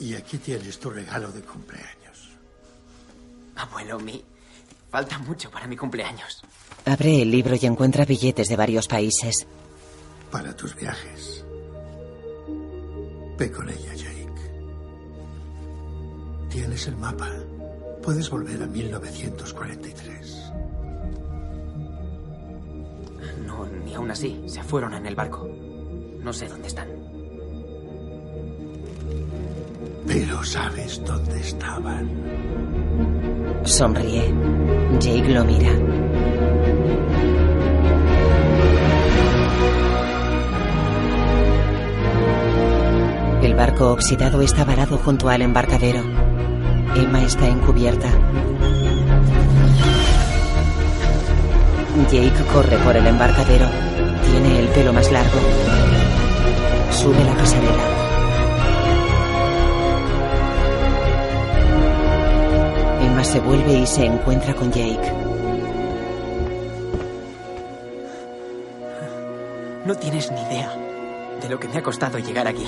[SPEAKER 6] Y aquí tienes tu regalo de cumpleaños.
[SPEAKER 2] Abuelo, mi. Falta mucho para mi cumpleaños.
[SPEAKER 1] Abre el libro y encuentra billetes de varios países.
[SPEAKER 6] Para tus viajes. Ve con ella, Jake. Tienes el mapa. Puedes volver a 1943.
[SPEAKER 2] No, ni aún así. Se fueron en el barco. No sé dónde están.
[SPEAKER 6] Pero sabes dónde estaban.
[SPEAKER 1] Sonríe. Jake lo mira. El barco oxidado está varado junto al embarcadero. Emma está encubierta. Jake corre por el embarcadero. Tiene el pelo más largo. Sube la pasarela. Emma se vuelve y se encuentra con Jake.
[SPEAKER 2] No tienes ni idea de lo que me ha costado llegar aquí.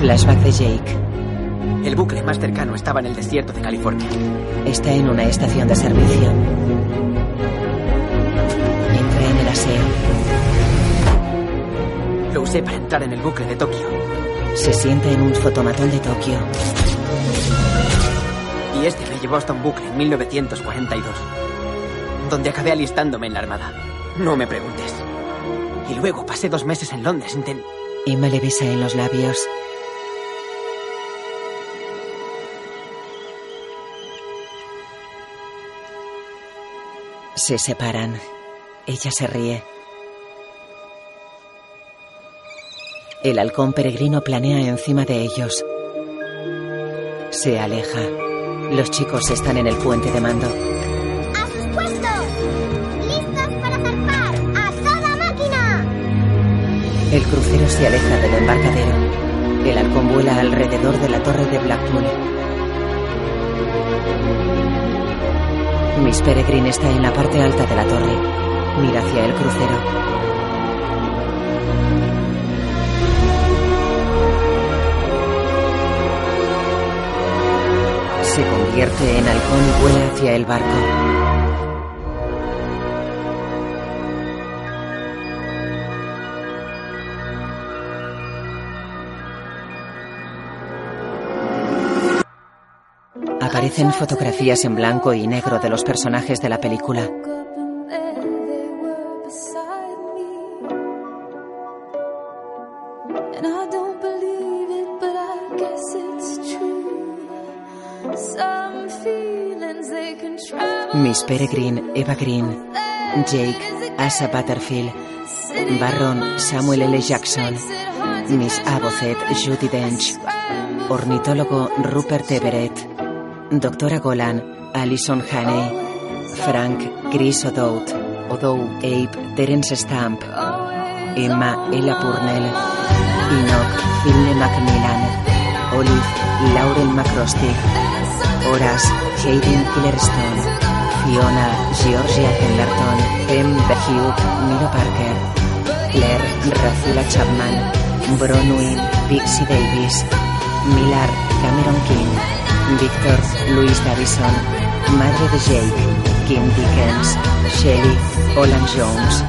[SPEAKER 1] Flashback de Jake.
[SPEAKER 2] El bucle más cercano estaba en el desierto de California.
[SPEAKER 1] Está en una estación de servicio.
[SPEAKER 2] Lo usé para entrar en el bucle de Tokio.
[SPEAKER 1] Se sienta en un fotomatón de Tokio.
[SPEAKER 2] Y este me llevó hasta un bucle en 1942, donde acabé alistándome en la armada. No me preguntes. Y luego pasé dos meses en Londres intent...
[SPEAKER 1] Emma le besa en los labios. Se separan. Ella se ríe. El halcón peregrino planea encima de ellos. Se aleja. Los chicos están en el puente de mando.
[SPEAKER 9] ¡A sus puestos! ¡Listos para zarpar! ¡A toda máquina!
[SPEAKER 1] El crucero se aleja del embarcadero. El halcón vuela alrededor de la torre de Blackpool. Miss Peregrine está en la parte alta de la torre. Mira hacia el crucero.
[SPEAKER 22] Se convierte en halcón y vuela hacia el barco. Aparecen fotografías en blanco y negro de los personajes de la película. Peregrine, Eva Green, Jake, Asa Butterfield, Barron, Samuel L. Jackson, Miss Abocet, Judy Dench, ornitólogo Rupert Everett, doctora Golan, Alison Haney, Frank, Chris O'Dowd, O'Dowd, Abe, Terence Stamp, Emma, Ella Purnell, Enoch, Phil Macmillan, Olive, Lauren McCrostick, Horace, Hayden Killerstone, Fiona, Georgia Pemberton, M. Hugh, Milo Parker, Claire, Rafila Chapman, Bronwyn, Pixie Davis, Millar, Cameron King, Victor, Louis Davison, Madre de Jake, Kim Dickens, Shelley, Olan Jones,